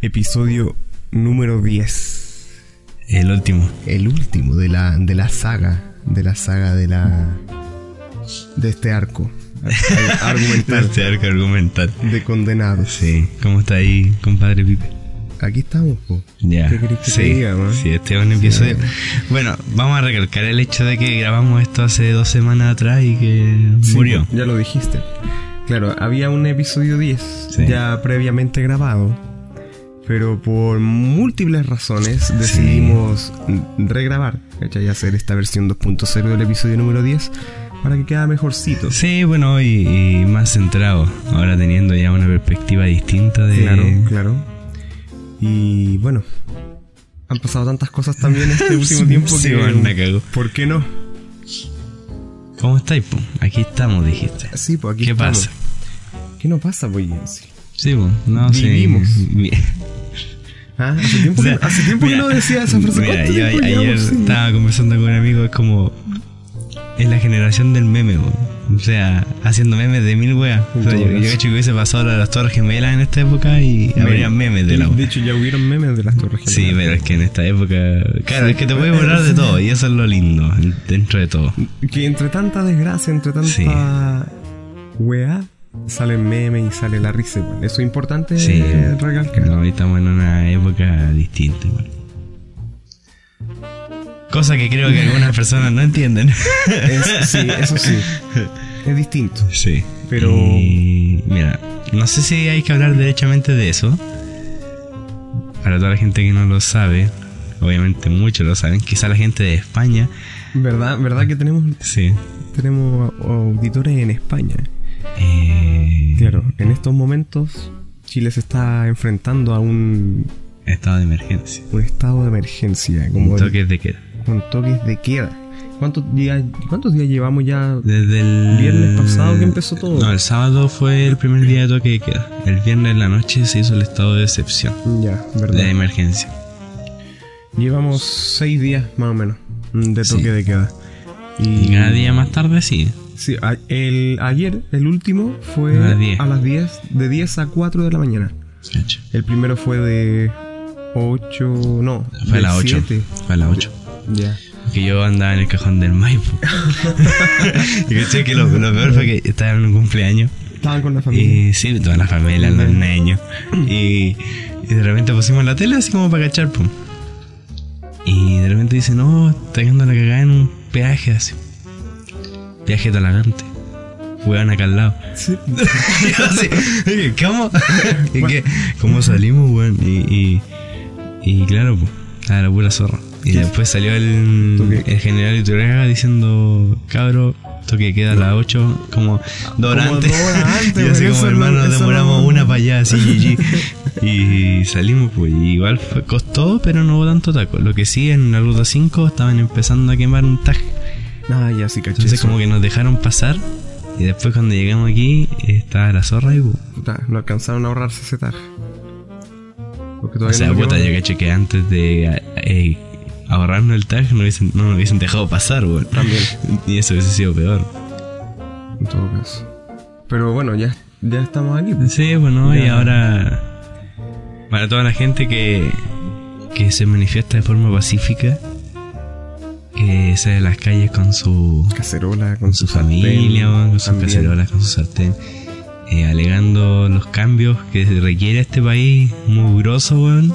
Episodio número 10. El último. El último de la, de la saga. De la saga de la. De este arco. ar- Argumental. Este arco argumental. De condenados. Sí. ¿Cómo está ahí, compadre Pipe? Aquí estamos, po. Ya. ¿Qué querés que sí. te diga, man? Sí, este es un episodio. Bueno, vamos a recalcar el hecho de que grabamos esto hace dos semanas atrás y que Sí, murió. Ya lo dijiste. Claro, había un episodio 10 Sí. ya previamente grabado, pero por múltiples razones decidimos regrabar, ¿cachai? Y hacer esta versión 2.0 del episodio número 10 para que quede mejorcito. Sí, bueno, y, y más centrado. Ahora teniendo ya una perspectiva distinta de. Claro, claro. Y bueno, han pasado tantas cosas también este último tiempo Sí, que... bueno, la cagó. ¿Por qué no? ¿Cómo estáis, po? Aquí estamos, dijiste. Sí, pues aquí ¿Qué estamos. pasa? ¿Qué no pasa, pues? Sí. No, sí. Vivimos. ¿Ah? Hace tiempo, O sea, que, hace tiempo que mira, no decía esa frase. Mira, ¿Cuánto yo tiempo ayer sin- estaba conversando con un amigo, es como. Es la generación del meme, weón. O sea, haciendo memes de mil weas. O sea, yo, cacho que hubiese pasado de las Torres Gemelas en esta época y habría memes de la De wea. hecho, ya hubieron memes de las torres Sí, gemelas. pero es que en esta época. Claro, es que te puedes burlar de todo y eso es lo lindo dentro de todo. Que entre tanta desgracia, entre tanta Sí. weá, salen memes y sale la risa. igual. Eso es importante Sí. eh, recalcar. No, hoy estamos en una época distinta, igual. Cosa que creo que algunas personas no entienden. Es- sí, eso sí. Es distinto. Sí. Pero- Y, mira, no sé si hay que hablar derechamente de eso. Para toda la gente que no lo sabe, obviamente muchos lo saben, quizá la gente de España. ¿Verdad, verdad que tenemos, Sí. tenemos auditores en España? Eh, Claro, en estos momentos Chile se está enfrentando a un, Estado de emergencia. un estado de emergencia, como Con el- toques de queda. con toques de queda. ¿Cuántos días, ¿Cuántos días llevamos ya? Desde el Viernes pasado que empezó todo. No, el sábado fue el primer día de toque de queda. El viernes en la noche se hizo el estado de excepción, Ya, ¿verdad? de emergencia. Llevamos seis días más o menos de toque Sí. de queda. Y cada día más tarde sí. Sí, a- el, ayer, el último, fue A las 10. a las 10, de 10 a 4 de la mañana. Cacho. El primero fue de 8, no, Fue a las 8. 7. Fue a las 8. Ya. Que yo andaba en el cajón del Maipo. y caché que lo, lo peor fue que estaba en un cumpleaños. Estaban con la familia. Y sí, toda la familia, los niños. Y, y de repente pusimos la tele así como para cachar, pum. Y de repente dice, no, está quedando la cagada en un peaje así. Peaje talagante. Weón acá al lado. Sí. ¿cómo? ¿Y qué? ¿Cómo salimos, weón? Y, y, y claro, pues, estaba la pura zorra. Y después salió el, el general Iturriaga diciendo, cabro, toque queda a las 8, como dos horas antes. y así como, hermano, no- nos demoramos una para allá, así, GG. Y salimos, pues, igual fue, costó, pero no hubo tanto taco. Lo que sí, en la ruta 5 estaban empezando a quemar un tag. Ah, ya sí, caché. Entonces, eso. como que nos dejaron pasar. Y después, cuando llegamos aquí, estaba la zorra y. pues, Puta, no alcanzaron a ahorrarse ese tag. Porque O todavía sea, no puta, yo caché que antes de eh, ahorrarnos el tag no, hubiesen, no nos hubiesen dejado pasar, weón. También, Y eso hubiese sido peor. en todo caso. Pero bueno, ya, ya estamos aquí. pues. Sí, bueno, y Ya. ahora. Para toda la gente que, que se manifiesta de forma pacífica, que sale a las calles con su, Cacerola, con con su sartén, familia, con sus cacerolas, con su sartén, eh, alegando los cambios que requiere este país mugroso, weón.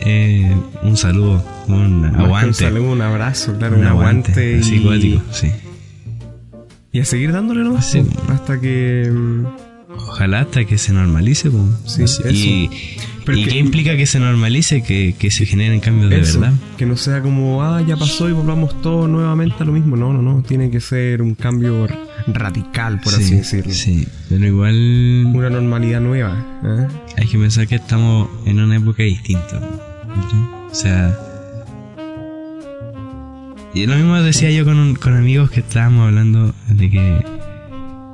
Eh, un saludo, un que Un aguante. saludo, un abrazo, claro, Un un, aguante. así y, cuático, sí. y a seguir dándole nomás. Sí. Hasta que. mm, Ojalá hasta que se normalice, po. Sí. Y, Pero ¿y que- qué implica que se normalice? Que, que se generen cambios de Eso, verdad. Que no sea como, ah, ya pasó y volvamos todos nuevamente a lo mismo. No, no, no. Tiene que ser un cambio radical, por así Sí, decirlo. Sí, pero igual Una normalidad nueva. ¿eh? hay que pensar que estamos en una época distinta. O sea... Y lo mismo decía yo con, un- con amigos que estábamos hablando de que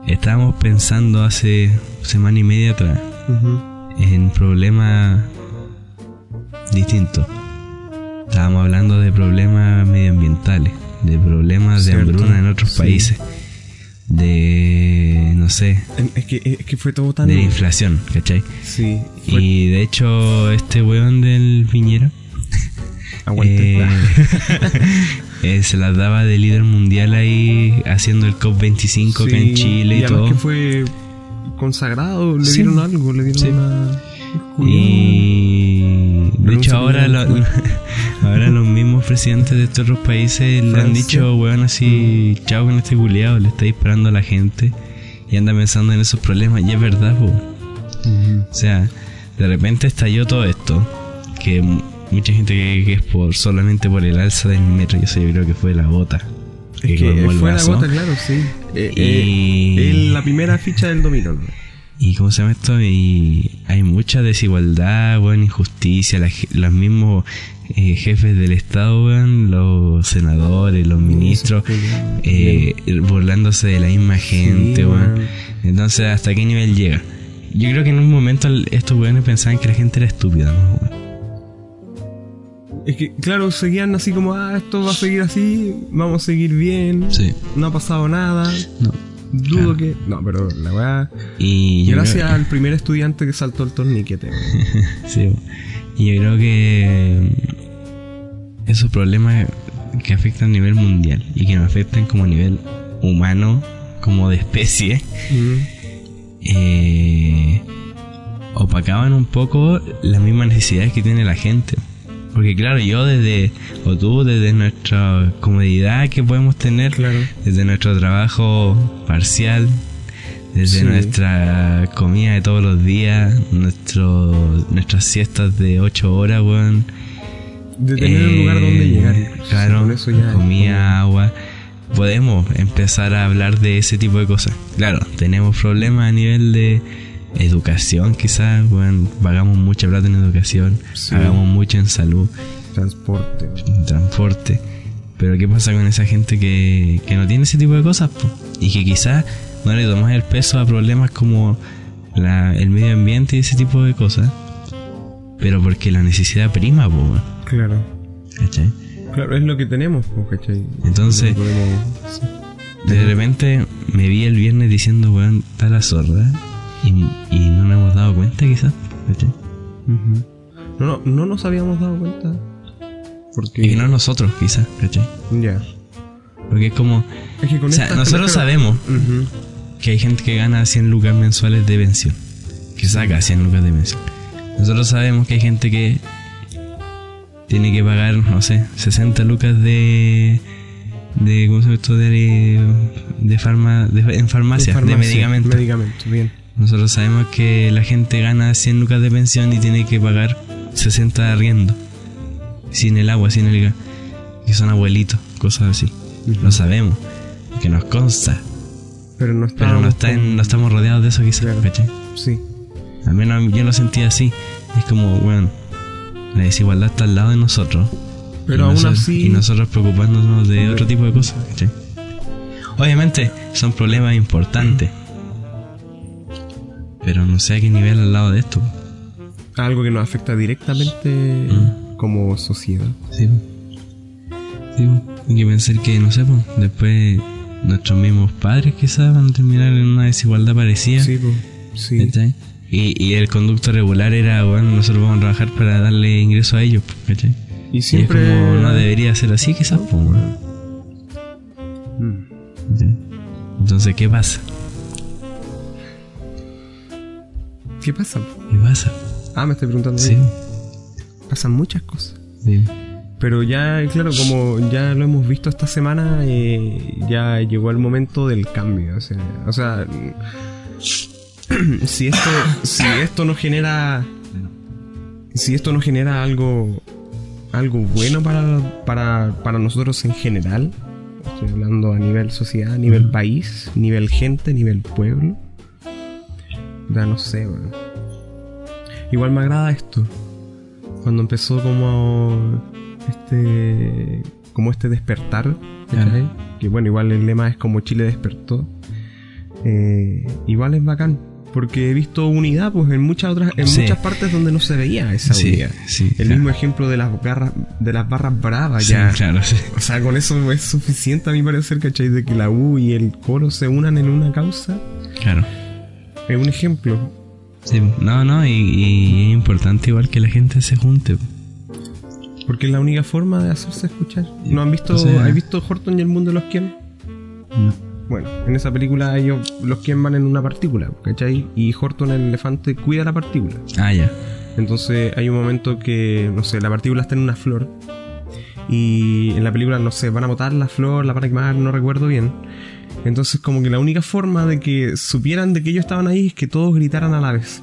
estábamos pensando hace semana y media atrás Ujú. En problemas distintos. Estábamos hablando de problemas medioambientales, de problemas de hambruna en otros sí. países, de, no sé, Es que, es que fue todo tan. de inflación, ¿cachai? Sí. Fue, Y de hecho, este weón del aguante. eh, eh, se las daba de líder mundial ahí haciendo el COP25 acá en Chile y, y todo. que fue consagrado, le Sí. dieron algo, le dieron Sí. una. Y de hecho ahora, lo- ahora los mismos presidentes de estos otros países le han dicho, weón, así, chao con este culiado, le está disparando a la gente y anda pensando en esos problemas. Y es verdad. O sea, de repente estalló todo esto, que mucha gente cree que es por solamente por el alza del metro, y eso yo creo que fue la gota. Es que fue la gota, claro, sí. Eh, Y- eh, el- la primera ficha del dominó, ¿no? Y cómo se llama esto, y hay mucha desigualdad, weón, injusticia, la ge- los mismos eh, jefes del Estado, weón, los senadores, los ministros, eh, burlándose de la misma gente, Sí. Entonces, ¿hasta qué nivel llega? Yo creo que en un momento estos weones pensaban que la gente era estúpida, ¿no? Es que, claro, seguían así como, ah, esto va a seguir así, vamos a seguir bien, Sí. no ha pasado nada, No. dudo Claro. que... No, pero la. Y yo Gracias al primer estudiante que saltó el torniquete. Sí, y yo creo que mm, esos problemas que afectan a nivel mundial y que nos afectan como a nivel humano, como de especie, Mm. eh, opacaban un poco las mismas necesidades que tiene la gente. Porque claro, yo desde, o tú desde nuestra comodidad que podemos tener, Claro. desde nuestro trabajo parcial, desde Sí. nuestra comida de todos los días, nuestro, nuestras siestas de 8 horas, weón. De tener un lugar donde Eh, llegar. Claro, eso ya comida, agua. Podemos empezar a hablar de ese tipo de cosas. Claro, tenemos problemas a nivel de educación, quizás. Bueno, pagamos mucha plata en educación, Sí. pagamos mucho en salud, transporte. weón. transporte. Pero ¿qué pasa con esa gente que, que no tiene ese tipo de cosas? po? Y que quizás no le tomas el peso a problemas como la- el medio ambiente y ese tipo de cosas. Pero porque la necesidad prima, po, weón, Claro. ¿cachai? Claro, es lo que tenemos, po, ¿cachai? Entonces, No podemos- sí. De repente me vi el viernes diciendo, weón, está la zorra. Y, y no nos hemos dado cuenta, quizás. ¿cachai? Ujú. No, no, no nos habíamos dado cuenta. Porque. Y no nosotros, quizás, ¿cachai? Ya. Porque es como. Es que con O sea, nosotros sabemos que hay gente que gana 100 lucas mensuales de pensión. Que saca 100 lucas de pensión. Nosotros sabemos que hay gente que tiene que pagar, no sé, 60 lucas de. de ¿Cómo se llama esto? De, de, farma, de- en farmacia, de, Farmacia, medicamentos. Medicamentos, bien. Nosotros sabemos que la gente gana 100 lucas de pensión y tiene que pagar 60 de arriendo. Sin el agua, sin el gas. Que son abuelitos, cosas así. Lo sabemos. Que nos consta. Pero no Pero no, está en- no estamos rodeados de eso quizás, Claro. ¿cachai? Sí. Al menos yo lo sentí así. Es como, bueno, la desigualdad está al lado de nosotros. Pero aún nosotros- así- Y nosotros preocupándonos de otro tipo de cosas, ¿cachai? Obviamente son problemas importantes. Pero no sé a qué nivel al lado de esto. Algo que nos afecta directamente Mm. como sociedad. Sí. Sí, hay que pensar que, no sé, pues, después nuestros mismos padres quizás van a terminar en una desigualdad parecida. Sí, po. Sí. Y, y el conducto regular era, bueno, nosotros vamos a trabajar para darle ingreso a ellos, pues, ¿cachai? Y Y siempre. es como, no debería ser así quizás, pues, weón, Mm. Entonces, ¿qué pasa? ¿Qué pasa? ¿Qué pasa? Ah, me estoy preguntando. Sí. Pasan muchas cosas. sí. Pero ya, claro, como ya lo hemos visto esta semana, eh, ya llegó el momento del cambio. O sea, o sea si esto, si esto no genera, si esto no genera algo, algo bueno para, para, para nosotros en general, estoy hablando a nivel sociedad, a nivel país, nivel gente, nivel pueblo, ya no sé, weón. Igual me agrada esto. Cuando empezó como este como este despertar, ¿cachai? que bueno, igual el lema es como Chile despertó. Eh, igual es bacán, Porque he visto unidad pues en muchas otras, en Sí. muchas partes donde no se veía esa Sí, unidad. sí, El claro. mismo ejemplo de las garras, de las barras bravas Sí, ya. claro, sí. O sea, con eso es suficiente a mi parecer, ¿cachai? De que la U y el coro se unan en una causa. Claro. Es un ejemplo. Sí, no, no, y, y es importante igual que la gente se junte. Porque es la única forma de hacerse escuchar. ¿No han visto, O sea- ¿has visto Horton y el mundo de los Ken? Bueno, en esa película ellos, los Ken van en una partícula, ¿cachai? Y Horton, el elefante, cuida la partícula. Ah, ya. Entonces hay un momento que, no sé, la partícula está en una flor. Y en la película, no sé, van a botar la flor, la van a quemar, no recuerdo bien. Entonces como que la única forma de que supieran de que ellos estaban ahí es que todos gritaran a la vez.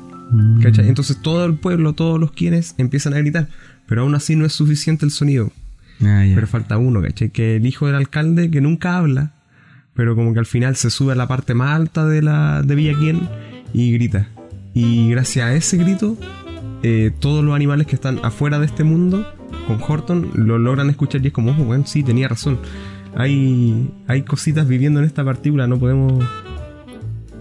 ¿Cachai? Entonces todo el pueblo, todos los quienes empiezan a gritar. Pero aún así no es suficiente el sonido. Ah. Pero falta uno, ¿cachai? Que el hijo del alcalde que nunca habla, pero como que al final se sube a la parte más alta de la de Villaquien y grita. Y gracias a ese grito, eh, todos los animales que están afuera de este mundo, con Horton, lo logran escuchar y es como, oh, bueno, sí, tenía razón. Hay, hay cositas viviendo en esta partícula, no podemos...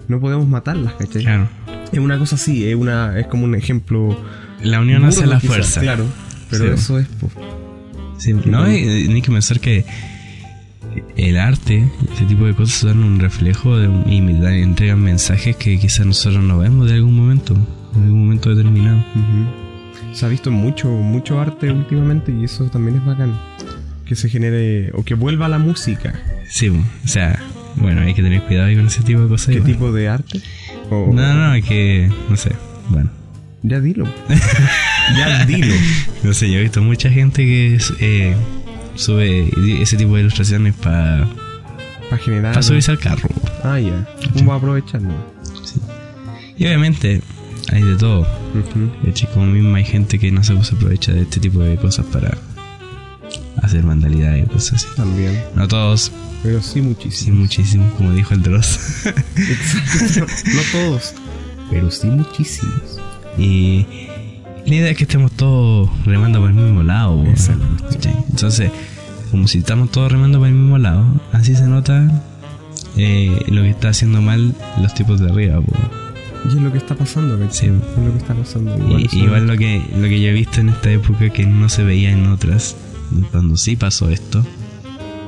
No podemos matarlas, ¿cachai? Claro. Es una cosa así, es, una, es como un ejemplo... La unión hace la fuerza. Claro, pero Sí. eso es... po. Sí, no, hay que pensar que el arte, ese tipo de cosas son un reflejo de un- y entregan mensajes que quizás nosotros no vemos de algún momento, en algún momento determinado. Ujú. Se ha visto mucho, mucho arte últimamente y eso también es bacán. Que se genere o que vuelva la música. Sí, o sea, bueno, hay que tener cuidado ahí con ese tipo de cosas. ¿Qué tipo de arte? O- No, no, es que, no sé, bueno. Ya dilo. ya dilo. No sé, yo he visto mucha gente que eh, sube ese tipo de ilustraciones para Para generar. subirse al carro. Ah, ya. ¿Cómo va no? Y obviamente hay de todo. Ujú. ¿cachai? Como mismo hay gente que no se aprovecha de este tipo de cosas para hacer vandalidad y cosas así. También. No todos, Pero sí sí muchísimo. muchísimo, como dijo el Dross. Exacto. no todos. Pero sí muchísimos. y la idea es que estemos todos remando por el mismo lado. Entonces, como si estamos todos remando por el mismo lado, así se nota eh, lo que está haciendo mal los tipos de arriba. po. Y es lo que está pasando. Sí. Es lo que está pasando. Igual, Y- igual lo que, lo que yo he visto en esta época que no se veía en otras, cuando sí pasó esto,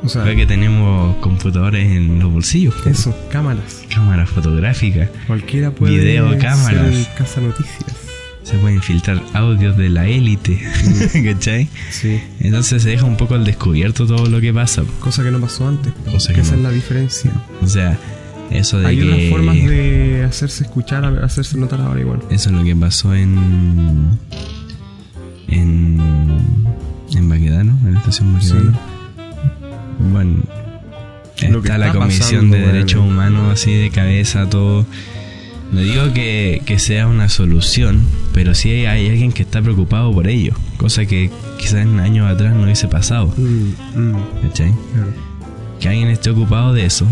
O sea, fue que tenemos computadores en los bolsillos, eso, cámaras. cámaras fotográficas, Cualquiera puede Video, cámaras. casa noticias. se pueden filtrar audios de la élite, ¿cachai? Sí. Entonces se deja un poco al descubierto todo lo que pasa. Cosa que no pasó antes. Cosa que esa no. es la diferencia. O sea, eso de Hay que... otras formas de hacerse escuchar, hacerse notar ahora igual. Eso es lo que pasó en... En... En Baquedano, en la estación Baquedano. Bueno, Lo que está la Comisión pasando, de. Derechos Humanos así de cabeza, todo. No digo que, que sea una solución, pero sí hay, hay alguien que está preocupado por ello. Cosa que quizás en años atrás no hubiese pasado. Mm, mm, ¿Cachai? claro. Que alguien esté ocupado de eso.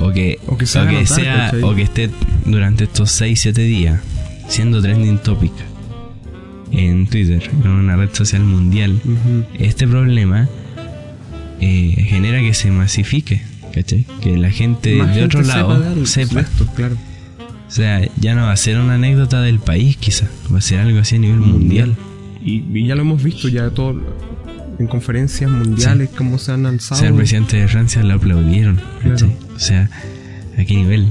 O que, O que notar, sea, ¿cachai? o que esté durante estos 6-7 días siendo trending topic en Twitter, en una red social mundial. Este problema eh, genera que se masifique, ¿cachai? Que la gente Más de gente otro lado algo, sepa. esto, claro. O sea, ya no va a ser una anécdota del país, quizá. Va a ser algo así a nivel mundial. Y, y ya lo hemos visto ya todo en conferencias mundiales, cómo se han O alzado. sea, el presidente de Francia lo aplaudieron. Claro. O sea, ¿a qué nivel?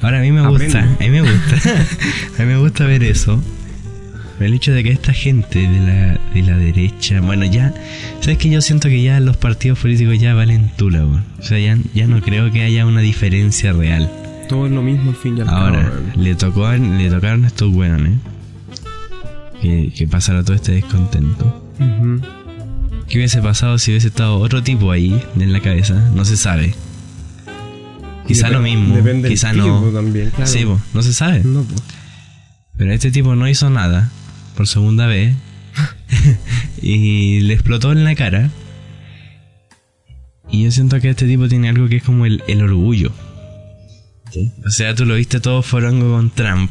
Ahora a mí me Aprende. gusta, a mí me gusta, a mí me gusta ver eso. El hecho de que esta gente de la, de la derecha, bueno, ya, ¿sabes que Yo siento que ya los partidos políticos ya valen tula, weón. O sea, ya, ya no creo que haya una diferencia real. Todo es lo mismo al fin y al cabo. Ahora, le tocó le tocaron a estos weones que, que pasara todo este descontento. ¿Qué hubiese pasado si hubiese estado otro tipo ahí en la cabeza? No se sabe. Quizá lo mismo, Depende del quizá tipo no. también, claro. Sí, po, no se sabe. No. Pero este tipo no hizo nada por segunda vez y le explotó en la cara. Y yo siento que este tipo tiene algo que es como el, el orgullo. O sea, tú lo viste todo forongo con Trump,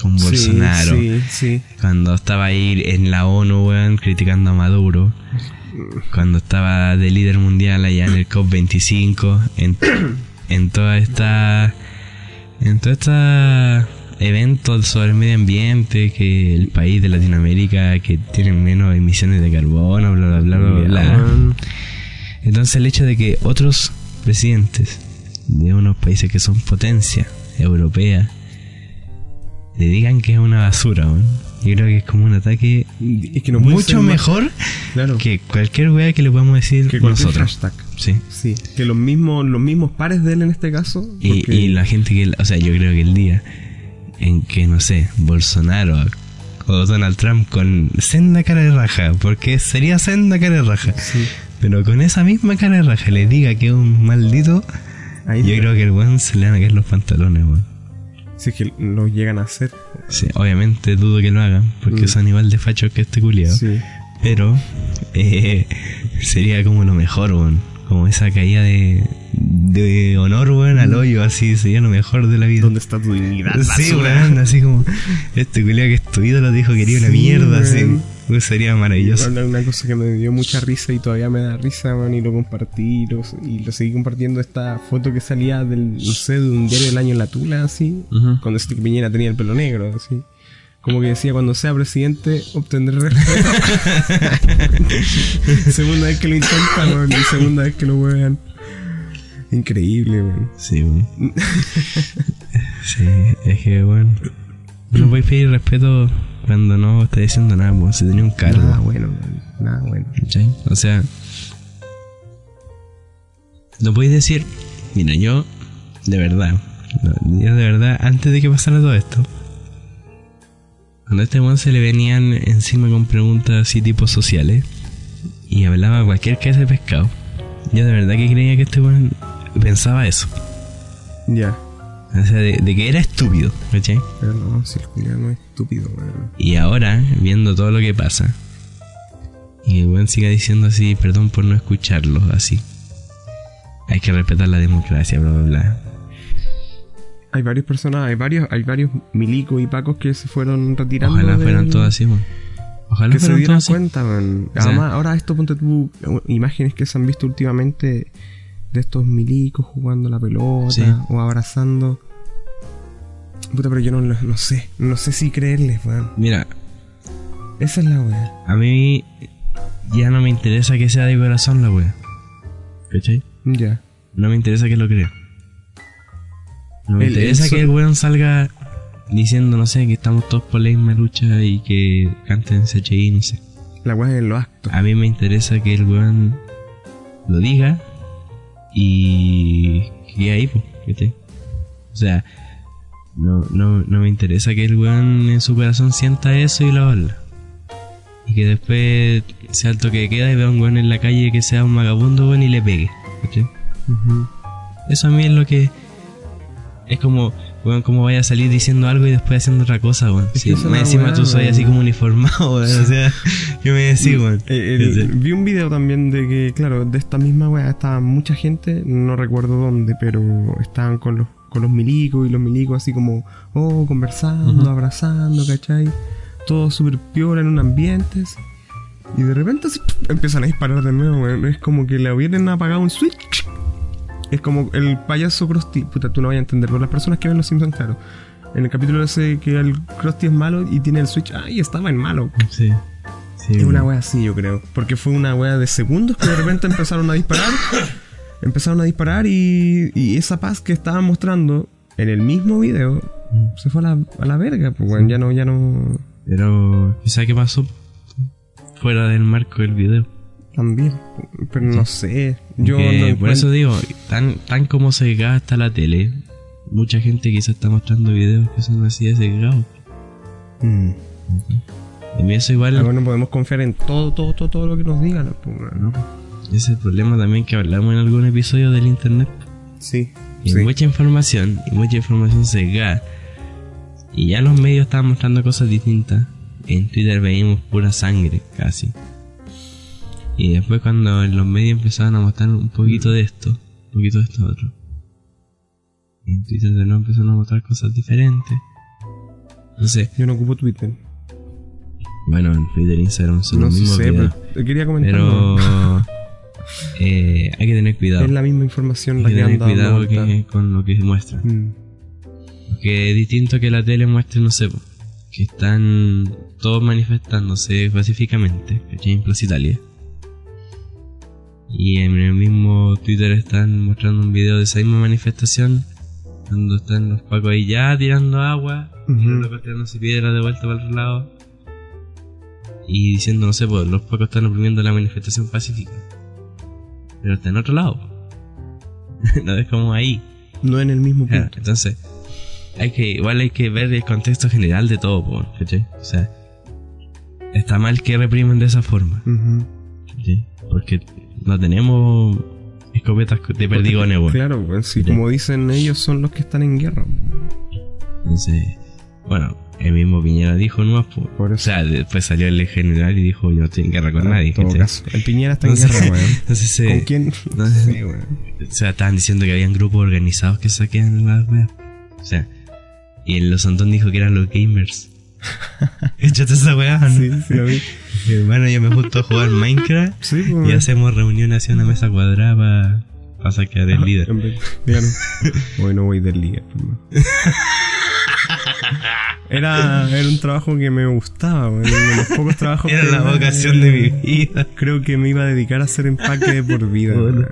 con Sí, Bolsonaro. Sí, sí. Cuando estaba ahí en la ONU, weón, criticando a Maduro. Cuando estaba de líder mundial allá en el COP25. En, en toda esta En todos estos eventos sobre el medio ambiente, que el país de Latinoamérica que tiene menos emisiones de carbono, bla, bla, bla, bla, bla. Entonces el hecho de que otros presidentes de unos países que son potencia europea le digan que es una basura, weón. Yo creo que es como un ataque Es que no mucho mejor Claro. que cualquier wea que le podamos decir que nosotros. hashtag. Sí. Sí, que los mismos, los mismos pares de él en este caso. Y, la gente que, o sea, yo creo que el día en que, no sé, Bolsonaro o Donald Trump con senda cara de raja, porque sería senda cara de raja, Sí. pero con esa misma cara de raja le diga que es un maldito, Ahí yo creo que el weón se le van a caer los pantalones, weón. Si es que lo llegan a hacer. Sí, obviamente dudo que lo hagan, porque Mm. son igual de fachos que este culiado. Sí. Pero eh, sería como lo mejor, weón. Como esa caída de, de honor, weón, al hoyo, así sería lo mejor de la vida. ¿Dónde está tu dignidad? Sí, weón, así como este culiao que es tu ídolo dijo que quería una Sí, mierda, así. Weón. Weón, Sería maravilloso. Una, una cosa que me dio mucha risa y todavía me da risa, man, y lo compartí y lo, y lo seguí compartiendo esta foto que salía del, no sé, de un diario del año en la Tula, así, cuando este Piñera tenía el pelo negro, así. Como que decía, cuando sea presidente, obtendré respeto. segunda vez que lo intenta, man, y segunda vez que lo juegan. Increíble, man. Sí, weón. sí, es que, weón. No podéis pedir respeto cuando no estás diciendo nada, weón. Si tenía un cargo. Nada bueno. Nada bueno. ¿Cachai? O sea, no podéis decir, mira, yo, de verdad, yo de verdad, antes de que pasara todo esto, cuando a este weón se le venían encima con preguntas así tipo sociales y hablaba cualquier clase de pescado, yo de verdad que creía que este weón pensaba eso. Ya. O sea, de, de que era estúpido, ¿cachai? Pero no, si el Julián no es estúpido, man. Y ahora, viendo todo lo que pasa, y el weón siga diciendo así, perdón por no escucharlo, así. Hay que respetar la democracia, bla, bla, bla. Hay varias personas, hay varios, hay varios milicos y pacos que se fueron retirando. Ojalá del- fueran todos así, weón. Ojalá Que se dieran cuenta, man. O sea- Además, ahora esto, ponte tú, imágenes que se han visto últimamente de estos milicos jugando la pelota Sí. o abrazando. Puta, pero yo no, no sé, no sé si creerles, weón. Mira, Esa es la weá. a mí ya no me interesa que sea de corazón la wea. ¿Cachai? Ya. No me interesa que lo crea. No me El- interesa que el weón salga diciendo, no sé, que estamos todos por la misma lucha y que canten CHI, no sé. La weá es en los actos. A mí me interesa que el weón lo diga y ahí, pues, ¿cachai? O sea, no, no, no me interesa que el weón en su corazón sienta eso y lo habla. Y que después sea el toque de queda y vea a un weón en la calle que sea un vagabundo, weón, y le pegue, ¿cachai? Ujú. Eso a mí es lo que... Es como, weón, como vaya a salir diciendo algo y después haciendo otra cosa, weón. Es Sí, que más encima tú soy así como uniformado, weón. O sea, yo me decía, weón. Eh, vi un video también de que, claro, de esta misma weá estaba mucha gente, no recuerdo dónde, pero estaban con los, con los milicos y los milicos así como, oh, conversando, abrazando, ¿cachai? Todo súper piola en un ambiente. así. Y de repente así, empiezan a disparar de nuevo, weón. Es como que le hubieran apagado un switch. Es como el payaso Krusty. Puta, tú no vayas a entender, pero las personas que ven los Simpsons, claro. En el capítulo ese que el Krusty es malo y tiene el switch, ay, estaba en malo. Sí. Sí, Es una wea así, yo creo. Porque fue una wea de segundos que de repente empezaron a disparar. Empezaron a disparar y, y esa paz que estaban mostrando en el mismo video se fue a la, a la verga. Pues, weón, ya no, ya no. Pero, quizá qué pasó fuera del marco del video. También. Pero no sé. Yo no por encuentro- eso digo, tan, tan como se gasta la tele, mucha gente quizá está mostrando videos que son así de sesgados. Mm. De mí eso igual Ahora no podemos confiar en todo, todo, todo, todo lo que nos digan. pues. ¿no? Ese es el problema también que hablamos en algún episodio del internet. Sí. Y sí. mucha información, y mucha información sesgada. Y ya los medios estaban mostrando cosas distintas. En Twitter veíamos pura sangre, casi. Y después cuando en los medios empezaban a mostrar un poquito de esto, un poquito de esto otro. En Twitter de nuevo empezaron a mostrar cosas diferentes. No sé. Yo no ocupo Twitter. Bueno, en Twitter Instagram son No los mismos sé, videos. pero te quería comentar. Pero eh, hay que tener cuidado. Es la misma información Hay la que que tener anda dando cuidado que- con lo que muestran. Mm. Que es distinto que la tele muestre, no sé, que están todos manifestándose pacíficamente, ¿cachai? En Plaza Italia. Y en el mismo Twitter están mostrando un video de esa misma manifestación, donde están los pacos ahí ya tirando agua, locos tirándose piedras de vuelta para el otro lado. Y diciendo, no sé, pues los pacos están oprimiendo la manifestación pacífica. Pero está en otro lado. no es como ahí. No en el mismo Claro, punto. entonces, hay que, igual hay que ver el contexto general de todo, ¿cachai? O sea, está mal que reprimen de esa forma. Porque no tenemos escopetas de perdigones, weón. Claro, weón, si como dicen ellos son los que están en guerra. Entonces, bueno, el mismo Piñera dijo, no. Por o sea, después salió el general y dijo, yo no estoy en guerra con nadie, en todo caso. El Piñera está en Entonces- guerra, weón. Entonces, ¿Con quién? sé, weón. O sea, estaban diciendo que habían grupos organizados que saquean las weas. O sea, y el Los Antón dijo que eran los gamers. Échate esa weá, ¿no? Sí, sí lo vi. Hermano, yo me junto a jugar Minecraft Sí, pues, y hacemos reuniones hacia una mesa cuadrada para saquear el líder. En vez- Claro. Hoy no voy del líder. Era, era un trabajo que me gustaba, weón. De los pocos trabajos Era que- la vocación de mi vida. Creo que me iba a dedicar a hacer empaque de por vida. Bueno.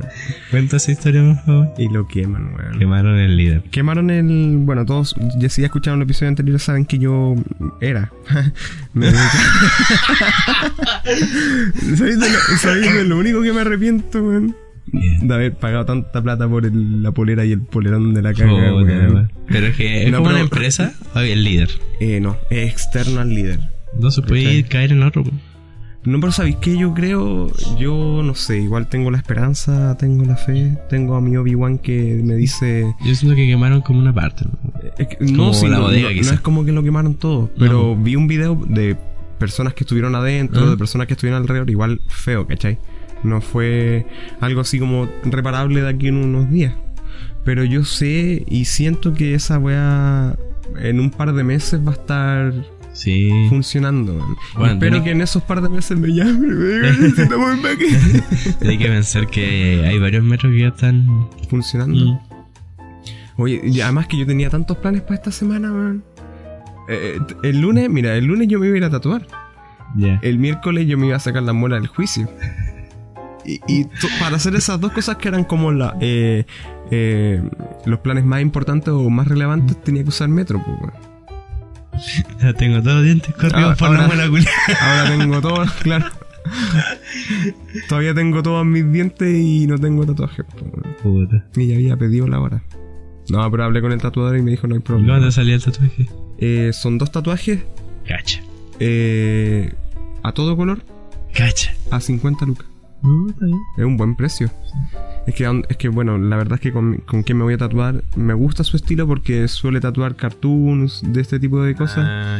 Cuenta esa historia, por favor. Y lo queman, weón. Quemaron el líder. Quemaron el. Bueno, todos. Ya si ya escucharon el episodio anterior, saben que yo era. me ¿Sabéis de, lo, sabéis de lo único que me arrepiento, weón? De haber pagado tanta plata por el- la polera y el polerón de la caga. Pero es que es No, como pero- una empresa o el líder. Eh, no, es externo al líder. No se puede caer en otro. No, pero ¿sabéis qué? Yo creo, yo no sé, igual tengo la esperanza, tengo la fe, tengo a mi Obi-Wan que me dice... Yo siento que quemaron como una parte. ¿no? Es que- Como no, sí, la no, bodega, no- no quizá. es como que lo quemaron todo, pero vi un video de personas que estuvieron adentro, Ah. de personas que estuvieron alrededor, igual feo, ¿cachai? No fue algo así como reparable de aquí en unos días. Pero yo sé y siento que esa weá en un par de meses va a estar Sí. funcionando. Bueno, espero tenés- que en esos par de meses me llamen necesitamos empaque". Hay que pensar que hay varios metros que ya están. funcionando. Mm. Oye, y además que yo tenía tantos planes para esta semana, weón. Eh, eh, el lunes, mira, el lunes yo me iba a ir a tatuar. El miércoles yo me iba a sacar la muela del juicio. Y, para hacer esas dos cosas que eran como la, eh, eh, los planes más importantes o más relevantes, tenía que usar metro, pues. Ya tengo todos los dientes corridos Ah, por ahora- la buena culia. Ahora tengo todo, claro. Todavía tengo todos mis dientes y no tengo tatuajes. pues. Puta. Y ya había pedido la hora. No, pero hablé con el tatuador y me dijo no hay ¿Y ¿Cuándo problema. te salía el tatuaje? Eh, son dos tatuajes Cacha. eh, a todo color Cacha. a 50 lucas. No, está bien. Es un buen precio. Es que, es que bueno, la verdad es que con, con quien me voy a tatuar, me gusta su estilo porque suele tatuar cartoons de este tipo de cosas. Ah.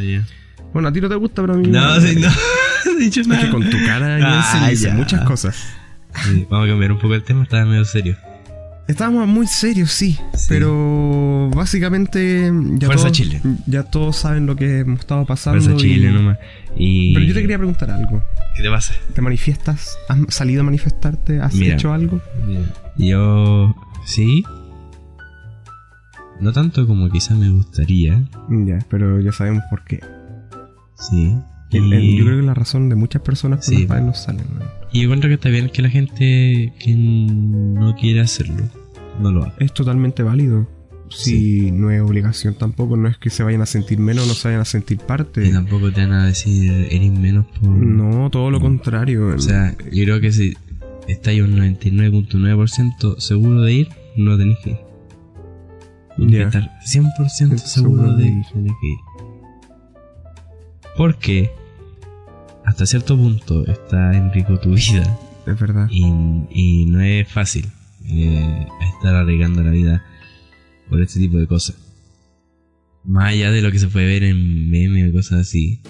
Bueno, a ti no te gusta, pero a mí No, sí, no. he dicho Es nada. que con tu cara ya Ah, se dice muchas cosas. Sí, vamos a cambiar un poco el tema, estaba medio serio. Estábamos muy serios, sí, Sí. pero básicamente ya Fuerza todos, Chile. ya todos saben lo que hemos estado pasando. Fuerza y- Chile nomás. Y... Pero yo te quería preguntar algo. ¿Qué te pasa? ¿Te manifiestas? ¿Has salido a manifestarte? ¿Has Mira. hecho algo? Yo... Sí. No tanto como quizá me gustaría. Ya, pero ya sabemos por qué. Sí. El- el- Y- yo creo que la razón de muchas personas con Sí. no salen. ¿no? Y yo encuentro que está bien que la gente que no quiere hacerlo, no lo haga. Es totalmente válido. Si no es obligación tampoco, no es que se vayan a sentir menos, no se vayan a sentir parte. Y tampoco te van a decir, eres menos por... No, todo lo contrario. O sea, yo creo que si estáis un 99.9% seguro de ir, no tenéis que ir. Tienes Ya. que estar 100% seguro de ir, tenés que ir. Porque hasta cierto punto está en riesgo tu vida es verdad. y, y no es fácil eh, estar arriesgando la vida por este tipo de cosas. Más allá de lo que se puede ver en memes y cosas así,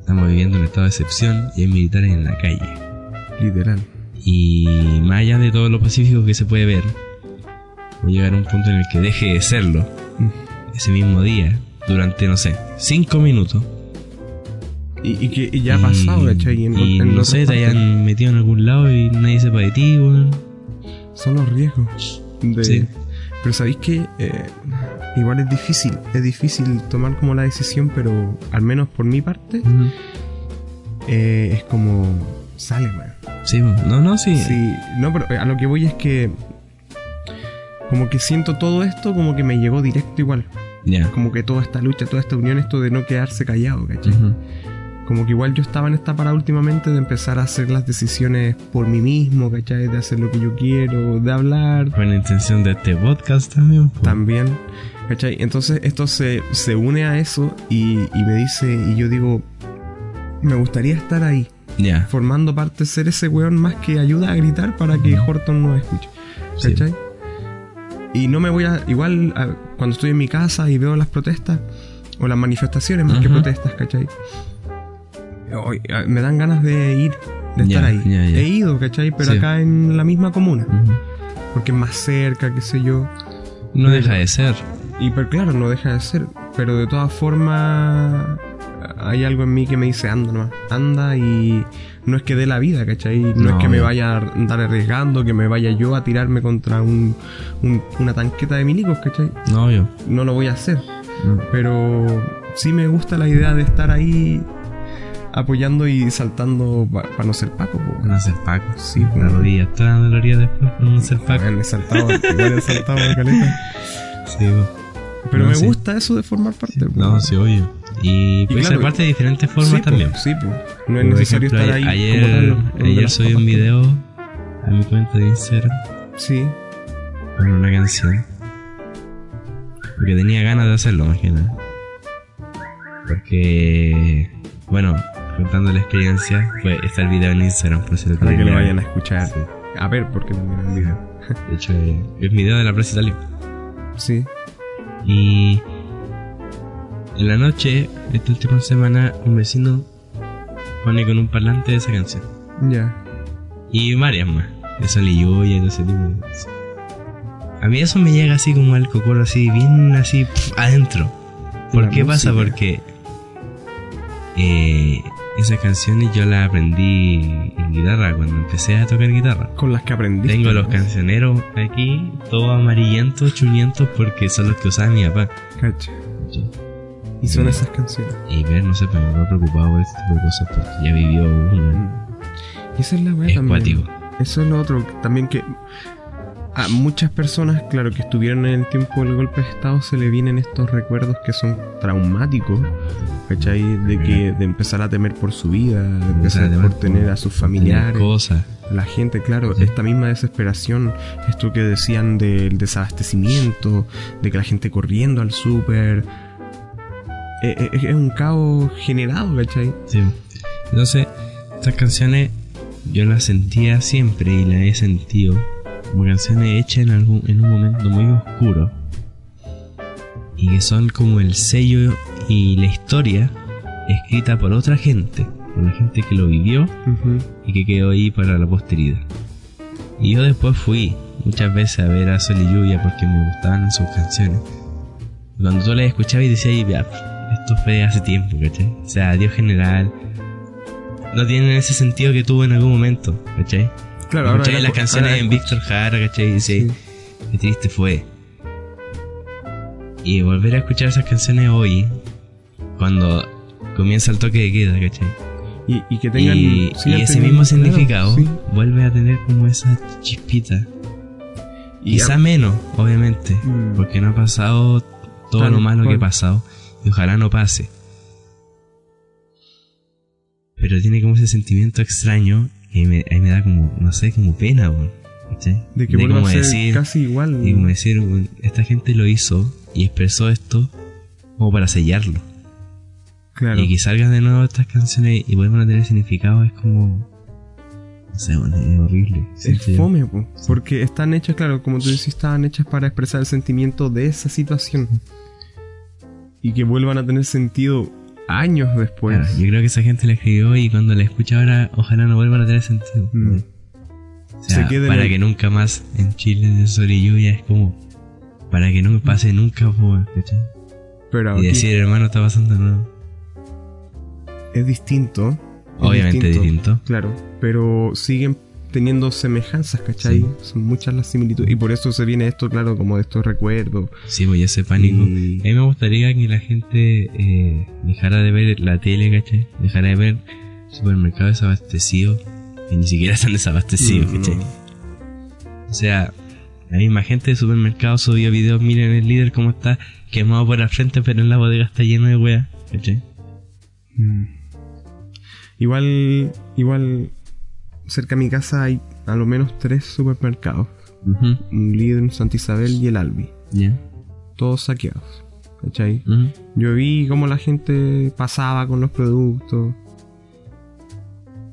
estamos viviendo un estado de excepción y hay militares en la calle. Literal. Y más allá de todo lo pacífico que se puede ver, voy a llegar a un punto en el que deje de serlo Mm. ese mismo día, durante, no sé, 5 minutos. Y, y que y ya ha Y- pasado, ¿cachai? En- y en no sé, te hayan metido en algún lado y nadie sepa de ti, weón. Son los riesgos. De... Sí. Pero sabéis que igual es difícil, es difícil tomar como la decisión, pero al menos por mi parte, eh, es como, sale, weón. Sí, no, no, sí. Sí, no, pero a lo que voy es que como que siento todo esto como que me llegó directo igual. Ya. Como que toda esta lucha, toda esta unión, esto de no quedarse callado, ¿cachai? Ujú. Como que igual yo estaba en esta parada últimamente de empezar a hacer las decisiones por mí mismo, ¿cachai? De hacer lo que yo quiero, de hablar Con la intención de este podcast también. también, ¿cachai? Entonces esto se, se une a eso y, y me dice, y yo digo, me gustaría estar ahí, Ya. formando parte, ser ese weón más que ayuda a gritar para que Horton nos escuche, Sí. ¿cachai? Y no me voy a, igual a- cuando estoy en mi casa y veo las protestas, o las manifestaciones más que protestas, ¿cachai? A- me dan ganas de ir, de estar ahí. He ido, ¿cachai? Pero Sí. acá en la misma comuna, porque es más cerca, qué sé yo. No deja de ser. Y pero claro, no deja de ser. Pero de todas formas, hay algo en mí que me dice, anda nomás, anda y no es que dé la vida, ¿cachai? No, No, es que me vaya a andar arriesgando, que me vaya yo a tirarme contra un, un- una tanqueta de milicos, ¿cachai? No, yo. No lo voy a hacer. Pero sí me gusta la idea de estar ahí apoyando y saltando para no ser Paco. po. Van a ser Paco. Sí, La po. rodilla está doloría después por no ser Paco. Bueno, he saltado, he saltado de caleta. Sí, po. Pero No, me sí. gusta eso de formar parte. po. No, sí, obvio. Y puede claro, ser parte de diferentes formas Sí, po, también. sí, po. no es Por necesario ejemplo, estar ahí ayer, como tal. ayer subí un video a mi cuenta de Instagram Sí, con una canción. Porque tenía ganas de hacerlo, imagina. Porque, bueno, contando la experiencia, pues está el video en Instagram, por si lo para que lo vayan a escuchar. Sí. A ver, porque no miran el video. De hecho, eh, es video de la Plaza Italia. Sí, Y en la noche, esta última semana, un vecino pone con un parlante esa canción. ya. Y varias más. De Sol y Lluvia y todo ese tipo de cosas. A mí eso me llega así como al cocoro, así, bien así adentro. ¿Por qué pasa? Porque eh, esas canciones yo las aprendí en guitarra cuando empecé a tocar guitarra. Con las que aprendí. Tengo los cancioneros aquí, todos amarillentos, chuñentos, porque son los que usaba mi papá. Cacha. Y son esas canciones. Y ver, no sé, pero me he preocupado por este tipo de cosas porque ya vivió una. Y esa es la Es también. cuático. Eso es lo otro. También que a muchas personas, claro, que estuvieron en el tiempo del golpe de Estado, se le vienen estos recuerdos que son traumáticos. ¿Cachai? De que de empezar a temer por su vida, de empezar a temer por tener a sus familiares. Cosas. La gente, claro, Sí. esta misma desesperación, esto que decían del desabastecimiento, de que la gente corriendo al súper. eh, eh, Es un caos generado, ¿cachai? Sí. Entonces, estas canciones yo las sentía siempre y las he sentido como canciones hechas en, algún, en un momento muy oscuro. Y que son como el sello y la historia escrita por otra gente, por la gente que lo vivió y que quedó ahí para la posteridad. Y yo después fui muchas veces a ver a Sol y Lluvia porque me gustaban sus canciones. Cuando tú las escuchabas y decías, ya, esto fue hace tiempo, ¿cachai? O sea, Dios general. No tienen ese sentido que tuvo en algún momento, ¿cachai? Claro, ahora la- las canciones ahora- en Víctor Jara, ¿cachai? Decís, Sí. qué triste fue. Y volver a escuchar esas canciones hoy, cuando comienza el toque de queda, ¿cachai? Y, y que tengan. y, ese mismo claro, significado sí. vuelve a tener como esa chispita. Y Quizá menos, obviamente, Mm. porque no ha pasado todo lo malo que ha pasado y ojalá no pase. Pero tiene como ese sentimiento extraño y me, ahí me da como, no sé, como pena, weón, ¿cachai? de que vuelva como a ser decir, casi igual. y como decir, esta gente lo hizo y expresó esto como para sellarlo. claro. Y que salgan de nuevo estas canciones y vuelvan a tener significado es como... No sé, bueno, es horrible. Es fome, po, porque están hechas, claro, como tú dices, estaban hechas para expresar el sentimiento de esa situación. Y que vuelvan a tener sentido años después. Claro, yo creo que esa gente la escribió y cuando la escucha ahora, ojalá no vuelvan a tener sentido. Mm. O sea, Se para el- que nunca más en Chile de sol y lluvia es como... Para que no me pase nunca. Pero Y decir, hermano, está pasando nuevo. es distinto. Obviamente es distinto. Claro, pero siguen teniendo semejanzas, ¿cachai? Sí. Son muchas las similitudes. Y por eso se viene esto, claro, como de estos recuerdos. Sí, pues ya ese pánico. Y- A mí me gustaría que la gente eh, dejara de ver la tele, ¿cachai? Dejara de ver supermercados desabastecidos. Y ni siquiera están desabastecidos, Mm, ¿cachai? no. O sea, la misma gente de supermercado subió videos, miren el líder cómo está quemado por la frente, pero en la bodega está lleno de weas, ¿cachai? Mm. Igual, igual, cerca de mi casa hay a lo menos tres supermercados. Un líder, un Santa Isabel y el Albi. Todos saqueados. ¿Cachai? Yo vi cómo la gente pasaba con los productos.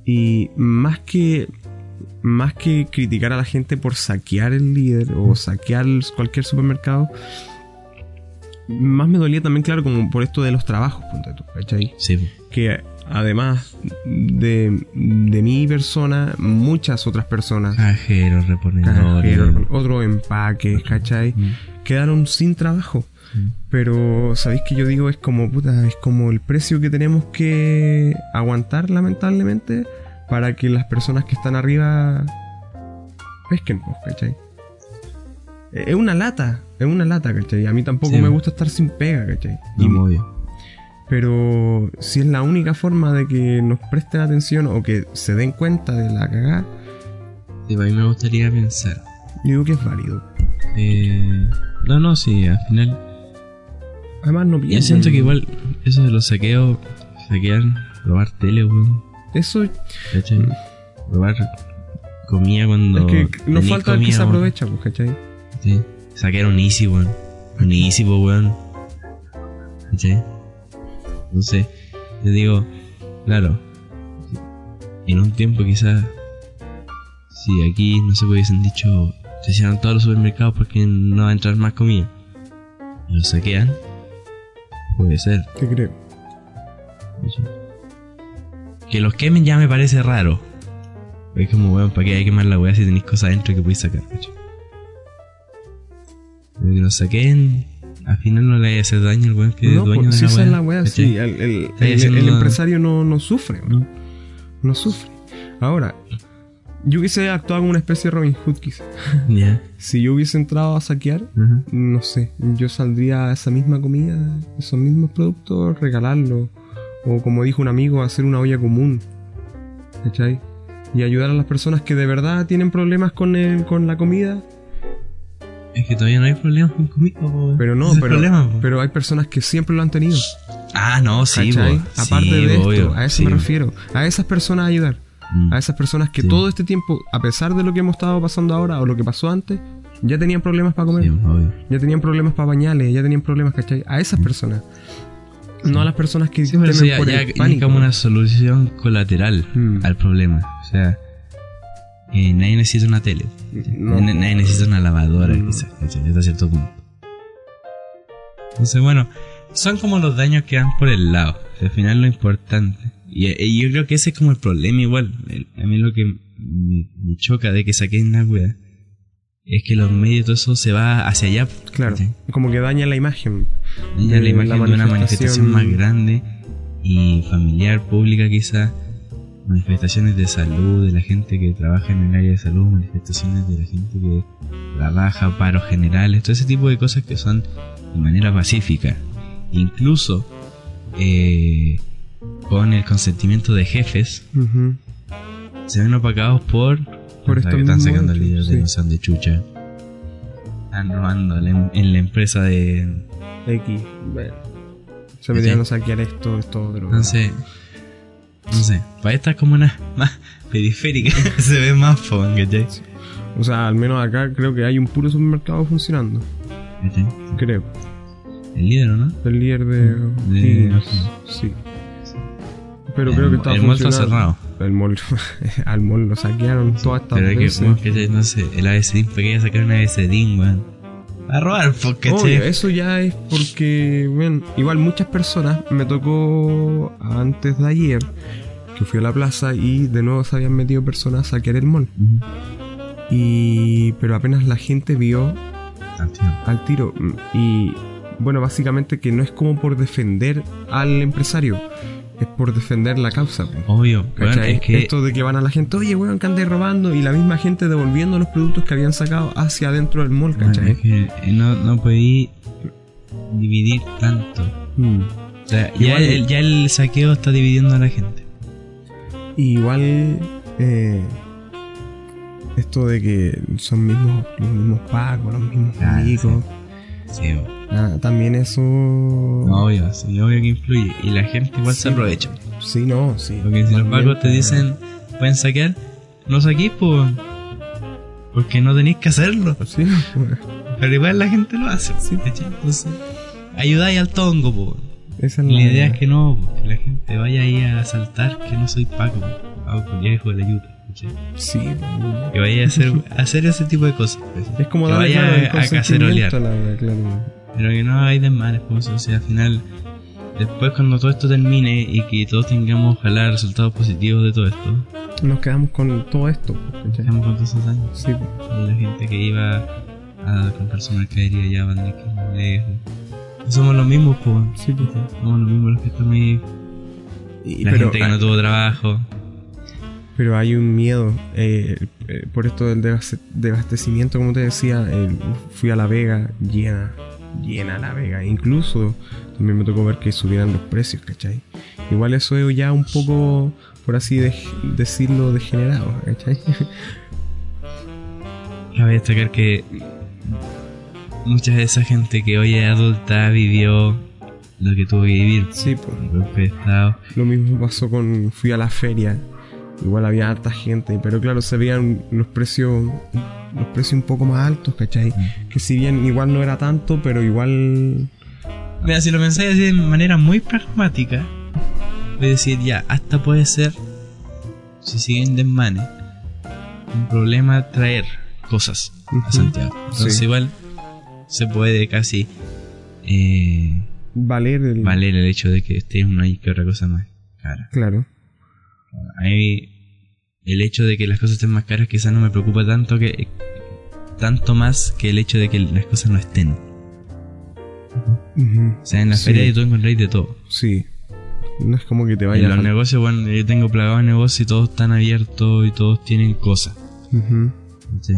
Y más que más que criticar a la gente por saquear el líder o saquear cualquier supermercado, más me dolía también, claro, como por esto de los trabajos, ¿cachai? Sí. Que además de, de mi persona, muchas otras personas, cajeros, reponedores. cajeros, otros empaques, ¿cachai? Mm. Quedaron sin trabajo. Mm. Pero, ¿sabéis que yo digo? Es como, puta, es como el precio que tenemos que aguantar, lamentablemente, para que las personas que están arriba pesquen, pues, ¿cachai? Eh, Es una lata, es una lata, ¿cachai? A mí tampoco Sí. me gusta estar sin pega, ¿cachai? No, Y- obvio. Pero si es la única forma de que nos presten atención o que se den cuenta de la cagada, Sí, pues, a mí me gustaría pensar. yo digo que es válido. Eh, no, no, sí, al final. Además, no Yo piensen. siento que igual eso de los saqueos, saquear, robar tele, weón. Eso ¿Cachai? Robar comida cuando. es que nos falta el que se aprovecha, pues, ¿cachai? Sí. Saquear un Easy, weón. Un Easy, po, weón. ¿Cachai? Entonces, yo digo, claro. En un tiempo quizás. Si aquí no se hubiesen dicho. Se cierran todos los supermercados porque no va a entrar más comida. Y los saquean. Puede ser. ¿Qué creo? Que los quemen ya me parece raro. Es como, weón, ¿para qué hay que quemar la weá si tenéis cosas adentro que podéis sacar, ¿cachai? Pero que los saquen, al final no le hacer daño al weón que es No, dueño pues, de si la es la ¿cachai? sí, el, el- el- el empresario no, no sufre. ¿No? no sufre. Ahora, yo hubiese actuado como una especie de Robin Hood. Si yo hubiese entrado a saquear, no sé, yo saldría a esa misma comida, esos mismos productos, regalarlos. O como dijo un amigo, hacer una olla común. ¿Cachai? Y ayudar a las personas que de verdad tienen problemas con, el, con la comida. Es que todavía no hay problemas con comida, po, weón. Pero no, pero, problema, pero hay personas que siempre lo han tenido. Ah, no, sí. Aparte Sí, de esto, obvio, a eso sí. me refiero. A esas personas ayudar. Mm. A esas personas que Sí. todo este tiempo, a pesar de lo que hemos estado pasando ahora o lo que pasó antes, ya tenían problemas para comer. Ya tenían problemas para bañales, ya tenían problemas, ¿cachai? A esas personas. No a las personas que Sí, pero temen ya, por ya el es pánico. como una solución colateral Mm. al problema. O sea, eh, nadie necesita una tele. No. Nadie necesita una lavadora, No. quizás, hasta cierto punto. Entonces, bueno, son como los daños que dan por el lado. Al final lo importante. Y, y yo creo que ese es como el problema igual. El- a mí lo que me, me choca de que saquen la wea es que los medios todo eso se va hacia allá. Claro, como que daña la imagen. Daña la imagen la de una manifestación- más grande y familiar, pública quizás. Manifestaciones de salud, de la gente que trabaja en el área de salud, manifestaciones de la gente que trabaja, paros generales, todo ese tipo de cosas que son de manera pacífica. Incluso eh, con el consentimiento de jefes, se ven opacados por, Por que están sacando líderes sí. de no sean de chucha. Están robando en la- en la empresa de, X. Bueno. Se metieron a saquear esto, esto, otro. Entonces, no sé, para estas comunas más periféricas se ve más fun, ¿cachai? O sea, al menos acá creo que hay un puro supermercado funcionando. ¿Cachai? Creo. El líder, ¿o ¿no? El líder de. Sí. Pero creo que está el mall está cerrado. El mall. al mall lo saquearon todas estas Pero es que, veces. bueno, ¿cachai? No sé, el ABCDIN, ¿para qué iba a sacar un ABCDIN, weón? A robar, Obvio, ¿cachai? eso ya es porque, bueno, igual muchas personas me tocó antes de ayer que fui a la plaza y de nuevo se habían metido personas a saquear el mall. Y pero apenas la gente vio al tiro y bueno, básicamente que no es como por defender al empresario, es por defender la causa. Obvio, Esto de que van a la gente, oye, weón, que andáis robando y la misma gente devolviendo los productos que habían sacado hacia adentro del mall, es que no, no podí dividir tanto. Mm. O sea, ya el, ya el saqueo está dividiendo a la gente. Y igual eh, esto de que son mismos, los mismos pagos, los mismos Ah, Sí, ah, también eso... obvio, sí, obvio que influye. Y la gente igual se Sí. aprovecha. Sí, no, sí. Porque si los pagos te dicen, pueden saquear, no saquís, pues. Porque no tenéis que hacerlo. Sí, Pero igual la gente lo hace. Sí. Entonces, ayudáis al tongo, pues. Esa es La idea es que no, que la gente vaya ahí a saltar que no soy Paco, Paco de la ayuda. Sí, Que vaya a hacer, a hacer ese tipo de cosas. es como que darle vaya claro, a cacerolear. la claro. Pero que no hay desmanes, pues, o sea, al final, después cuando todo esto termine y que todos tengamos, ojalá, resultados positivos de todo esto, Nos quedamos con todo esto, ¿cachai? estamos con todos esos años. Sí, la gente que iba a comprar su mercadería ya van a ir más lejos. Somos los mismos, pues. Sí, pues. Somos los mismos los que estamos ahí. Y- La pero, gente que no tuvo trabajo. pero hay un miedo eh, eh, por esto del desabastecimiento, como te decía, fui a La Vega llena, llena La Vega. Incluso también me tocó ver que subieran los precios, ¿cachai? Igual eso es ya un poco, por así de- decirlo, degenerado, ¿cachai? Cabe destacar que mucha de esa gente que hoy es adulta vivió lo que tuvo que vivir. Sí, pues. Lo mismo pasó con. Fui a la feria. Igual había harta gente. Pero claro, se veían los precios. Los precios un poco más altos, ¿cachai? Que si bien igual no era tanto, pero igual. Mira, si lo pensáis así de manera muy pragmática, voy a decir ya, hasta puede ser, si siguen desmanes, un problema traer cosas a. Santiago. Entonces Sí. igual se puede casi eh, Valer el. valer el hecho de que esté una y que otra cosa más cara. Claro. Ahí el hecho de que las cosas estén más caras quizás no me preocupa tanto que tanto más que el hecho de que las cosas no estén. O sea, en la Sí. feria tú encontráis de todo. Sí. No es como que te En vaya los negocios, bueno, yo tengo plagado de negocios y todos están abiertos y todos tienen cosas. Ujú. ¿sí?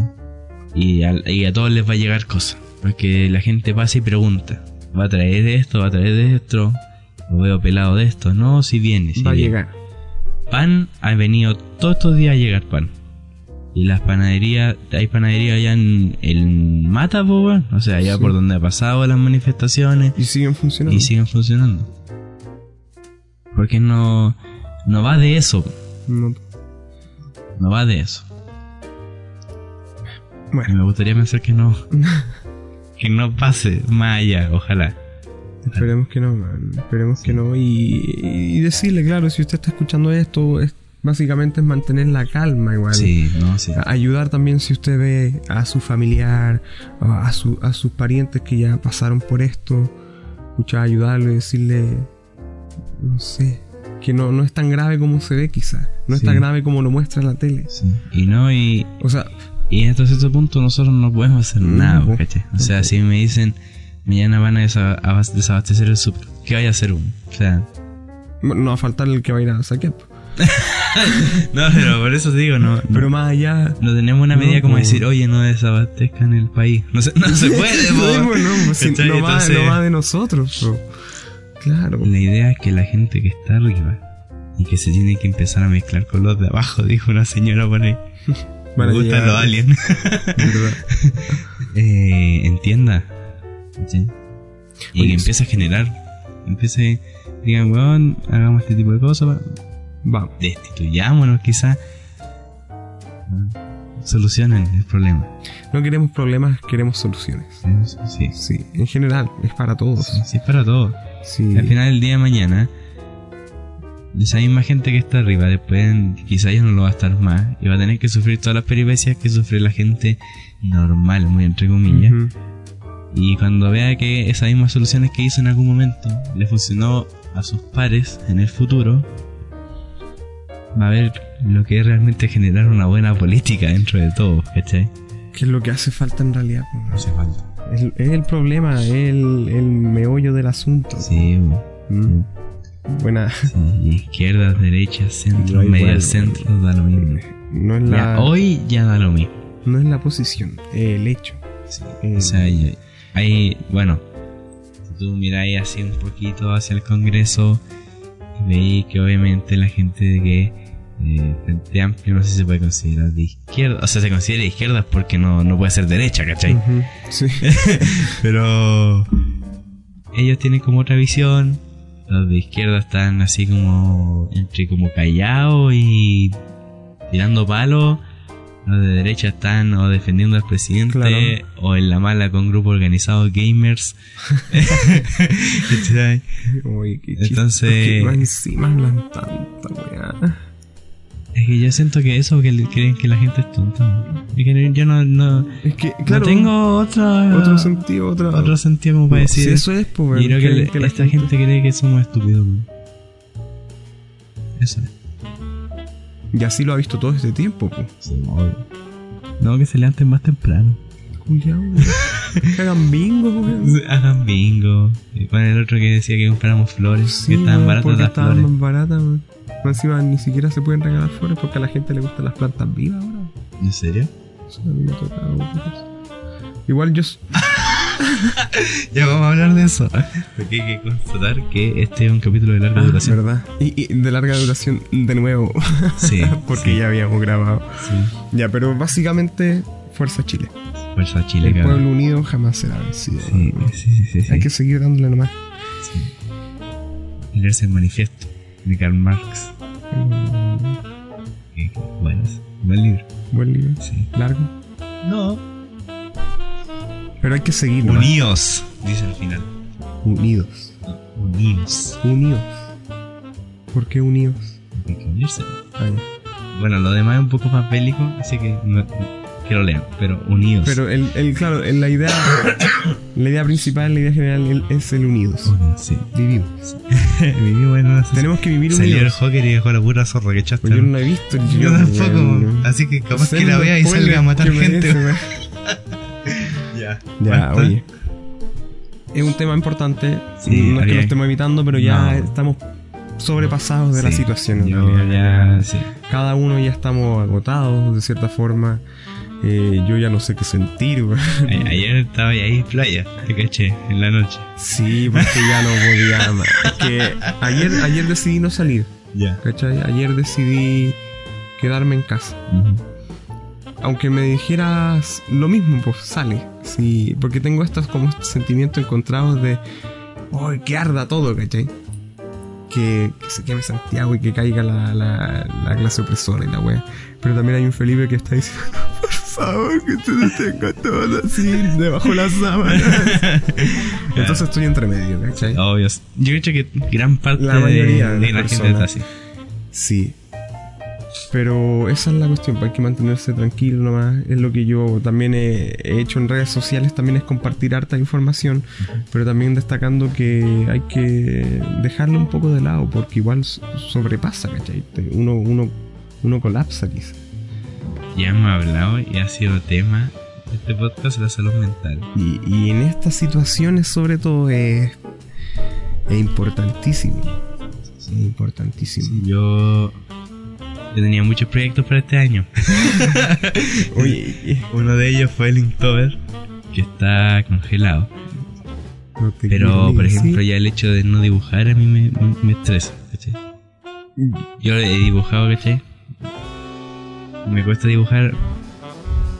Y, al- y a todos les va a llegar cosas. Porque la gente pasa y pregunta. ¿Va a traer esto? ¿Va a traer de esto? Lo veo pelado de esto. No, si viene. Si Va a llegar. Pan ha venido todos estos días a llegar pan. Y las panaderías, hay panaderías allá en el Mata. O sea, allá Sí. por donde ha pasado las manifestaciones Y siguen funcionando. y siguen funcionando. Porque no, no va de eso. No- No va de eso. Y Bueno, me gustaría pensar que no. que no pase más allá, ojalá. esperemos que no, man. Esperemos que no. Y, y decirle, claro, si usted está escuchando esto, es, básicamente es mantener la calma igual. Sí, no, sí. Ayudar también si usted ve a su familiar, a, su- a sus parientes que ya pasaron por esto, escuchar, ayudarle, decirle, no sé, que no, no es tan grave como se ve quizás, no es Sí. tan grave como lo muestra la tele. Sí. Y no, y, O sea, y hasta cierto punto nosotros no podemos hacer No, nada. O sea, No, si me dicen, mañana van a desa- a desabastecer el súper, ¿qué vaya a hacer uno? O sea, no va a faltar el que va a ir a saquear. no, pero por eso te digo, no. Pero más allá... no tenemos una No, medida como decir, oye, no desabastezcan el país. No se, no se puede. No, pues no, pues no, va, Entonces- no va de nosotros. po. Claro. La idea es que la gente que está arriba y que se tiene que empezar a mezclar con los de abajo, dijo una señora por ahí. Van Me gustan los aliens. eh, entienda. ¿sí? Y Oye, que empiece a generar. Empiece, digan, weón, hagamos este tipo de cosas. va- Vamos. Destituyámonos quizás. Solucionen el problema. No queremos problemas, queremos soluciones. Sí, Sí, en general, es para todos. sí, sí, es para todos. Sí. Al final del día de mañana, esa misma gente que está arriba, después quizá ya no lo va a estar más y va a tener que sufrir todas las peripecias que sufre la gente normal, muy entre comillas. Ujú. Y cuando vea que esas mismas soluciones que hizo en algún momento le funcionó a sus pares en el futuro, va a ver lo que es realmente generar una buena política dentro de todo, ¿cachai? ¿Qué es lo que hace falta en realidad? No hace falta. Es, el problema, es el, el meollo del asunto. Sí, Mm. Buena. Sí, izquierdas, derechas, centro, igual, medio centro, da lo mismo. No es Ya, la, hoy ya da lo mismo. no es la posición, el hecho. Eh, O sea, hay, bueno, si tú miráis así un poquito hacia el Congreso y veis que obviamente la gente de que eh, Frente Amplio no sé si se puede considerar de izquierda, o sea, se considera de izquierda porque no, no puede ser derecha, ¿cachai? Sí. Pero ellos tienen como otra visión. Los de izquierda están así como entre como callados y tirando palos. Los de derecha están o defendiendo al presidente Claro. o en la mala con grupos organizados gamers. Entonces- porque más encima hablan tanta weá. Es que yo siento que eso que le- creen que la gente es tonta. Es que yo no, no, Es que, no claro, tengo otra, otro sentido, otra. otro sentido como para decir. Si eso es, pues, Y creo que, que- le- esta gente... cree que somos estúpidos. Eso es. Y así lo ha visto todo este tiempo, pues. No, que se levanten más temprano. Cuidado, hagan bingo, weón. Hagan bingo. Y con el otro que decía que compráramos flores. Sí, que estaban baratas las estaban flores. más baratas, weón. Encima ni siquiera se pueden regalar flores porque a la gente le gustan las plantas vivas ahora. ¿En serio? Eso a mí me. Igual yo. Ya vamos a hablar de eso. Porque hay que constatar que este es un capítulo de larga Ah, duración. ¿Verdad? Y, y de larga duración de nuevo. Sí. porque sí, ya habíamos grabado. Sí. Ya, pero básicamente, Fuerza Chile. Fuerza Chile, El cabrón. pueblo unido jamás será vencido. Sí, sí, sí, sí, sí. Hay que seguir dándole nomás. Sí. Leerse el manifiesto de Karl Marx. Bueno, buen libro. Buen libro. Sí. Largo. No. Pero hay que seguir nomás. Unidos, dice al final. Unidos. Unidos. Unidos. ¿Por qué unidos? Hay que unirse. Ah. Bueno, lo demás es un poco más bélico, así que no, que lo lean, pero unidos. Pero el, el claro, el- la idea la idea principal, la idea general el- es el unidos. Unidos, sí. Vivimos. Vivimos en una Tenemos que vivir Salió el unidos. Joker y dejó la pura zorra que echaste. Pues yo no la he visto. el Yo Joker, tampoco, así que capaz que la vea y salga a matar gente. Ya, Ya, oye. Es un tema importante. Sí, no es que lo estemos evitando, pero ya No. estamos sobrepasados de la Sí, situación. en Yo realidad. ya, sí. Cada uno ya estamos agotados de cierta forma. Eh, yo ya no sé qué sentir. A- Ayer estaba ahí en playa, te caché, en la noche. Sí, porque ya no podía más. Es que ayer, ayer decidí no salir, Ya. ¿cachai? Ayer decidí quedarme en casa. Aunque me dijeras lo mismo, pues sale. Sí, porque tengo estos como sentimientos encontrados de. ¡Ay, que arda todo, ¿cachai? Que, que se queme Santiago y que caiga la, la, la clase opresora y la wea. Pero también hay un Felipe que está diciendo, por favor, que tú no tengas todo así debajo de las sábanas. Entonces estoy entre medio, ¿cachai? Obvio. Yo creo que gran parte La mayoría de de, la gente está así. Sí. Pero esa es la cuestión, pues hay que mantenerse tranquilo nomás. Es lo que yo también he, he hecho en redes sociales, también es compartir harta información, pero también destacando que hay que dejarlo un poco de lado, porque igual so- sobrepasa, ¿cachai? Te- Uno, uno, uno colapsa quizá. Ya hemos hablado y ha sido tema de este podcast la salud mental. Y, y en estas situaciones sobre todo es, es importantísimo. Es importantísimo. Yo, yo tenía muchos proyectos para este año. Oye, Uno de ellos fue el Inktober, que está congelado. no Pero, por ejemplo, ya el hecho de no dibujar a mí me, me, me estresa, ¿cachai? Yo he dibujado, ¿cachai? Me cuesta dibujar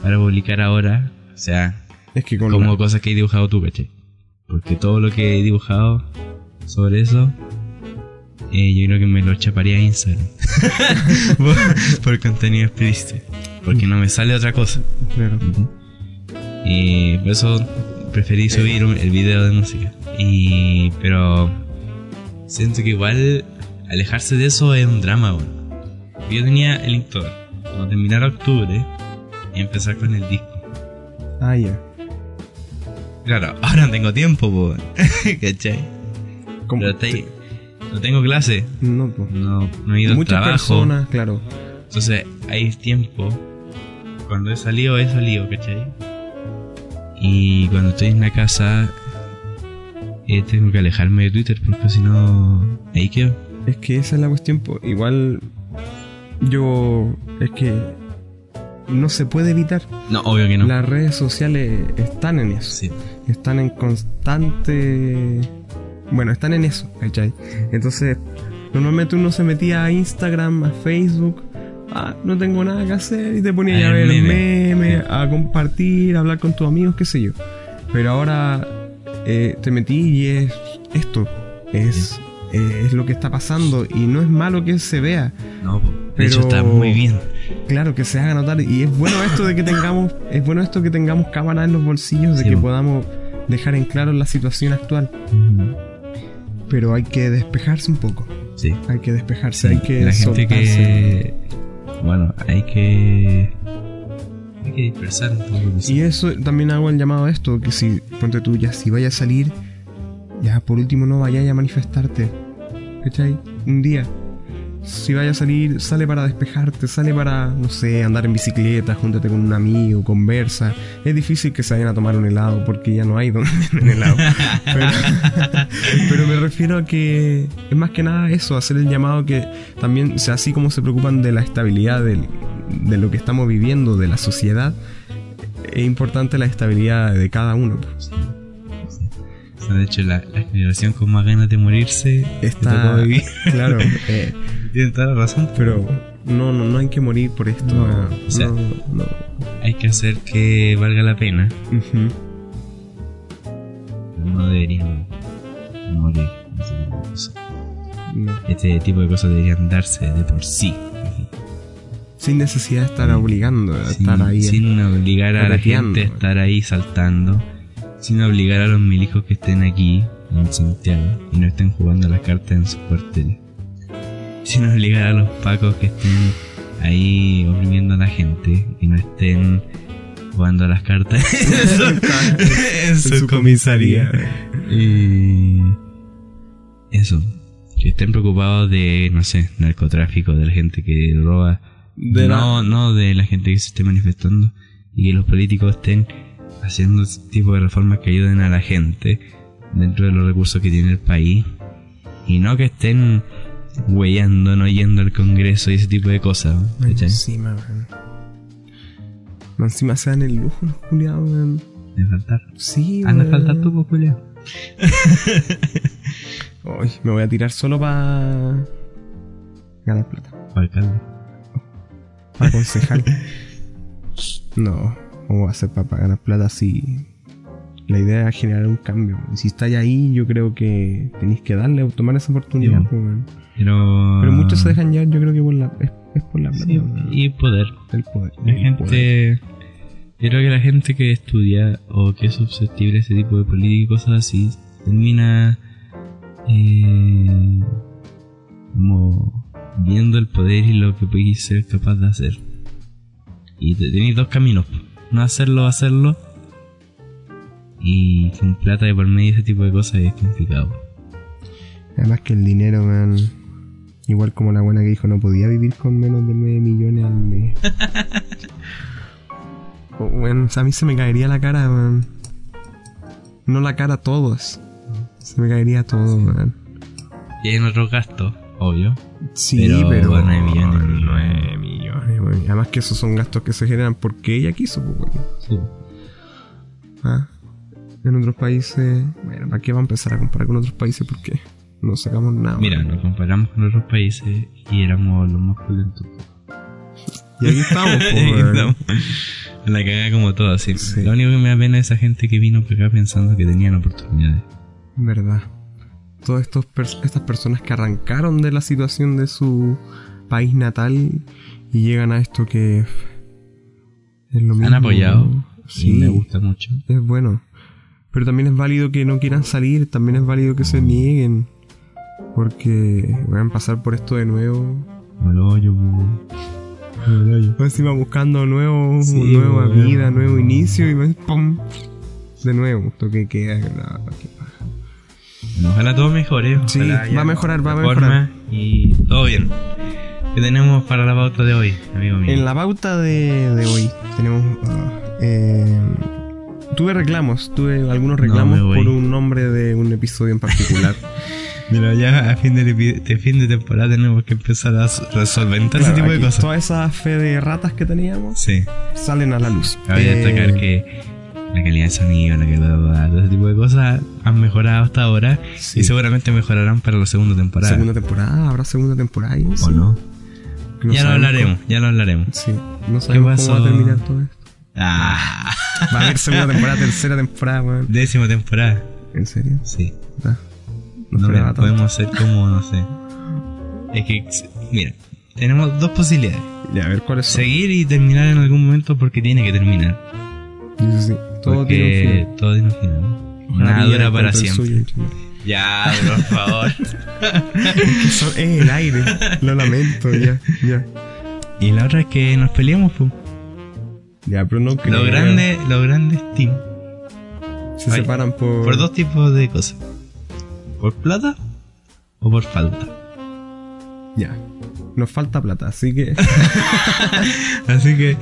para publicar ahora. O sea, es que con como la- cosas que he dibujado tú, ¿cachai? Porque todo lo que he dibujado sobre eso, eh, yo creo que me lo chaparía a Instagram. por, por contenido explícito. Porque no me sale otra cosa. claro. Y por eso preferí subir un- el video de música. Y, pero siento que igual alejarse de eso es un drama. Yo tenía el Inktober. Cuando terminara octubre y empezar con el disco. Ah, ya. Claro, ahora no tengo tiempo, po, ¿cachai? Como Pero te- no tengo clase, No, pues. no, no he ido al Muchas trabajo. personas, claro. Entonces hay tiempo. Cuando he salido, he salido, ¿cachai? Y cuando estoy en la casa, eh, tengo que alejarme de Twitter porque si no, ahí quedo. Es que esa es la cuestión. po. Igual yo... Es que no se puede evitar. No, obvio que no. Las redes sociales están en eso. Sí. Están en constante... Bueno, están en eso, ¿cachai? Entonces, normalmente uno se metía a Instagram, a Facebook. Ah, no tengo nada que hacer y te ponía a ver el memes, meme. a compartir, a hablar con tus amigos, qué sé yo. Pero ahora eh, te metí y es esto. Es, eh, es lo que está pasando y no es malo que se vea. No, de Pero- hecho está muy bien. Claro, que se haga notar. Y es bueno esto de que tengamos, es bueno esto que tengamos cámaras en los bolsillos, de Sí, que po. podamos dejar en claro la situación actual. Pero hay que despejarse un poco. Sí. Hay que despejarse, Sí, hay que la gente soltarse. que bueno hay que hay que dispersar un poco. Y eso también hago el llamado a esto, que si, ponte tú, ya si vayas a salir, ya por último no vayas a manifestarte. ¿Cachai? Un día. Si vayas a salir, sale para despejarte, sale para, no sé, andar en bicicleta, júntate con un amigo, conversa. Es difícil que se vayan a tomar un helado porque ya no hay donde venden helado. Pero, me refiero a que es más que nada eso, hacer el llamado que también, sea, así como se preocupan de la estabilidad del- de lo que estamos viviendo, de la sociedad, es importante la estabilidad de cada uno. De hecho la, la generación con más ganas de morirse Está, vivir. claro, eh, tiene toda la razón pero no, no, no hay que morir por esto. No, ah, o sea- no, no. hay que hacer que valga la pena pero no deberían morir. No. este tipo de cosas deberían darse de por sí Sin necesidad de estar obligando a sin, estar ahí. sin obligar a la gente a estar ahí saltando sin obligar a los milicos que estén aquí en Santiago y no estén jugando las cartas en sus cuarteles sin obligar a los pacos que estén ahí oprimiendo a la gente y no estén jugando las cartas en su, su comisaría. y eso que estén preocupados de no sé narcotráfico de la gente que roba De la- no no de la gente que se esté manifestando y que los políticos estén haciendo ese tipo de reformas que ayuden a la gente dentro de los recursos que tiene el país y no que estén huellando, no yendo al Congreso y ese tipo de cosas. Encima, man. Encima se dan el lujo los culiados, man. De faltar. Sí, Anda a weón. faltar tú, pues, Julio. Ay, me voy a tirar solo para ganar plata. Alcalde. Para concejal. no, ¿cómo va a ser para ganar plata si la idea es generar un cambio? Y si estáis ahí, yo creo que tenéis que darle, tomar esa oportunidad. Sí. Pero. Pero muchos se dejan llevar, yo creo que por la, es, es por la plata. Sí, y poder. el poder. La el poder. gente. Yo creo que la gente que estudia o que es susceptible a ese tipo de política y cosas así termina eh, como viendo el poder y lo que podéis ser capaz de hacer. Y te- tenéis dos caminos: no hacerlo, hacerlo. Y con plata de por medio ese tipo de cosas es complicado. Además que el dinero, man. Igual como la buena que dijo, no podía vivir con menos de 9 millones al mes. Oh, bueno, a mí se me caería la cara, man. No la cara, todos. Se me caería todo, man. Y hay otros gastos, obvio. Sí, Pero pero. 9 millones. 9 millones, man. Además que esos son gastos que se generan porque ella quiso, pues, bueno. Sí. Ah, En otros países. Bueno, ¿para qué va a empezar a comparar con otros países? Porque no sacamos nada. Mira, nos comparamos con otros países y éramos los más pulentos. Y aquí estamos, pues. La cagada como todo, así. Sí. Lo único que me da pena es esa gente que vino acá pensando que tenían oportunidades. Verdad. Todas estos pers- estas personas que arrancaron de la situación de su país natal y llegan a esto que es lo mismo. Han apoyado. Sí, me gusta mucho. es bueno. Pero también es válido que no quieran salir, también es válido que se nieguen. Porque van a pasar por esto de nuevo. Como el hoyo. Encima buscando nuevo, Sí, nueva vida, nuevo inicio y más, ¡pum! De nuevo, toque queda. no, ojalá todo mejore. ojalá Sí, va a mejorar, va a mejorar. Y todo bien. ¿Qué tenemos para la pauta de hoy, amigo mío? En la pauta de, de hoy tenemos... eh, tuve reclamos, tuve algunos No, reclamos voy. por un nombre de un episodio en particular. Mira, ya a fin de, de fin de temporada tenemos que empezar a s- resolventar ese Claro, tipo de cosas. Toda esa fe de ratas que teníamos Sí. salen a la luz. Cabe Eh, destacar que la calidad de sonido, la calidad de todo ese tipo de cosas han mejorado hasta ahora Sí. y seguramente mejorarán para la segunda temporada. Segunda temporada, habrá segunda temporada y? ¿O no? No ya lo hablaremos, ya lo hablaremos. sí, no sabemos pasó? cómo va a terminar todo esto. Ah, Va a haber segunda temporada, tercera temporada, weón. décima temporada. ¿En serio? Sí. Ah, no, podemos hacer como, no sé. Es que, mira, tenemos dos posibilidades. Ya, a ver cuáles son. Seguir y terminar en algún momento porque tiene que terminar. Sí, sí, sí. Todo porque tiene un final. todo tiene un final. Nada dura para siempre. suyo. Ya, por favor. Es el aire. Lo lamento, ya, ya. y la otra es que nos peleamos, pues. Ya, pero no creo. Lo grande, lo grande es team. Se Ay, separan por. Por dos tipos de cosas. ¿Por plata o por falta? Ya. Nos falta plata, así que. Así que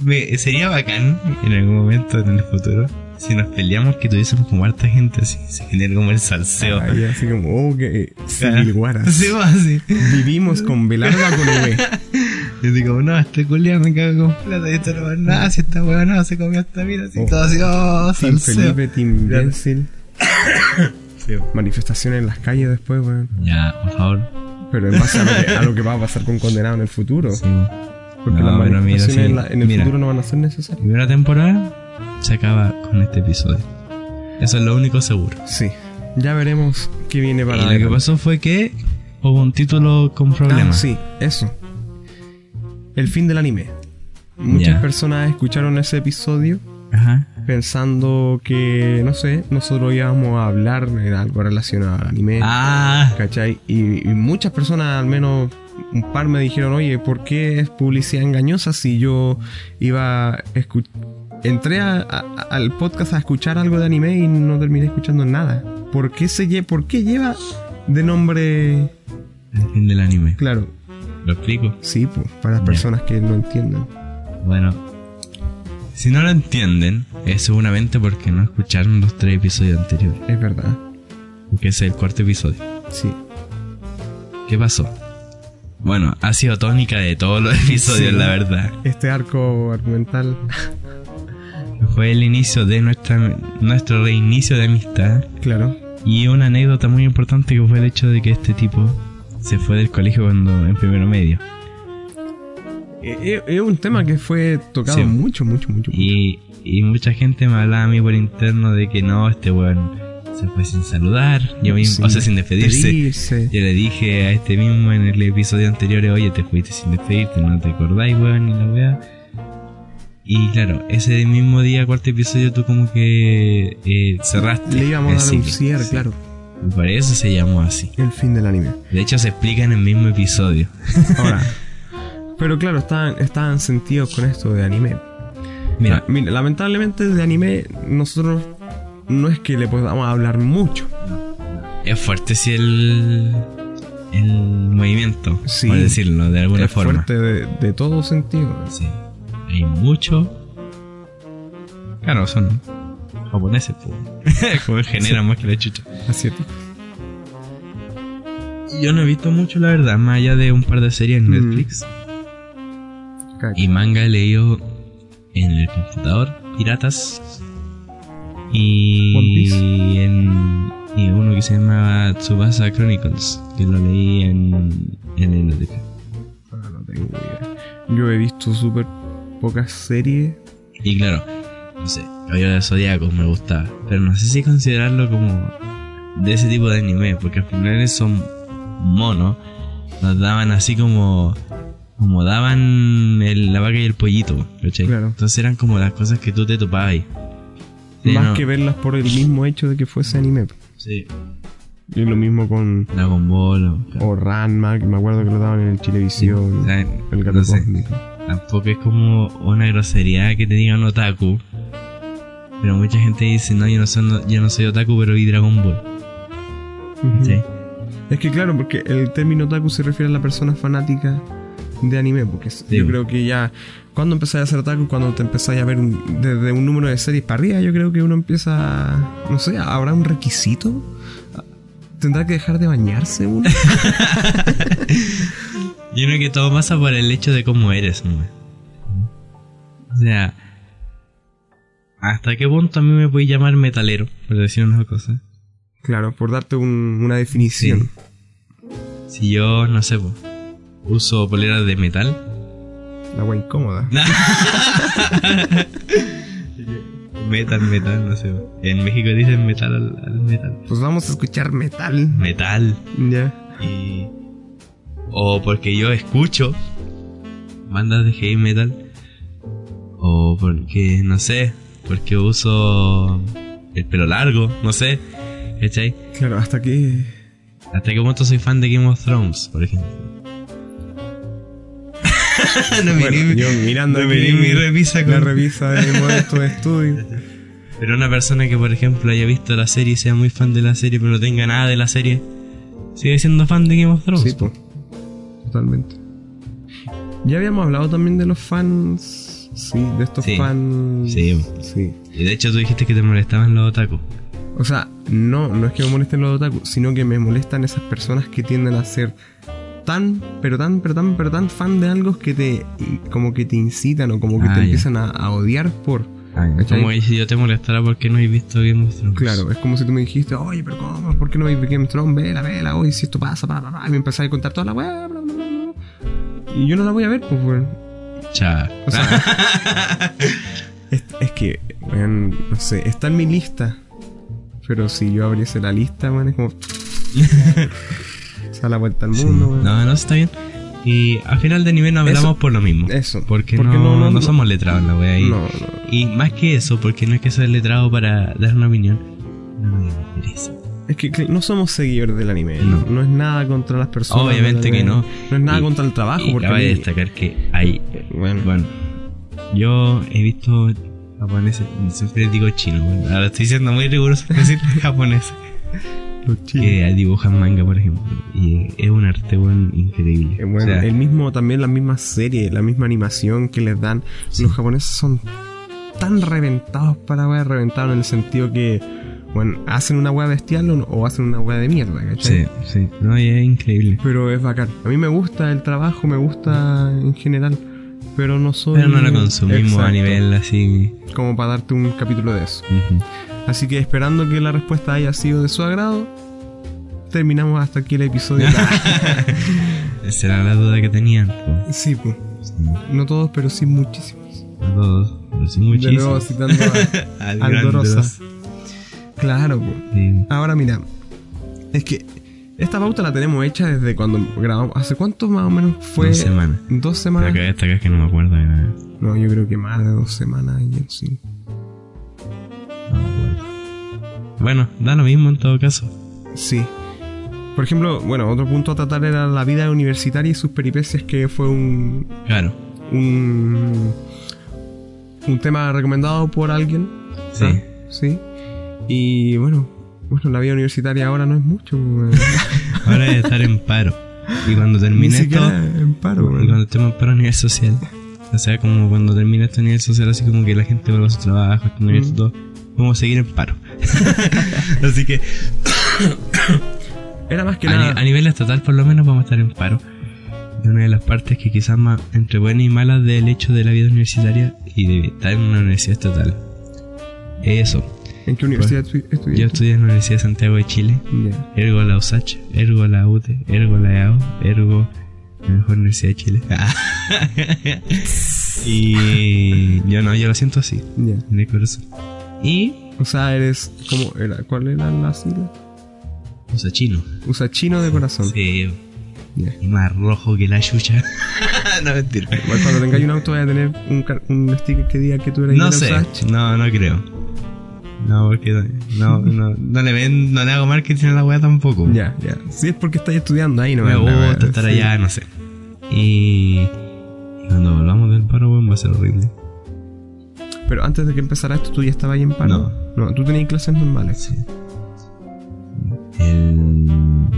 me- sería bacán en algún momento en el futuro si nos peleamos que tuviésemos como harta gente así, se genera como el salseo. Así como, oh, que. Civil Guaras. Sí, va así. Vivimos con Belarga con V. Yo digo, no, este culiao me cago con plata y esto no va nada, si esta weá no se comió esta vida, así Oh. todo así, oh, Team salseo. Felipe, Team. Bensil. Sí. Manifestaciones en las calles después, weón. Ya, por favor. Pero en base a lo, que, a lo que va a pasar con Condenado en el futuro. Sí. Porque No, las mira, manifestaciones sí, en, la- en el mira. futuro no van a ser necesarias. Primera temporada se acaba con este episodio. Eso es lo único seguro. Sí. Ya veremos qué viene para y lo que pasó fue que hubo un título con Ah, problemas. sí, eso. El fin del anime. Muchas personas escucharon ese episodio Ajá. pensando que, no sé, nosotros íbamos a hablar de algo relacionado al anime. Ah, ¿Cachai? Y, y muchas personas, al menos un par, me dijeron, oye, ¿por qué es publicidad engañosa si yo iba a escu- Entré a- a- al podcast a escuchar algo de anime y no terminé escuchando nada. ¿Por qué, se lle- ¿Por qué lleva de nombre... el fin del anime. Claro, Lo explico. sí, pues, para las personas que no entienden. Bueno, si no lo entienden, es seguramente porque no escucharon los tres episodios anteriores. Es verdad. Que es el cuarto episodio. Sí. ¿Qué pasó? Bueno, ha sido tónica de todos los episodios, Sí. la verdad. Este arco argumental. Fue el inicio de nuestra, nuestro reinicio de amistad. Claro. Y una anécdota muy importante que fue el hecho de que este tipo se fue del colegio cuando en primero medio. Es, es- es un tema que fue tocado Sí. mucho, mucho, mucho. Y, y mucha gente me hablaba a mí por interno de que no, este weón se fue sin saludar, yo mismo, o sea, sin despedirse. despedirse. Yo le dije a este mismo en el episodio anterior, oye, te fuiste sin despedirte, no te acordáis, weón, ni la weá. Y claro, ese mismo día, cuarto episodio, tú como que eh, cerraste. Le íbamos el a dar un ciclo. cierre, Sí. claro. Y por eso se llamó así. El fin del anime. De hecho, se explica en el mismo episodio. Ahora. pero claro, estaban, estaban sentidos con esto de anime. Mira, Ah, mira, lamentablemente de anime nosotros no es que le podamos hablar mucho. es fuerte si el, el movimiento, Sí. por decirlo de alguna es forma. fuerte de, de todo sentido. Sí. Hay mucho. Claro, son japoneses, pues. generan más que la chucha. Asiático. Yo no he visto mucho, la verdad, más allá de un par de series en Mm. Netflix. Y manga he leído en el computador, piratas. Y en y uno que se llama Tsubasa Chronicles, que lo leí en, en la biblioteca. Ah, no tengo idea. Yo he visto súper pocas series. Y claro, no sé, Caballero de Zodíaco me gustaba, pero no sé si considerarlo como de ese tipo de anime, porque al final esos monos nos daban así como como daban el- la vaca y el pollito, ¿cachai? Claro. Entonces eran como las cosas que tú te topabas ahí. Sí, más no, que verlas por el mismo hecho de que fuese anime. Sí, Y lo mismo con Dragon Ball o, o Ranma, que me acuerdo que lo daban en el o sea, el gato no sé, cósmico. Tampoco es como una grosería que te digan otaku. Pero mucha gente dice, no, yo no soy, yo no soy otaku, pero vi Dragon Ball. ¿sí? Es que claro, porque el término otaku se refiere a la persona fanática de anime, porque yo creo que ya cuando empezáis a hacer otaku, cuando te empezáis a ver un- desde un número de series para arriba, yo creo que uno empieza, no sé, habrá un requisito. ¿Tendrá que dejar de bañarse uno? Yo creo que todo pasa por el hecho de cómo eres, ¿no? O sea, ¿hasta qué punto a mí me puede llamar metalero? Por decir una cosa. claro, por darte un- una definición. Si yo, no sé, po, uso poleras de metal. La wea incómoda. metal, metal, no sé. po. En México dicen metal al, al metal. Pues vamos a escuchar metal. Metal. Ya. Y... O porque yo escucho bandas de heavy metal. O porque, no sé, porque uso el pelo largo, no sé. ¿Cachai? Claro, hasta que. ¿Hasta qué punto soy fan de Game of Thrones, por ejemplo? no Bueno, miré mi- yo mirando no aquí miré mi revisa la con- revisa de Modesto de Estudio. Pero una persona que, por ejemplo, haya visto la serie y sea muy fan de la serie, pero no tenga nada de la serie, sigue siendo fan de Game of Thrones. Sí, po. Totalmente. Ya habíamos hablado también de los fans. Sí, de estos Sí. fans. Sí. Sí. Y de hecho tú dijiste que te molestaban los otaku. O sea, no, no es que me molesten los otaku, sino que me molestan esas personas que tienden a ser tan, pero tan, pero tan, pero tan fan de algo que te, como que te incitan o como que Ah, te ya. empiezan a, a odiar por. ¿cachai? Como si yo te molestara porque no he visto Game of Thrones. Claro, es como si tú me dijiste, oye, pero ¿cómo? ¿Por qué no veis Game of Thrones? Vela, vela, oye, si esto pasa, pa, pa, pa", y me empezáis a contar toda la weá, bla, bla, bla. Y yo no la voy a ver, pues, weón. Cha. O sea, es, es que, weón, no sé, está en mi lista. Pero si yo abriese la lista, weón, es como. se da la vuelta al Sí. mundo, weón. No, no, está bien. Y al final de nivel no hablamos Eso- por lo mismo. Eso. Porque, Porque no, no- no- somos letrados la wea no. Y más que eso, porque no es que ser letrado para dar una opinión. No me interesa. Es que no somos seguidores del anime. No, No. es nada contra las personas. Obviamente que no. No es nada Y- contra el trabajo. Y porque cabe destacar que hay. Bueno, Bueno, yo he visto japoneses. Siempre digo chino. bueno, ahora estoy siendo muy riguroso en decir japoneses. los chinos. Que dibujan manga, por ejemplo. Y es un arte bueno, increíble. Eh, Bueno, O sea, el mismo, también la misma serie, la misma animación que les dan. Los japoneses son tan reventados para weá, reventados en el sentido que, bueno, hacen una weá bestial o, o hacen una weá de mierda, ¿cachai? Sí, sí. No, y es increíble. Pero es bacán. A mí me gusta el trabajo, me gusta en general, pero no soy. Pero no lo consumimos a nivel así. Como para darte un capítulo de eso. Así que esperando que la respuesta haya sido de su agrado, terminamos hasta aquí el episodio. Esa era la duda que tenían. po. sí, pues. Sí, No todos, pero sí muchísimos. a todos. Pero sí De muchísimo. nuevo citando a Al Aldorosa. Claro, pues. Sí. Ahora mira, es que esta pauta la tenemos hecha desde cuando grabamos. ¿Hace cuánto más o menos fue? Dos semanas. Dos semanas. acá esta acá es que no me acuerdo de nada. No, yo creo que más de dos semanas. y sí. No me acuerdo. Bueno, da lo mismo en todo caso. Sí. Por ejemplo, bueno, otro punto a tratar era la vida universitaria y sus peripecias, que fue un, Claro. un, un tema recomendado por alguien. Sí. ¿ah? Sí. Y bueno, bueno, la vida universitaria ahora no es mucho. Ahora es estar en paro. Y cuando Ni termine esto. en paro. Y cuando estemos en paro a nivel social. O sea, como cuando termine este nivel social, así como que la gente vuelva a su trabajo, estudiar Mm. todo. Vamos a seguir en paro. así que Era más que a, ni- a nivel estatal, por lo menos, vamos a estar en paro. Una de las partes que quizás más entre buenas y malas del hecho de la vida universitaria y de estar en una universidad estatal. Eso. ¿En qué universidad estu- estudiaste? Yo estudié en la Universidad de Santiago de Chile. Ya. Ergo la USACH, Ergo la UTE, Ergo la EAO, Ergo la mejor universidad de Chile. y yo no, yo lo siento así, Ya. en el corazón. Y O sea, eres. ¿Cómo era? ¿Cuál era la sigla? usa chino. Usa chino de corazón. Sí, Ya. y más rojo que la chucha. no mentira. Igual cuando tengáis un auto, vaya a tener un, un sticker que diga que tú eres No sé, Usach. no, no creo. No, porque no, no, no le ven, no le hago marketing a la weá tampoco. Ya, ya. Si es porque estáis estudiando ahí, no Me gusta estar sí. allá, no sé. Y, cuando volvamos del paro, weón, va a ser horrible. Pero antes de que empezara esto, tú ya estabas ahí en paro. No, tú tenías clases normales. Sí. El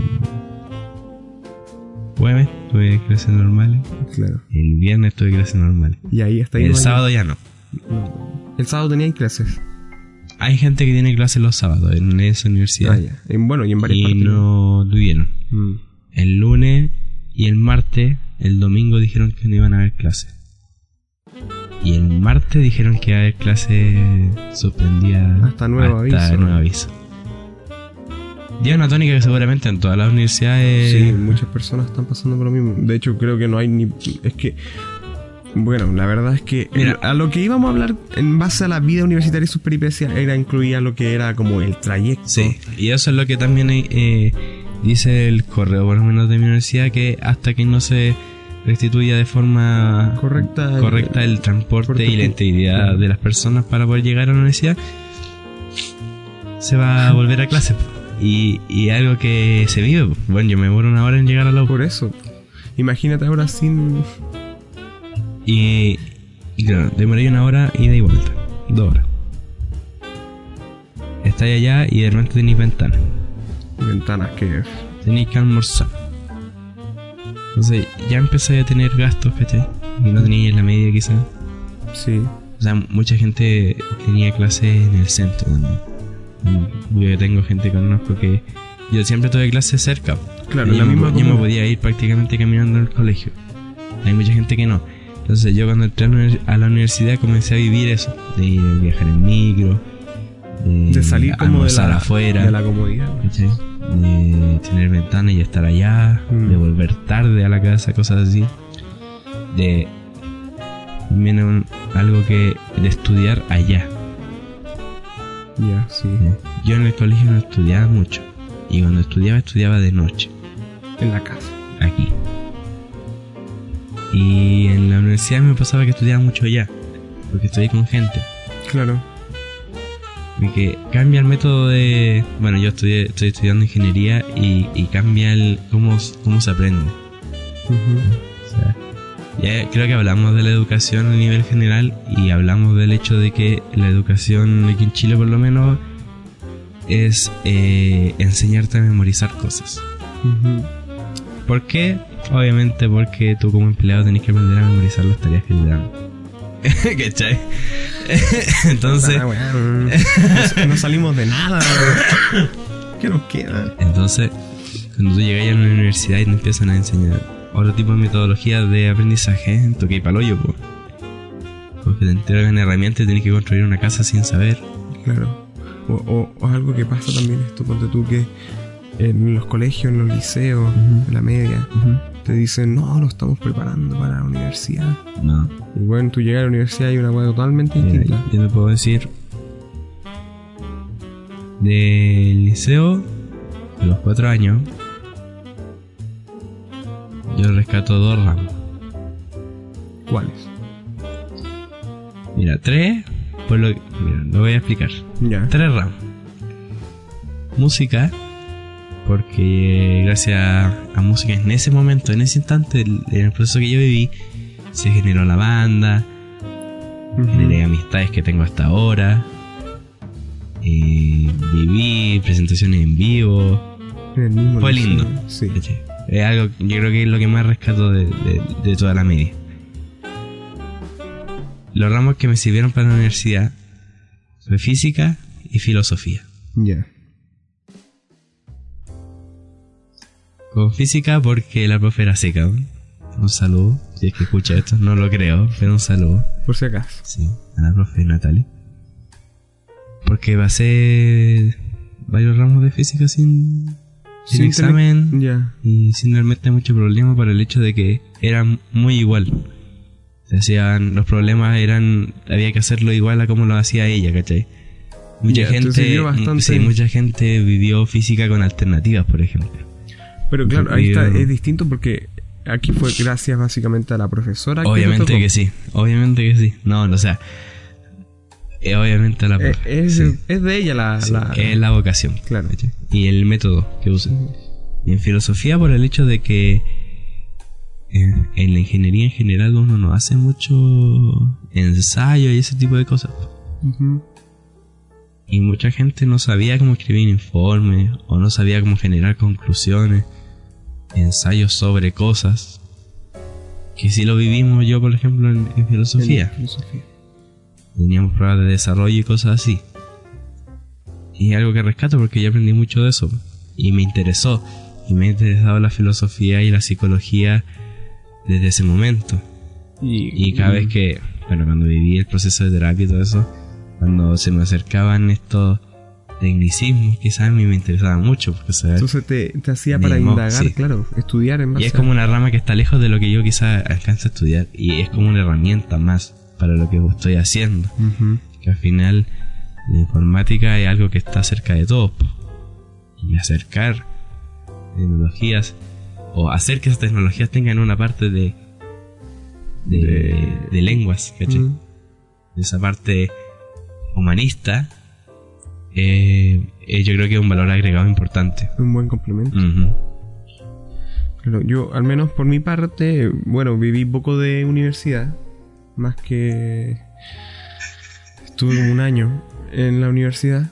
jueves, tuve clases normales. Claro. El viernes tuve clases normales. Y ahí hasta ahí. El no sábado ya no. El sábado tenía clases. Hay gente que tiene clases los sábados en esa universidad. Ah, ya. En- bueno, y en varias y partes. no tuvieron. Mm. El lunes y el martes, el domingo dijeron que no iban a haber clases. Y el martes dijeron que iba a haber clases suspendidas Hasta nuevo hasta aviso. nuevo aviso. Y es una tónica que seguramente en todas las universidades. Sí, muchas personas están pasando por lo mismo. De hecho, creo que no hay ni. Es que. Bueno, la verdad es que Mira. a lo que íbamos a hablar en base a la vida universitaria y sus peripecias era incluía lo que era como el trayecto. Sí, y eso es lo que también eh, dice el correo, por lo menos de mi universidad, que hasta que no se restituya de forma Correcta. correcta el transporte y la integridad de las personas para poder llegar a la universidad, se va a volver a clase. Y, y algo que se vive. Bueno, yo me demoro una hora en llegar a la U. Por eso. Imagínate ahora sin. Y, y claro, demoré una hora ida y vuelta. Dos horas. Estáis allá y de repente tenéis ventana. ventanas que. Tenéis que almorzar. Entonces ya empecé a tener gastos, ¿cachai? No en la media quizás. Sí. O sea, mucha gente tenía clases en el centro también. Yo tengo gente que conozco que... Yo siempre tuve clases cerca. Claro, Y la yo, me, misma yo me podía ir prácticamente caminando al colegio. Hay mucha gente que no. Entonces yo cuando entré a la universidad comencé a vivir eso. De ir a viajar en micro. De, De salir como de la, afuera. de la comodidad. De tener ventana y estar allá, Mm. de volver tarde a la casa, cosas así. De un- algo que de estudiar allá. Ya, sí. Yo en el colegio no estudiaba mucho y cuando estudiaba estudiaba de noche En la casa. aquí. Y en la universidad me pasaba que estudiaba mucho allá, porque estudié con gente. Claro. Y que cambia el método de. Bueno, yo estudié, estoy estudiando ingeniería y, y cambia el cómo, cómo se aprende. O sea, ya creo que hablamos de la educación a nivel general y hablamos del hecho de que la educación aquí en Chile por lo menos es eh, enseñarte a memorizar cosas. Ujú. ¿Por qué? Obviamente porque tú como empleado tenés que aprender a memorizar las tareas que te dan. ¿Cachai? Entonces, Ah, no, no salimos de nada. ¿Qué nos queda? entonces, cuando tú llegas a la universidad y te empiezan a enseñar otro tipo de metodologías de aprendizaje, toque y paloyo, pues. Porque te entregan herramientas y tenés que construir una casa sin saber. Claro. O, o- o algo que pasa también esto, ponte tú que en los colegios, en los liceos, en la media, te dicen, no, lo estamos preparando para la universidad. No. Y bueno, tú llegas a la universidad y hay una hueá totalmente Mira, distinta. yo te puedo decir del liceo de los cuatro años yo rescato dos ramos ¿Cuáles? mira tres pues lo, mira, lo voy a explicar Ya. tres ramos música porque gracias a música en ese momento en ese instante en el proceso que yo viví se generó la banda generé amistades que tengo hasta ahora. Eh, viví presentaciones en vivo. En el mismo Fue lindo. Es algo, yo creo que es lo que más rescato de, de- de toda la media. Los ramos que me sirvieron para la universidad fue física y filosofía. Ya. Con física porque la profe era seca. Un saludo, si es que escucha esto, no lo creo, pero un saludo. Por si acaso. Sí, a la profe Natalie. Porque pasé varios ramos de física sin, sin, examen y sin realmente mucho problema por el hecho de que eran muy igual. Se hacían, los problemas eran, había que hacerlo igual a como lo hacía ella, ¿cachai? Mucha gente, sí, mucha gente vivió física con alternativas, por ejemplo. Pero claro, ahí está, es distinto porque aquí fue gracias básicamente a la profesora. Obviamente que sí, obviamente que sí. No, o sea, eh, obviamente a la Eh, es, sí. es de ella la. Sí, la- es la vocación. Claro. Y el método que usan. Y en filosofía por el hecho de que eh, en la ingeniería en general uno no hace mucho ensayo y ese tipo de cosas. Y mucha gente no sabía cómo escribir informes o no sabía cómo generar conclusiones, ensayos sobre cosas. que sí lo vivimos yo, por ejemplo, en, en filosofía. En filosofía. Teníamos pruebas de desarrollo y cosas así. Y es algo que rescato porque yo aprendí mucho de eso. Y me interesó. Y me ha interesado la filosofía y la psicología desde ese momento. Y cada vez que, bueno, cuando viví el proceso de terapia y todo eso, cuando se me acercaban estos tecnicismos, quizás a mí me interesaba mucho. Porque, ¿sabes? Entonces te, te hacía para indagar, sí. claro, estudiar en base Y es como una rama que está lejos de lo que yo quizás alcance a estudiar. Y es como una herramienta más para lo que estoy haciendo. Que al final la informática es algo que está cerca de todos. po. Y acercar tecnologías o hacer que esas tecnologías tengan una parte de de, De- de lenguas, ¿cachai? Mm. De esa parte humanista, eh, eh, yo creo que es un valor agregado importante. Un buen complemento. Claro, yo, al menos por mi parte, bueno, viví poco de universidad, más que estuve un año en la universidad.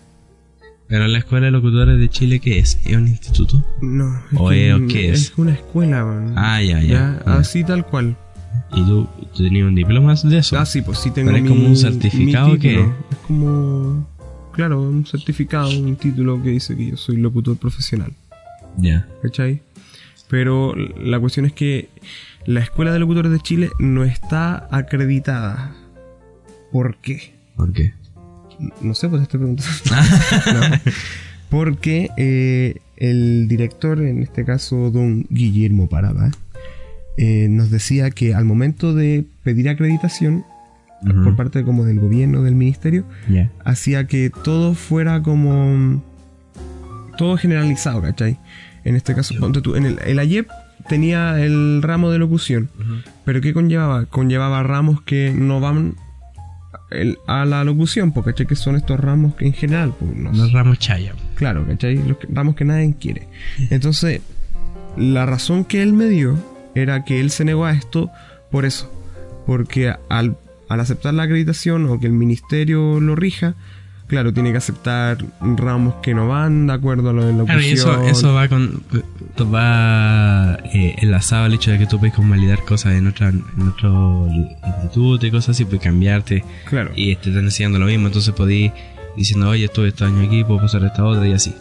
Pero la Escuela de Locutores de Chile, ¿qué es? ¿Es un instituto? No, es, ¿O que es- o qué es? una escuela, man. Ah, ya, ya. Ya, ya. así tal cual. ¿Y tú, tú tenías un diploma de eso? Ah, sí, pues sí tengo ¿Pero es mi- como un certificado título. Es como, claro, un certificado, un título que dice que yo soy locutor profesional. Ya. ¿cachai? Pero la cuestión es que la Escuela de Locutores de Chile no está acreditada. ¿Por qué? ¿Por qué? No sé, pues estoy preguntando. No. Porque eh, el director, en este caso don Guillermo Parada, eh, nos decía que al momento de pedir acreditación Por parte como del gobierno, del ministerio, hacía que todo fuera como todo generalizado, ¿cachai? En este caso, ponte tú, en el, el AYEP tenía el ramo de locución, pero ¿qué conllevaba? Conllevaba ramos que no van el- a la locución, porque ¿cachai? Que son estos ramos que en general, pues, no Los sé. ramos chaya. claro, ¿cachai? Los ramos que nadie quiere. Entonces, la razón que él me dio era que él se negó a esto por eso, porque al, al aceptar la acreditación o que el ministerio lo rija, claro, tiene que aceptar ramos que no van de acuerdo a lo de locución. Claro, y eso, eso va con va eh, enlazado al hecho de que tú puedes convalidar cosas en otra en otro instituto y cosas así, puedes cambiarte Claro. y te están enseñando lo mismo, entonces podís diciendo, oye, estuve este año aquí, puedo pasar a esta otra y así.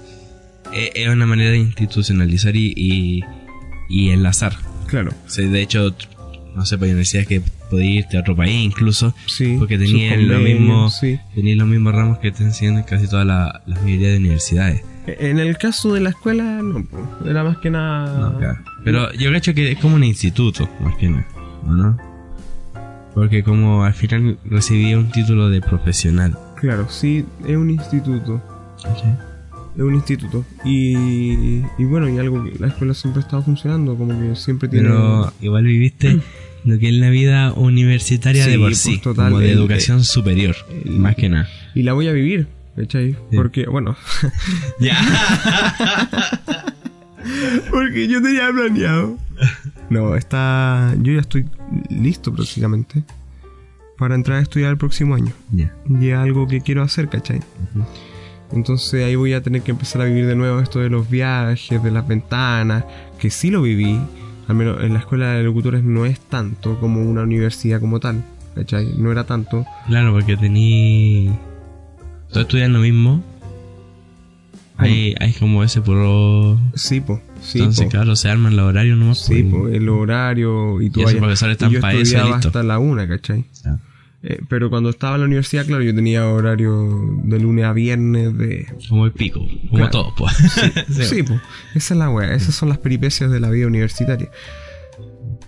Eh, Es una manera de institucionalizar y, y, y enlazar. Claro. O sea, de hecho, no sé, pues decías que podías irte a otro país incluso, Sí. porque tenían lo mismo, sí. tenían los mismos ramos que te enseñan en casi toda la, la mayoría de universidades. En el caso de la escuela, no, era más que nada. No, claro. Pero yo cacho que es como un instituto, más que nada, ¿o ¿no? Porque como al final recibí un título de profesional. Claro, sí, es un instituto. Es un instituto. Y, y bueno, y algo que la escuela siempre ha estado funcionando, como que siempre tiene. Pero igual viviste lo que es la vida universitaria de por pues, sí, total, como de el- educación superior, el- más que nada. Y la voy a vivir, ¿cachai? Porque, bueno, Ya. porque yo tenía planeado. No, está. Yo ya estoy listo prácticamente para entrar a estudiar el próximo año. ya. Y es algo que quiero hacer, ¿cachai? Entonces ahí voy a tener que empezar a vivir de nuevo esto de los viajes, de las ventanas, que sí lo viví, al menos en la escuela de locutores no es tanto como una universidad como tal, ¿cachai? No era tanto. Claro, porque tení. Todos estudian lo mismo. Hay, hay como ese puro. Sí, po, sí, Entonces, po. claro, se arman los horarios nomás. Sí, pues, po, el horario y tú Y esos profesores están y yo pa' eso y estudiaba hasta la una, ¿cachai? ya. Eh, pero cuando estaba en la universidad, claro, yo tenía horario de lunes a viernes de... Como el pico, como Claro. todo, pues. Sí, po, esa es la wea, esas son las peripecias de la vida universitaria.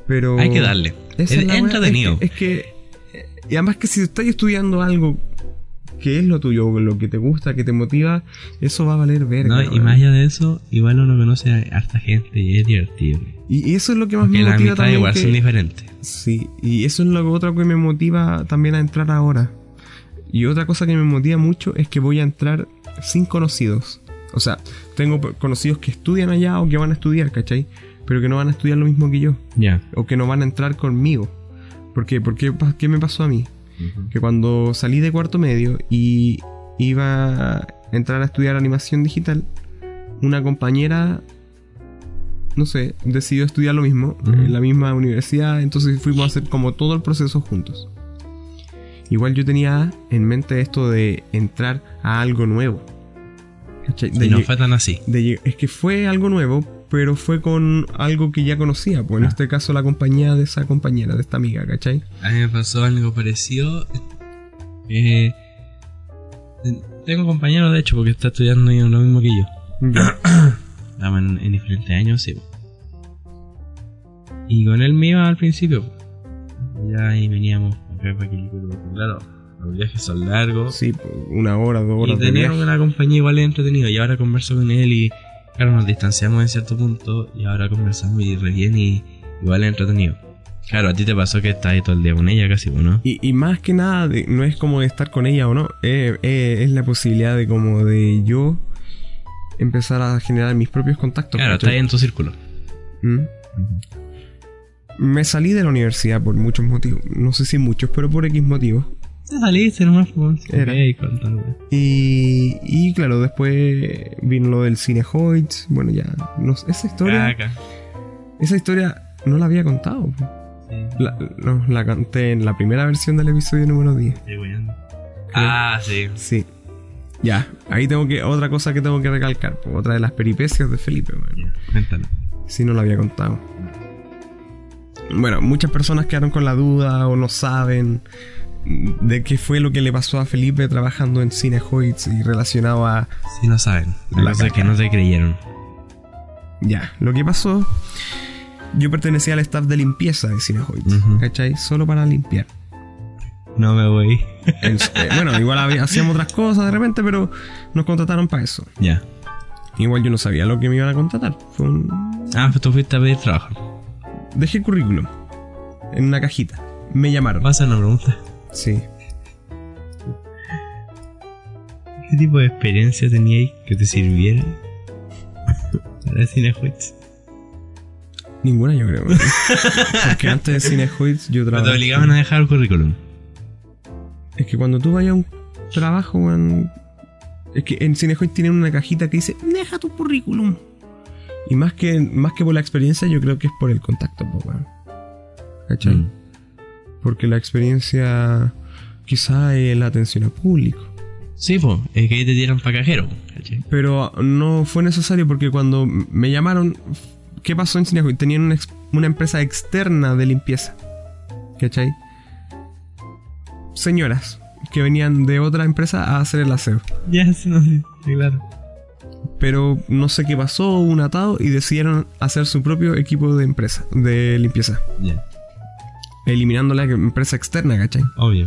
Pero... Hay que darle. Es, es entretenido. Es que, es que- y además que si estás estudiando algo que es lo tuyo, lo que te gusta, que te motiva, eso va a valer verga. ¿no? Y más allá de eso, igual uno conoce a harta gente y es divertido. Y, eso es lo que más me motiva también. igual que- son diferentes. Sí, y eso es lo otro que me motiva también a entrar ahora. Y otra cosa que me motiva mucho es que voy a entrar sin conocidos. O sea, tengo conocidos que estudian allá o que van a estudiar, ¿cachai? Pero que no van a estudiar lo mismo que yo. Ya. O que no van a entrar conmigo. ¿Por qué? Porque, ¿Qué me pasó a mí? Que cuando salí de cuarto medio y iba a entrar a estudiar animación digital, una compañera no sé, decidió estudiar lo mismo en la misma universidad, entonces fuimos a hacer como todo el proceso juntos. Igual yo tenía en mente esto de entrar a algo nuevo. ¿Cachai? De Y no fue tan así. de es que fue algo nuevo, pero fue con algo que ya conocía, pues en Ah. este caso la compañía de esa compañera, de esta amiga, ¿cachai? A mí me pasó algo parecido. Eh, tengo compañero, de hecho, porque está estudiando lo mismo que yo. En, en diferentes años, sí. Y con él me iba al principio. Ya ahí veníamos acá para que porque claro, los viajes son largos. Sí, una hora, dos y horas de teníamos viaje. una compañía igual entretenido. Y ahora converso con él y claro, nos distanciamos en cierto punto. Y ahora conversamos y re bien y igual es entretenido. Claro, a ti te pasó que estás ahí todo el día con ella casi, ¿no? Y, y más que nada, de- no es como de estar con ella o no, eh, eh, es la posibilidad de como de yo empezar a generar mis propios contactos. Claro, estás ahí en tu círculo. ¿Mm? Me salí de la universidad por muchos motivos, no sé si muchos, pero por X motivos. Te saliste nomás. Era. Ok, con tal, güey. Y, y claro, después vino lo del cine Hoyts, bueno ya, no esa historia, Caca. esa historia no la había contado. Sí. La, no, la canté en la primera versión del episodio número 10. Estoy weyando. Ah, sí. Sí. Ya, ahí tengo que. Otra cosa que tengo que recalcar. otra de las peripecias de Felipe, bueno, Cuéntalo. Si no lo había contado. Bueno, muchas personas quedaron con la duda o no saben de qué fue lo que le pasó a Felipe trabajando en Cine Hoyts y relacionado a. Si no saben. La, cosa que no te creyeron. Ya, lo que pasó. Yo pertenecía al staff de limpieza de Cine Hoyts, Ujú. ¿cachai? Solo para limpiar. No me voy. Eh, bueno, igual hacíamos otras cosas de repente, pero nos contrataron para eso. Ya. Igual yo no sabía lo que me iban a contratar. Fue un, Ah, pues tú fuiste a pedir trabajo. Dejé el currículum en una cajita. Me llamaron. ¿Vas a una pregunta? Sí. ¿Qué tipo de experiencia teníais que te sirviera para Cinejuez? Ninguna, yo creo. Porque antes de Cine Hoyts yo Pero te trabajaba. obligaban a dejar el currículum. Es que cuando tú vayas a un trabajo, weón, Es que en Cine Hoyts tienen una cajita que dice: Deja tu currículum. Y más que, más que por la experiencia, yo creo que es por el contacto, weón. ¿Cachai? Mm. Porque la experiencia quizá es la atención al público. Sí, pues, es que ahí te dieron para cajero, ¿cachai? Pero no fue necesario porque cuando me llamaron, ¿qué pasó en Cinehoy? Tenían una, una empresa externa de limpieza. ¿Cachai? Señoras que venían de otra empresa a hacer el aseo. Ya, sí, no, sí, claro. Pero no sé qué pasó, hubo un atado y decidieron hacer su propio equipo de empresa, de limpieza. Ya, Eliminando la empresa externa, ¿cachai? obvio.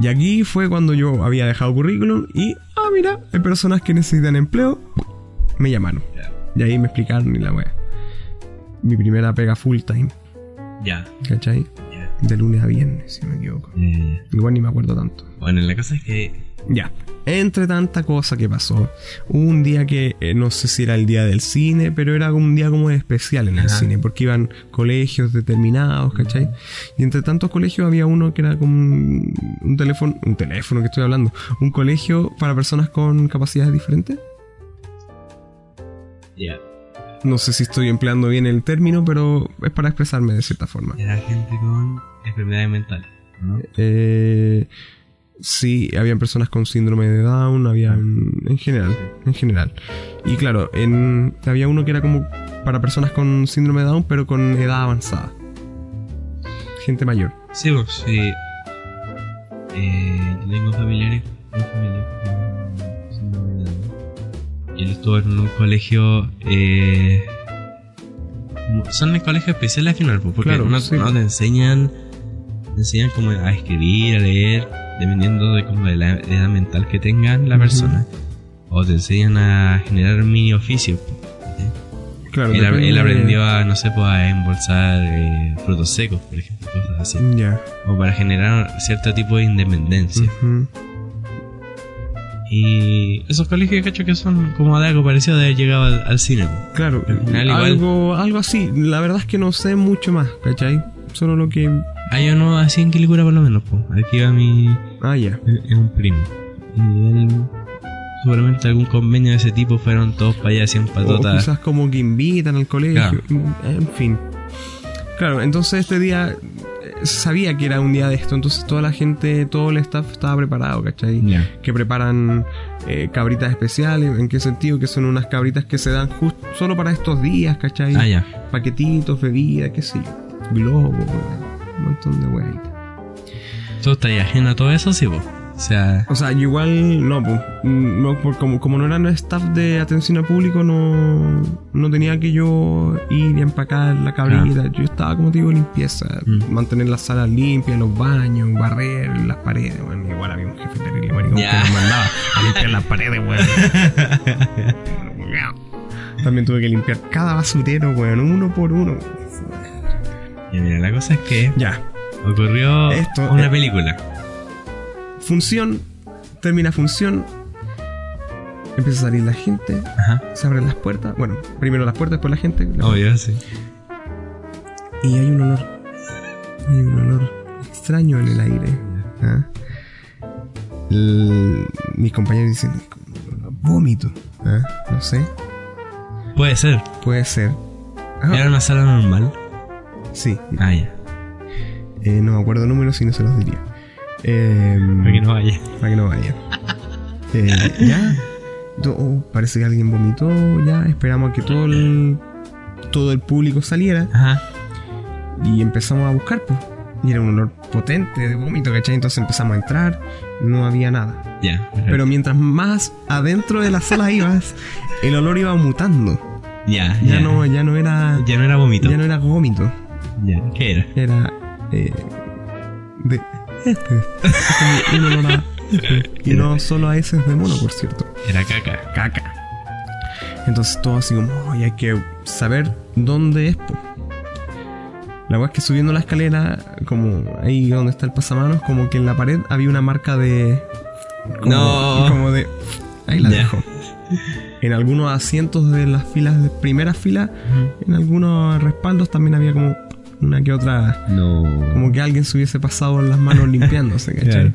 Y aquí fue cuando yo había dejado currículum y, ah, mira, hay personas que necesitan empleo. Me llamaron. Y ahí me explicaron y la wea. Mi primera pega full time, Ya, ¿cachai? De lunes a viernes, si no me equivoco. Eh, Igual ni me acuerdo tanto. bueno, la cosa es que. Ya. Entre tanta cosa que pasó, hubo un día que eh, no sé si era el día del cine, pero era un día como especial en el cine, porque iban colegios determinados, ¿cachai? Y entre tantos colegios había uno que era como un, un teléfono, un teléfono que estoy hablando, un colegio para personas con capacidades diferentes. Ya. No sé si estoy empleando bien el término, pero es para expresarme de cierta forma. Era gente con enfermedades mentales, ¿no? Eh, sí, habían personas con síndrome de Down, había en general, en general. Y claro, en, había uno que era como para personas con síndrome de Down, pero con edad avanzada. Gente mayor. Sí, pues, sí. Eh, yo tengo familiares, un familiar con síndrome de Down. Y él estuvo en un colegio. Eh, son colegios especiales al final, pues, porque Claro, no, sí. no te enseñan. Te enseñan como a escribir, a leer, dependiendo de como de la edad mental que tengan la Ujú. persona. O te enseñan a generar mini oficios. Claro, Él, aprendió a, no sé, pues, a embolsar eh, frutos secos, por ejemplo, cosas así. Ya. O para generar cierto tipo de independencia. Y esos colegios, cacho, que son como de algo parecido de haber llegado al, al cine. po. Claro, Al final igual- algo, algo así. La verdad es que no sé mucho más, ¿cachai? Solo lo que. Hay uno así en Quilicura por lo menos, po. Aquí va mi... Ah, ya. Es un primo. Y él seguramente algún convenio de ese tipo fueron todos para allá, hacían O patotas. quizás como que invitan al colegio. En fin. Claro, entonces este día eh, sabía que era un día de esto. Entonces toda la gente, todo el staff estaba preparado, ¿cachai? Que preparan eh, cabritas especiales. ¿En qué sentido? Que son unas cabritas que se dan justo solo para estos días, ¿cachai? Ah, ya. Paquetitos, bebidas, qué sé yo. Globos, weón, un montón de weas. ¿Tú estás ajeno a todo eso, sí, vos? O sea, O sea, yo igual no, pues, no por- como, como no era staff de atención al público, no, no tenía que yo ir y empacar la cabrita. Yo estaba, como te digo, limpieza, Mm. mantener las salas limpias, los baños, barrer las paredes. Bueno, igual había un jefe terrible, maricón, que nos mandaba a limpiar las paredes, weón. También tuve que limpiar cada basurero, weón, uno por uno. Ya mira, la cosa es que Ya, ocurrió Esto, una eh, película. función, termina función, empieza a salir la gente, Ajá. se abren las puertas. Bueno, primero las puertas, después la gente. La- Obvio, sí. Y hay un olor. Hay un olor extraño en el aire. ¿ah? El- mis compañeros dicen vómito. ¿ah? No sé. Puede ser. Puede ser. Ah, Era una sala normal. Sí. Ah, ya. Eh, no me acuerdo el número, si no se los diría. Eh, Para que no vaya. Para que no vaya. Eh, ya. Oh, parece que alguien vomitó. Ya. Esperamos a que todo el, todo el público saliera. Ajá. Y empezamos a buscar, pues. Y era un olor potente de vómito, ¿cachai? Entonces empezamos a entrar, no había nada. Ya. Pero mientras más adentro de la sala ibas, el olor iba mutando. Ya, Ya ya. no, ya no era. Ya no era vómito. Ya no era vómito. Ya. ¿Qué era? Era. Eh, de. Este. Como un olor a. Y no solo a heces de mono, por cierto. Era caca. Caca. Entonces todo así como, "Oh, y hay que saber dónde es. po". La verdad es que subiendo la escalera, como ahí donde está el pasamanos, como que en la pared había una marca de... Como, No. Como de... Ahí la Ya. dejo. En algunos asientos de las filas, de primera fila, en algunos respaldos también había como una que otra... No. Como que alguien se hubiese pasado las manos limpiándose, ¿cachai? Claro.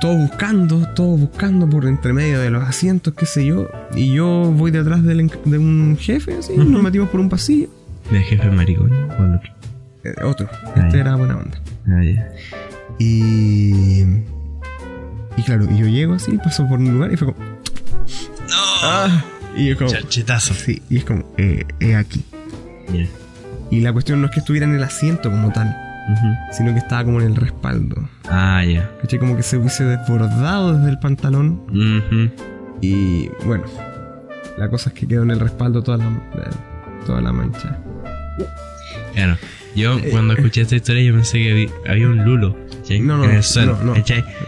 Todos buscando, todos buscando por entre medio de los asientos, qué sé yo. Y yo voy detrás del de un jefe, así, nos metimos por un pasillo. ¿De jefe maricón o el otro? Eh, otro, Ah, este ya. era buena onda. Ah, ya. Y. Y claro, y yo llego así, paso por un lugar y fue como. ¡No! ¡Ah! Y es como. Chachetazo. Sí, y es como, eh, es aquí. Y la cuestión no es que estuviera en el asiento como tal, sino que estaba como en el respaldo. Ah, ya. ¿Cachai? Como que se hubiese desbordado desde el pantalón. Y bueno, la cosa es que quedó en el respaldo toda la, la- toda la mancha. Claro. Yo Eh, cuando escuché esta historia yo pensé que había, un lulo. ¿cachai? No, no, en el suelo, no.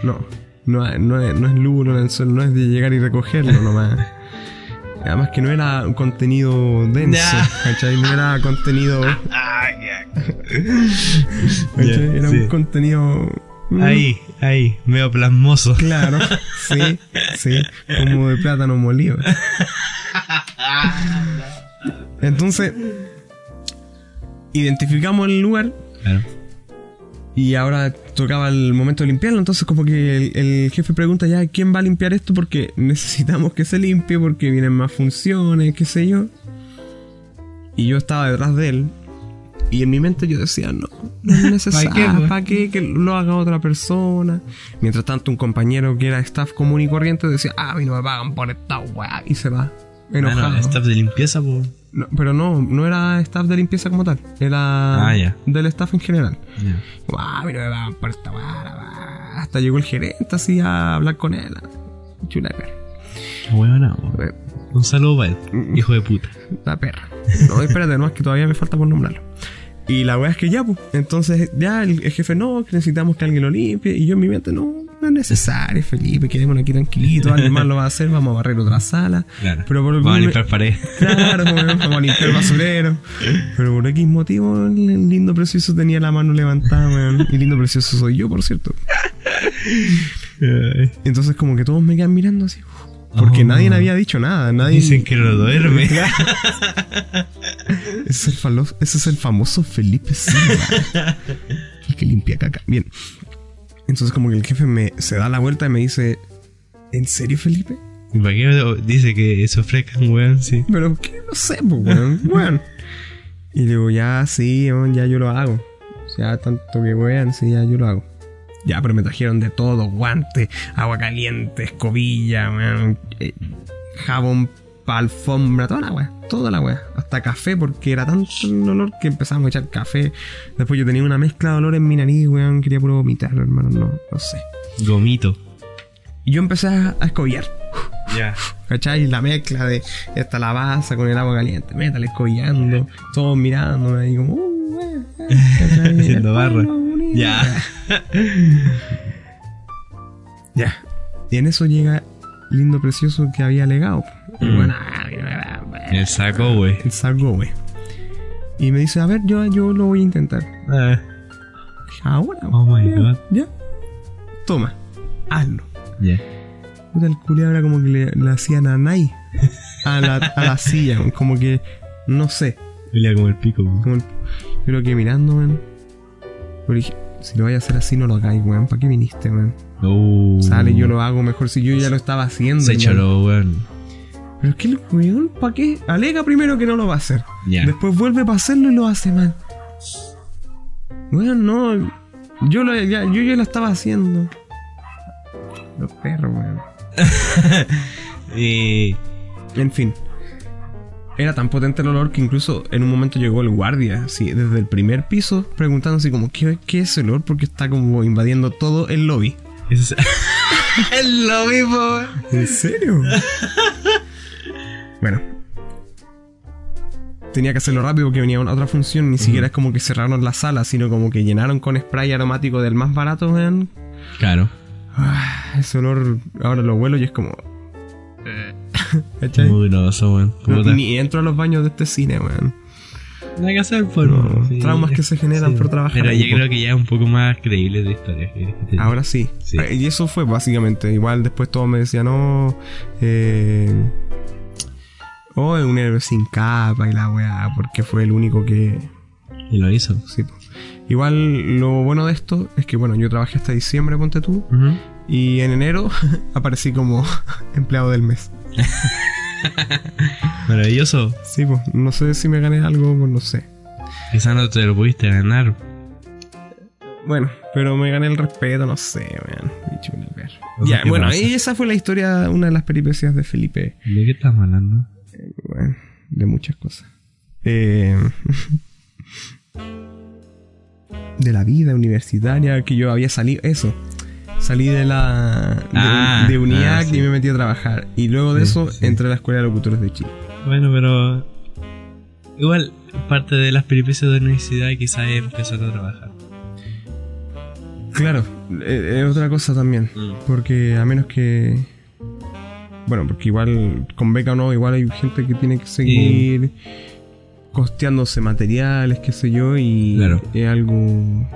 No, no, no es, no es lulo en el suelo, no es de llegar y recogerlo nomás. Además que no era un contenido denso. ¿cachai? No era contenido... Ah, ya. ¿cachai? Ya, Era sí. un contenido... mm, Ahí, ahí, medio plasmoso. Claro, sí, sí, como de plátano molido. Entonces, identificamos el lugar Claro. Y ahora tocaba el momento de limpiarlo, entonces como que el, el jefe pregunta ya quién va a limpiar esto porque necesitamos que se limpie porque vienen más funciones, qué sé yo. Y yo estaba detrás de él y en mi mente yo decía, no, no es necesario, ¿Pa' qué, ¿para qué, que lo haga otra persona? Mientras tanto un compañero que era staff común y corriente decía, ah, a mí no me pagan por esta weá y se va. Enojado. Ah, no, staff de limpieza, pues. No, pero no, no era staff de limpieza como tal, era Ah, del staff en general. Ya. Ah, mira. Hasta llegó el gerente así a hablar con él. Chula perra. Po. Eh, Un saludo para él, Mm. hijo de puta. La perra. No, espérate, no, es que todavía me falta por nombrarlo. Y la weá es que ya, pues. Entonces, ya el, el jefe no, que necesitamos que alguien lo limpie. Y yo en mi mente, no, no es necesario, Felipe, quedémonos aquí tranquilitos. Alguien más lo va a hacer, vamos a barrer otra sala. Claro. Pero por Vamos a limpiar pared. Claro, vamos a limpiar basurero. Pero por X motivo, el lindo precioso tenía la mano levantada, weón. Y lindo precioso soy yo, por cierto. Entonces, como que todos me quedan mirando así. Porque Oh. nadie me había dicho nada. Nadie. Dicen que no duerme. Ese es el, falo- ese es el famoso Felipe Silva. el que limpia caca. Bien. Entonces, como que el jefe me, se da la vuelta y me dice: ¿En serio, Felipe? ¿Y para qué dice que se ofrezcan, weón? Sí. Pero que no sé, pues, weón. weón. Y le digo, ya, sí, weón, ya yo lo hago. O sea, tanto que weón, sí, ya yo lo hago. Ya, pero me trajeron de todo, guantes, agua caliente, escobilla, weón, eh, jabón para alfombra, toda la weá, toda la weá. Hasta café, porque era tanto el olor que empezamos a echar café. Después yo tenía una mezcla de olor en mi nariz, weón, quería puro vomitar, hermano, no, no sé. Gomito. Y yo empecé a, a escobillar. Ya. ¿Cachai? La mezcla de esta lavaza con el agua caliente, métale escollando, todos mirándome ahí como, uh, ¿cachai? Haciendo barra. Ya. Ya. Y en eso llega lindo precioso que había legado. Mm. bueno, El saco, güey. el salgo, güey. Y me dice, a ver, yo, yo lo voy a intentar. Dije, ahora, Oh my ya, God. Ya. Toma, hazlo. Ya. Puta, el culiao era como que le, le hacían a Nai a la, a la silla, como que, no sé. Pelea como el pico, güey. Como el- yo lo quedé mirando. Pero dije, si lo vaya a hacer así, no lo hagáis, weón. ¿Para qué viniste, man? Uh, Sale, yo lo hago mejor si yo ya lo estaba haciendo. Se choró, weón. Pero es que el weón, ¿para qué? Alega primero que no lo va a hacer. Después vuelve para hacerlo y lo hace mal. Weón, no. Yo, lo, ya, yo ya lo estaba haciendo. Los perros, weón. Y. En fin. Era tan potente el olor que incluso en un momento llegó el guardia, así, desde el primer piso, preguntando así como, ¿qué, qué es el olor? Porque está como invadiendo todo el lobby. Es es lo mismo, weón. ¿En serio? bueno. Tenía que hacerlo rápido porque venía una otra función. Ni siquiera es como que cerraron la sala, sino como que llenaron con spray aromático del más barato, vean. Claro. Ah, ese olor, ahora lo huelo y es como... ¿Cachai? Muy groso, weón. No, ni entro a los baños de este cine, weón. Nada que hacer, pues. No, sí. traumas que se generan por trabajar Pero ahí, yo creo que ya es un poco más creíble de historia. Ahora sí. Sí. Eh, Y eso fue básicamente. Igual después todos me decían, no. Eh, oh, es un héroe sin capa y la weá, porque fue el único que. Y lo hizo. Sí. Igual lo bueno de esto es que, bueno, yo trabajé hasta diciembre, ponte tú. Y en enero aparecí como empleado del mes. Maravilloso. Sí, pues. No sé si me gané algo, pues no sé. Quizás no te lo pudiste ganar. Bueno, pero me gané el respeto, no sé. Cosas Ya, bueno, pasan. y esa fue la historia, una de las peripecias de Felipe. ¿De qué estamos hablando? Bueno, de muchas cosas. Eh, de la vida universitaria que yo había salido. Eso. Salí de la. De, Ah, de UNIAC ah, sí. y me metí a trabajar. Y luego de Sí, eso entré a la Escuela de Locutores de Chile. Bueno, pero. Igual, parte de las peripecias de la universidad quizás es empezar a trabajar. Claro, eh, es otra cosa también. Porque a menos que. Bueno, porque igual con beca o no, igual hay gente que tiene que seguir costeándose materiales, qué sé yo, y Claro. es algo.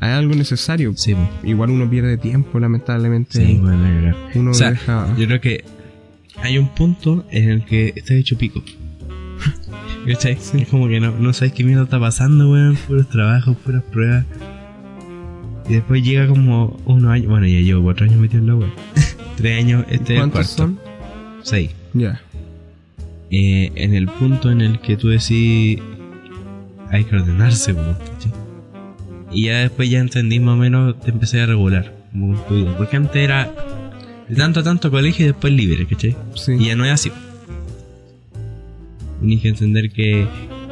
Es algo necesario. Sí. Igual uno pierde tiempo, lamentablemente. Sí, bueno. Uno O sea, deja. yo creo que hay un punto en el que está hecho pico. ¿Cachai? Sí. Es como que no, no sabes qué mierda está pasando, weón. Puros trabajos, puras pruebas. Y después llega como unos años. Bueno, ya llevo cuatro años metido en la web. Tres años, este es el ¿Cuántos cuarto. son? Seis. Ya. Eh, en el punto en el que tú decís. Hay que ordenarse. ¿cachai? Y ya después ya entendí más o menos, te empecé a regular. Como. Porque antes era. De tanto a tanto colegio y después libre, ¿cachai? Sí. Y ya no es así. Tienes que entender que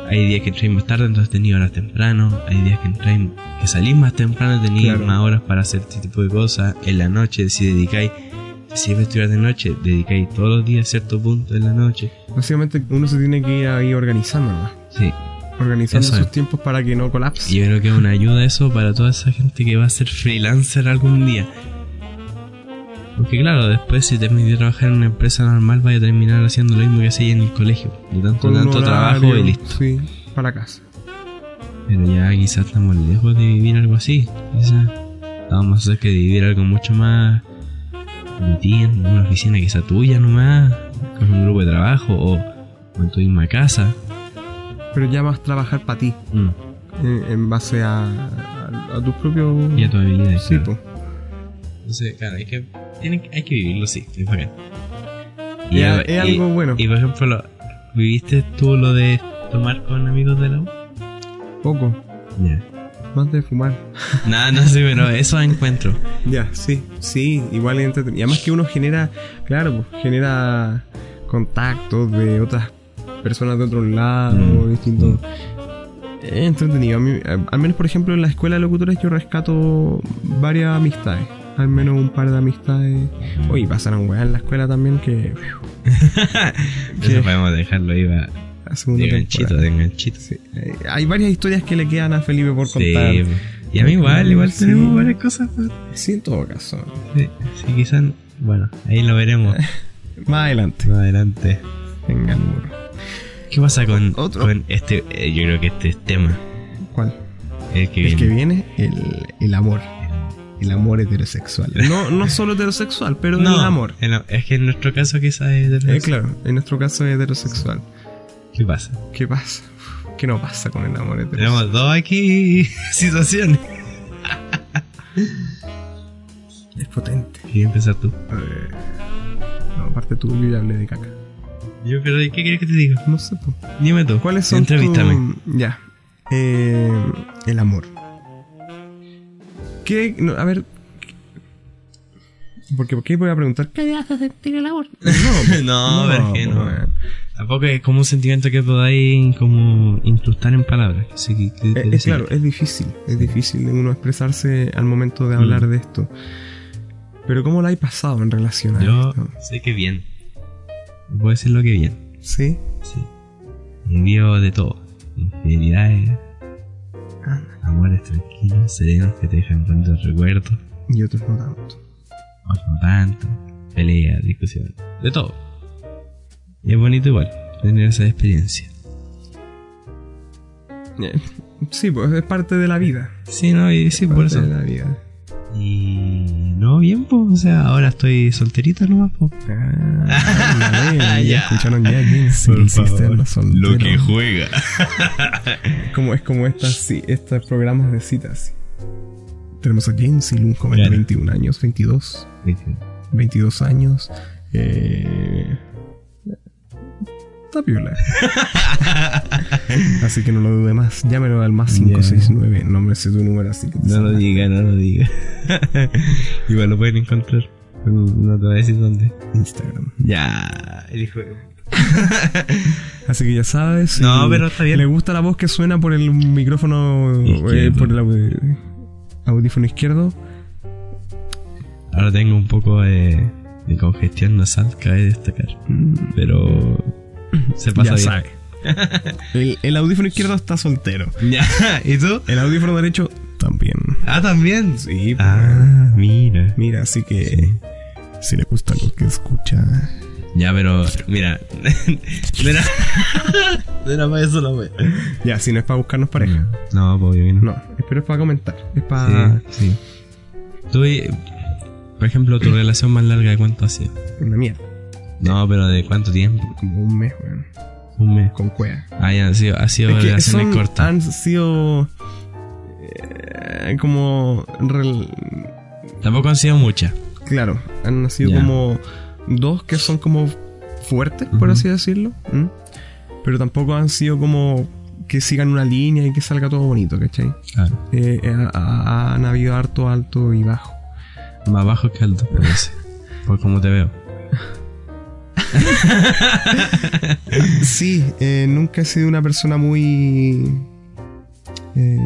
hay días que entráis más tarde, entonces tenéis horas temprano. Hay días que entráis, que salís más temprano, Claro. más horas para hacer este tipo de cosas. En la noche, si dedicáis, si vais a estudiar de noche, dedicáis todos los días a cierto punto de la noche. Básicamente uno se tiene que ir ahí organizando, ¿no? Sí. Organizando sus es. tiempos para que no colapse. Y yo creo que es una ayuda eso para toda esa gente que va a ser freelancer algún día. Porque claro, después si te metes a trabajar en una empresa normal, vaya a terminar haciendo lo mismo que hacías en el colegio. De tanto, Con tanto trabajo horario, y listo. Sí, para casa. Pero ya quizás estamos lejos de vivir algo así. Quizás vamos a hacer que vivir algo mucho más routine, una oficina quizá tuya nomás, con un grupo de trabajo o, o en tu misma casa. Pero ya vas a trabajar para ti. Mm, En, en base a, a, a tus propios. Y a tu habilidad. Sí, pues. Entonces, claro, hay que tiene que- hay que vivirlo, sí, es bacán. Es- es algo bueno. Y por ejemplo, lo- ¿viviste tú lo de tomar con amigos de la U? Poco, Ya. Más de fumar. Nada, no sé, pero eso encuentro. Ya, sí, sí, igual es entretenido. Y además que uno genera, claro, pues, genera contactos de otras personas de otros lados, Mm, distintos. Es entretenido. A mí, al menos, por ejemplo, en la escuela de locutores yo rescato varias amistades. Al menos un par de amistades. Oye, pasaron weá en la escuela también que... Eso podemos dejarlo ahí va, La segunda de ganchito, temporada. de ganchito. Sí, eh, hay varias historias que le quedan a Felipe por contar. y a mí igual, igual Sí. tenemos varias cosas. pues. Sí, en todo caso. Sí, sí, quizás, bueno, ahí lo veremos Más adelante. más adelante. Venga, el. ¿Qué pasa con, Otro. con este? eh, yo creo que este tema, ¿Cuál? el que El viene. que viene, el, el amor. El amor heterosexual. No, no solo heterosexual, pero el amor. el- es que en nuestro caso quizás es de Eh, claro, en nuestro caso es heterosexual. ¿Qué pasa? ¿Qué pasa? ¿Qué no pasa con el amor heterosexual? Tenemos dos aquí situaciones. Es potente. Quería empezar tú. Eh, no, aparte tú, yo ya hablé de caca. Yo, pero ¿qué quieres que te diga? No sé, pues. Dime tú. ¿Cuáles son Entrevístame. tu- Ya. Eh, el amor. ¿Qué? no, a ver... Porque, ¿por qué voy a preguntar? ¿Qué te hace sentir el amor? No, No, pero es que no. Tampoco es como un sentimiento que podáis como incrustar en palabras. que sí, que- que- Eh, que Es, decir. claro, es difícil, es difícil de uno expresarse al momento de hablar Mm. de esto. Pero ¿cómo lo hay pasado en relación a Yo esto? sé que bien. Puedo decirlo que bien. ¿Sí? Sí. Envío de todo. Infidelidades, amores tranquilos, serenos que te dejan buenos recuerdos. Y otros no tanto. Otros no tanto. Peleas, discusiones. De todo. Y es bonito igual tener esa experiencia. Eh, Sí, pues es parte de la vida. Sí, no, y sí, por Parte eso. de la vida. Y no, bien, pues, o sea, ahora estoy solterita nomás, pues. Ah, ya, Ya. escucharon ya favor. los solteros. juega. Como, es como estas, sí, estos programas de citas. Tenemos a Jensil, un joven de Claro. 21 años, 22, 22 años. Eh, está piola. así que no lo dude más. Llámelo al más 569. No me sé tu número, así que No lo diga, no lo diga. Igual lo pueden encontrar. No te voy a decir dónde. Instagram. Ya, el hijo Así que ya sabes. No, pero está bien. Le gusta la voz que suena por el micrófono, eh, por el au- audífono izquierdo. Ahora tengo un poco de, de congestión nasal, cabe destacar. Mm, Pero se pasa ya bien. sabe. El, el audífono izquierdo está soltero. Ya, ¿y tú? El audífono derecho también. Ah, también. Sí, pues, Ah, mira. Mira, así que si le gusta lo que escucha. Ya, pero mira. mira. Mira, para eso la wea. Ya, si no es para buscarnos pareja. No, pues obvio que no. No, pero es para comentar. Es para Sí, sí. Tú, y- por ejemplo, tu relación más larga de cuánto ha sido? una mierda. No, pero de cuánto tiempo? Como un mes, weón. Un mes. Con cueva. Ah, ya, ha sido, ha sido Es relaciones son- cortas. han sido eh, como rel- Tampoco han sido muchas. claro, han sido Ya. como dos que son como fuertes, por así decirlo. Pero tampoco han sido como que sigan una línea y que salga todo bonito, ¿cachai? Claro. Eh, eh, ha- ha- han habido harto alto y bajo. Más bajo que alto, parece. Por como te veo. Sí, eh, nunca he sido una persona muy... eh,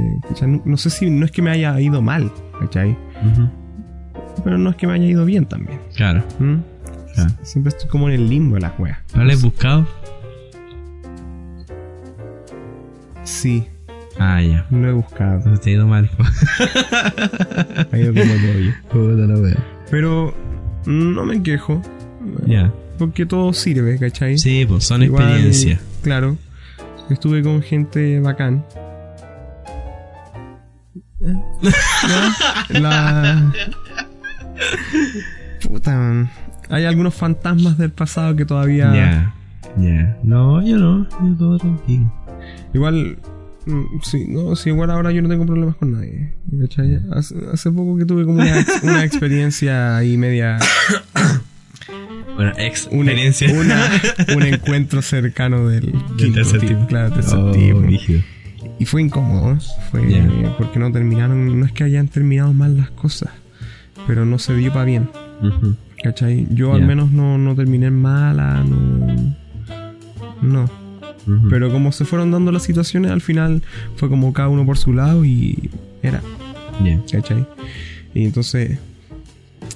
no, no sé si no es que me haya ido mal, ¿cachai? Pero no es que me haya ido bien también. Claro. Siempre estoy como en el limbo de las weas. ¿Pero le has buscado? Sí, Ah, ya. no he buscado. Entonces te ha ido mal. Ha ido como el. Puta la wea. Pero no me quejo. Ya. Porque todo sirve, ¿cachai? Sí, pues son experiencias. Claro. Estuve con gente bacán. La... Puta, man. Hay algunos fantasmas del pasado que todavía... Ya. Ya. No, yo no. Yo todo tranquilo. Igual Mm, Sí, no, sí, igual ahora yo no tengo problemas con nadie. Hace, hace poco que tuve como una, una experiencia ahí media. Una, experiencia. una- un encuentro cercano del quinto tercer tipo. Claro, tercer Oh, tipo. Y fue incómodo. Fue Ya. eh, porque no terminaron. No es que hayan terminado mal las cosas, pero no se dio para bien. Ujú. ¿Cachai? Yo al menos no, no terminé mala, no. No. Pero como se fueron dando las situaciones, al final fue como cada uno por su lado y era, Ya. ¿cachai? Y entonces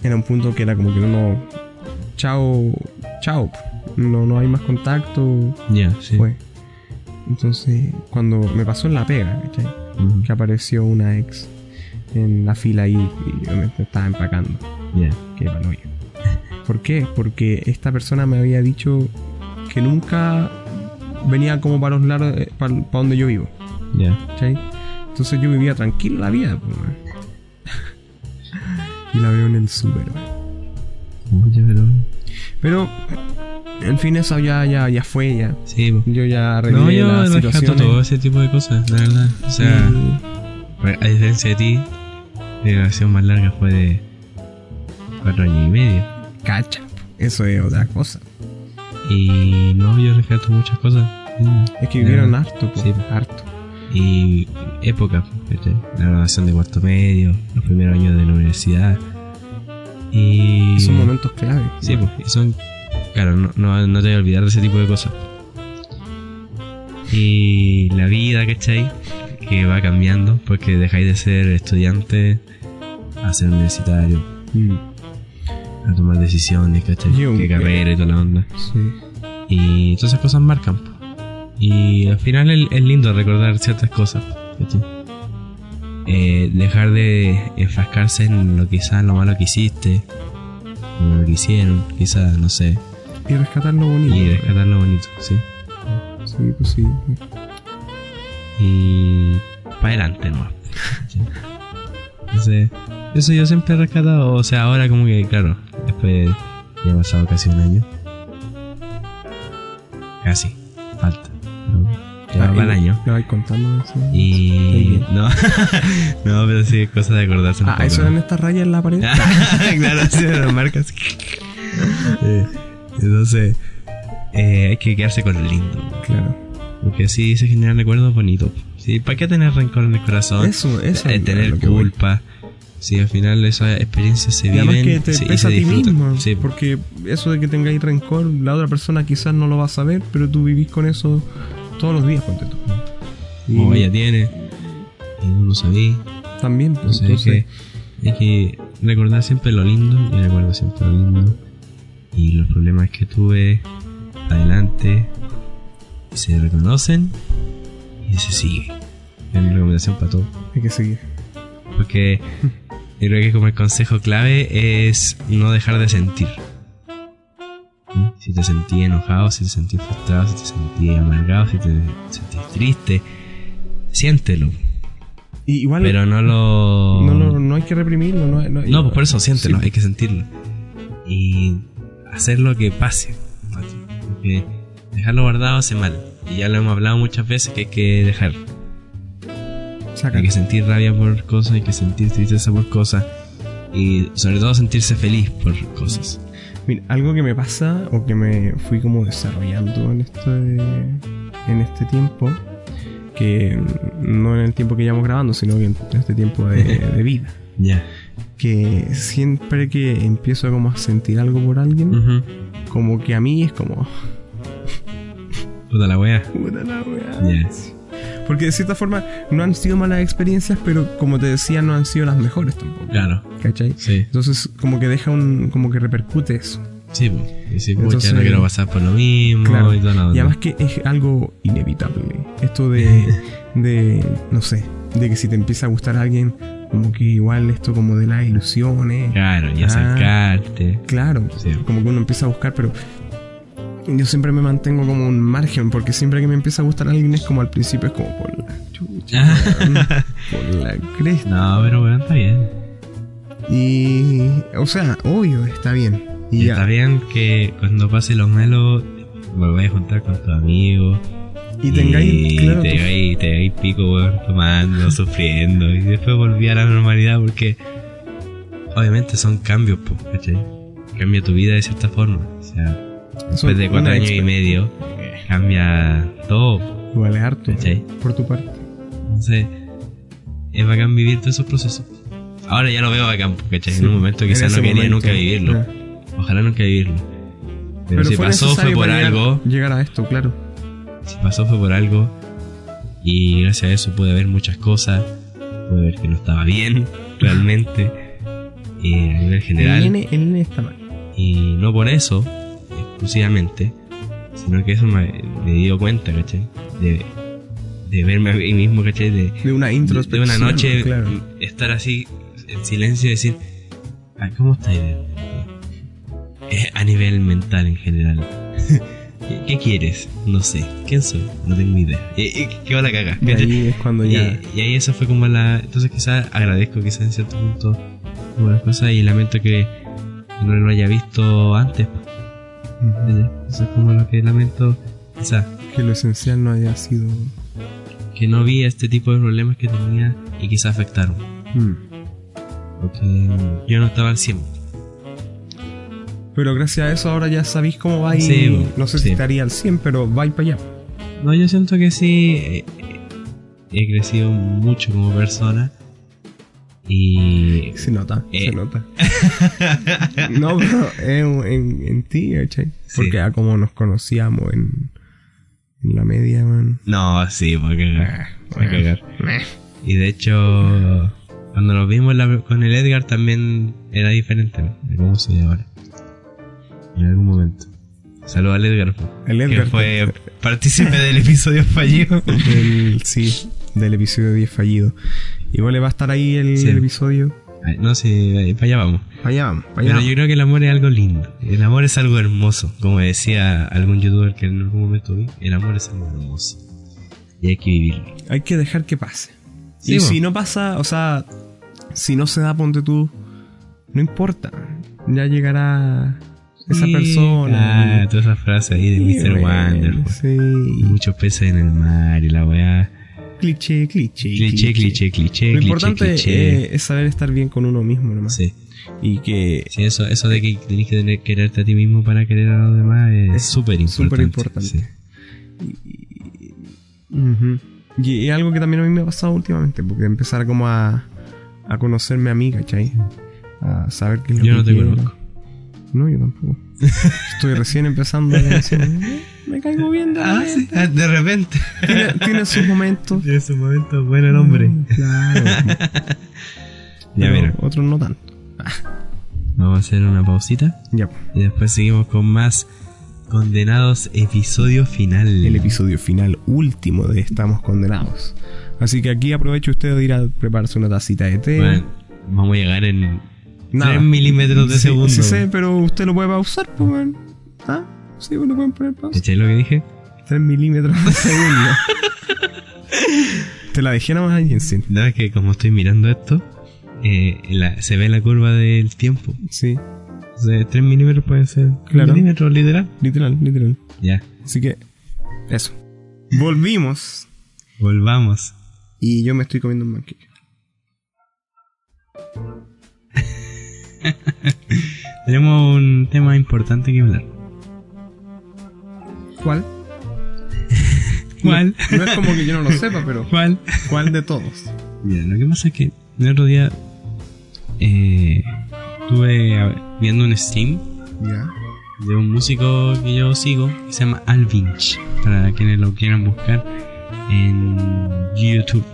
era un punto que era como que uno, chao, chao, no, no hay más contacto, Ya, sí. fue. Entonces, cuando me pasó en la pega, ¿cachai? Que apareció una ex en la fila ahí y yo me estaba empacando. Ya. Palo yo. ¿Por qué? Porque esta persona me había dicho que nunca venía como para los lados, eh, para, para donde yo vivo. Ya. ¿cachai? Entonces yo vivía tranquilo la vida. pues, y la veo en el súper. pero. Pero, en fin, eso ya, ya, ya fue. ya Sí, po. Yo ya No, reviví yo rescato todo ese tipo de cosas, la verdad. O sea, y- a diferencia de ti, mi relación más larga fue de cuatro años y medio. Cacha. Eso es otra cosa. Y no, yo rescato muchas cosas. Mm, Es que vivieron harto, po, Sí. harto. Y época, la graduación de cuarto medio, los primeros años de la universidad. Y. Son momentos clave. Sí, pues, y son. Claro, no, no, no te voy a olvidar de ese tipo de cosas. Y la vida, ¿cachai? Que va cambiando porque dejáis de ser estudiante a ser universitario, Mm, a tomar decisiones, ¿cachai? Qué carrera y toda la onda. sí. Y todas esas cosas marcan. Y al final es, lindo recordar ciertas cosas. ¿cachai? Eh, dejar de enfrascarse en lo quizás lo malo que hiciste, o lo que hicieron, quizás, no sé, Y rescatar lo bonito. y rescatar lo bonito, sí. Sí, pues sí. Y para adelante nomás. Entonces, eso yo siempre he rescatado, o sea, ahora como que, claro, después ya ha pasado casi un año. Casi, falta. Pero ya Ah, va el año. Vais contando. eso. Y. No, no, pero sí, cosa de acordarse un Ah, poco. eso eran estas rayas en la pared. claro, sí, las marcas. Eh, Entonces, eh, hay que quedarse con lo lindo. claro. Porque así se generan recuerdos bonitos. ¿sí? ¿Para qué tener rencor en el corazón? Eso, eso. Eh, es tener culpa. Si al final esas experiencias se Y además que te sí, pesa a ti mismo. Sí, Porque eso de que tengáis rencor, la otra persona quizás no lo va a saber, pero tú vivís con eso todos los días, ponte tú. Como ella tiene, y no lo sabía. también, pues, Entonces, hay, que, hay que recordar siempre lo lindo y recuerdo siempre lo lindo. Y los problemas que tuve adelante se reconocen y se sigue. Es mi recomendación para todo. hay que seguir. Porque yo creo que como el consejo clave es no dejar de sentir. Si te sentí enojado, si te sentí frustrado, si te sentí amargado, si te sentí triste, siéntelo. Y igual Pero no lo... no, no, no hay que reprimirlo. No, no, No, pues por eso siéntelo, Sí. hay que sentirlo. Y hacer lo que pase. Porque dejarlo guardado hace mal. Y ya lo hemos hablado muchas veces que hay que dejar. Saca. Hay que sentir rabia por cosas, hay que sentir tristeza por cosas. Y sobre todo sentirse feliz por cosas. Mira, algo que me pasa o que me fui como desarrollando en este, en este tiempo, que no en el tiempo que llevamos grabando, sino que en este tiempo de, de vida, Ya. que siempre que empiezo como a sentir algo por alguien, como que a mí es como, Puta la wea. puta la weá. Ya. Porque de cierta forma no han sido malas experiencias, pero como te decía, no han sido las mejores tampoco. Claro. ¿Cachai? Sí. Entonces, como que deja un. como que repercute eso. Sí, pues. Y si pucha, Entonces- no quiero pasar por lo mismo Claro. y onda. Y además que es algo inevitable. Esto de, de, no sé, de que si te empieza a gustar alguien, como que igual esto como de las ilusiones. Claro, y Ah. acercarte. Claro, Sí. como que uno empieza a buscar, pero yo siempre me mantengo como un margen, porque siempre que me empieza a gustar alguien es como al principio es como por la chucha, por la cresta. No, pero weón, está bien. Y, o sea, obvio, está bien. Y Y ya. está bien que cuando pase lo malo, volváis a juntar con tus amigos. Y tengáis, claro, te tu- ahí, te ahí pico, weón, tomando, sufriendo. Y después volví a la normalidad porque obviamente son cambios, po, ¿cachai? Cambia tu vida de cierta forma. O sea, después de cuatro años y medio, cambia todo, Igual es harto. Por tu parte. Entonces, es bacán vivir todos esos procesos. Ahora ya lo veo bacán, ¿cachai? Sí, en un momento en quizás no quería momento, nunca vivirlo. Ojalá nunca vivirlo. Pero, si fue pasó fue por llegar- algo. Llegar a esto, claro. Si pasó fue por algo. Y gracias a eso pude ver muchas cosas. Pude ver que no estaba bien, realmente. Y a nivel El general. nene, el nene está mal. Y no por eso, exclusivamente. Sino que eso me, me dio cuenta, ¿cachai? De, de verme a mí mismo, ¿cachai? De, De una de introspección. una noche Claro. estar así en silencio y decir, "Ah, ¿cómo estáis? A nivel mental en general. ¿Qué- ¿Qué quieres? No sé. ¿Quién soy? No tengo idea. Eh, eh, ¿Qué va la caga? Y ahí es cuando ya. Y, y ahí eso fue como la... Entonces quizás agradezco quizás en cierto punto algunas cosas y lamento que no lo haya visto antes. Eso es como lo que lamento. Quizás Que lo esencial no haya sido. que no vi este tipo de problemas que tenía y quizás afectaron. Mm. Porque yo no estaba al 100. Pero gracias a eso ahora ya sabéis cómo va y Sí, no sé sí. si estaría al 100, pero vais para allá. No, yo siento que sí. eh, He crecido mucho como persona. Y. Se nota, Eh. se nota. no, pero en, en, en ti, ¿cachai? Sí. Porque a como nos conocíamos en, en la media, man. No, sí, a cagar. Ah, Voy a cagar. Y de hecho, cuando nos vimos la- con el Edgar también era diferente ¿no? cómo soy ahora. En algún momento. Saludos al Edgar, que fue partícipe del episodio fallido. del- sí, del episodio 10 fallido. Igual le va a estar ahí el, Sí. el episodio. No, sí, ahí para allá vamos. Para allá vamos, para allá Pero vamos. yo creo que el amor es algo lindo. El amor es algo hermoso. Como decía algún youtuber que en algún momento vi, el amor es algo hermoso. Y hay que vivirlo. Hay que dejar que pase. Sí, y si no pasa, o sea, si no se da, ponte tú, no importa. Ya llegará esa Sí, persona. Ah, toda esa frase ahí de Mr. bueno, Wonder. po. Sí. Muchos peces en el mar y la weá. Cliché, cliché. Cliché, cliché, cliché, Lo cliché, importante cliché. eh, es saber estar bien con uno mismo nomás. Sí, Y que sí, eso, eso de que tenés que tener, quererte a ti mismo para querer a los demás es súper importante. súper importante. sí. Y algo que también a mí me ha pasado últimamente, porque empezar como a, a conocerme a mí, ¿cachai? A saber qué es lo Yo que no te quiero. conozco. No, yo tampoco. Estoy recién empezando a conocerme. Me caigo bien de Ah, sí, ah, de repente. Tiene, tiene sus momentos. Tiene su momento bueno el hombre. Mm, Claro. Ya, mira. Otros no tanto. Vamos a hacer una pausita Ya, y después seguimos con más condenados episodio final. el episodio final último de Estamos Condenados. Así que aquí aprovecho usted de ir a prepararse una tacita de té. Bueno, vamos a llegar en Nada. 3 milímetros de Sí, segundo. Sí sé, pero usted lo puede pausar, pues, weón. ¿Ah? Sí, pues lo pueden poner pausa. ¿Cachai lo que dije? 3 milímetros de segundo. Te la dejé nomás ahí en 100. No, es que como estoy mirando esto, eh, la- se ve la curva del tiempo. Sí, O sea, 3 milímetros pueden ser Claro. milímetros, literal. literal, literal. Ya, Así que, eso. Volvimos. volvamos. Y yo me estoy comiendo un manqueque. Tenemos un tema importante que hablar. ¿Cuál? ¿Cuál? No, no es como que yo no lo sepa, pero ¿Cuál? ¿cuál de todos? Mira, lo que pasa es que el otro día eh, estuve a- viendo un stream Ya. de un músico que yo sigo que se llama Alvinch, para quienes lo quieran buscar en YouTube.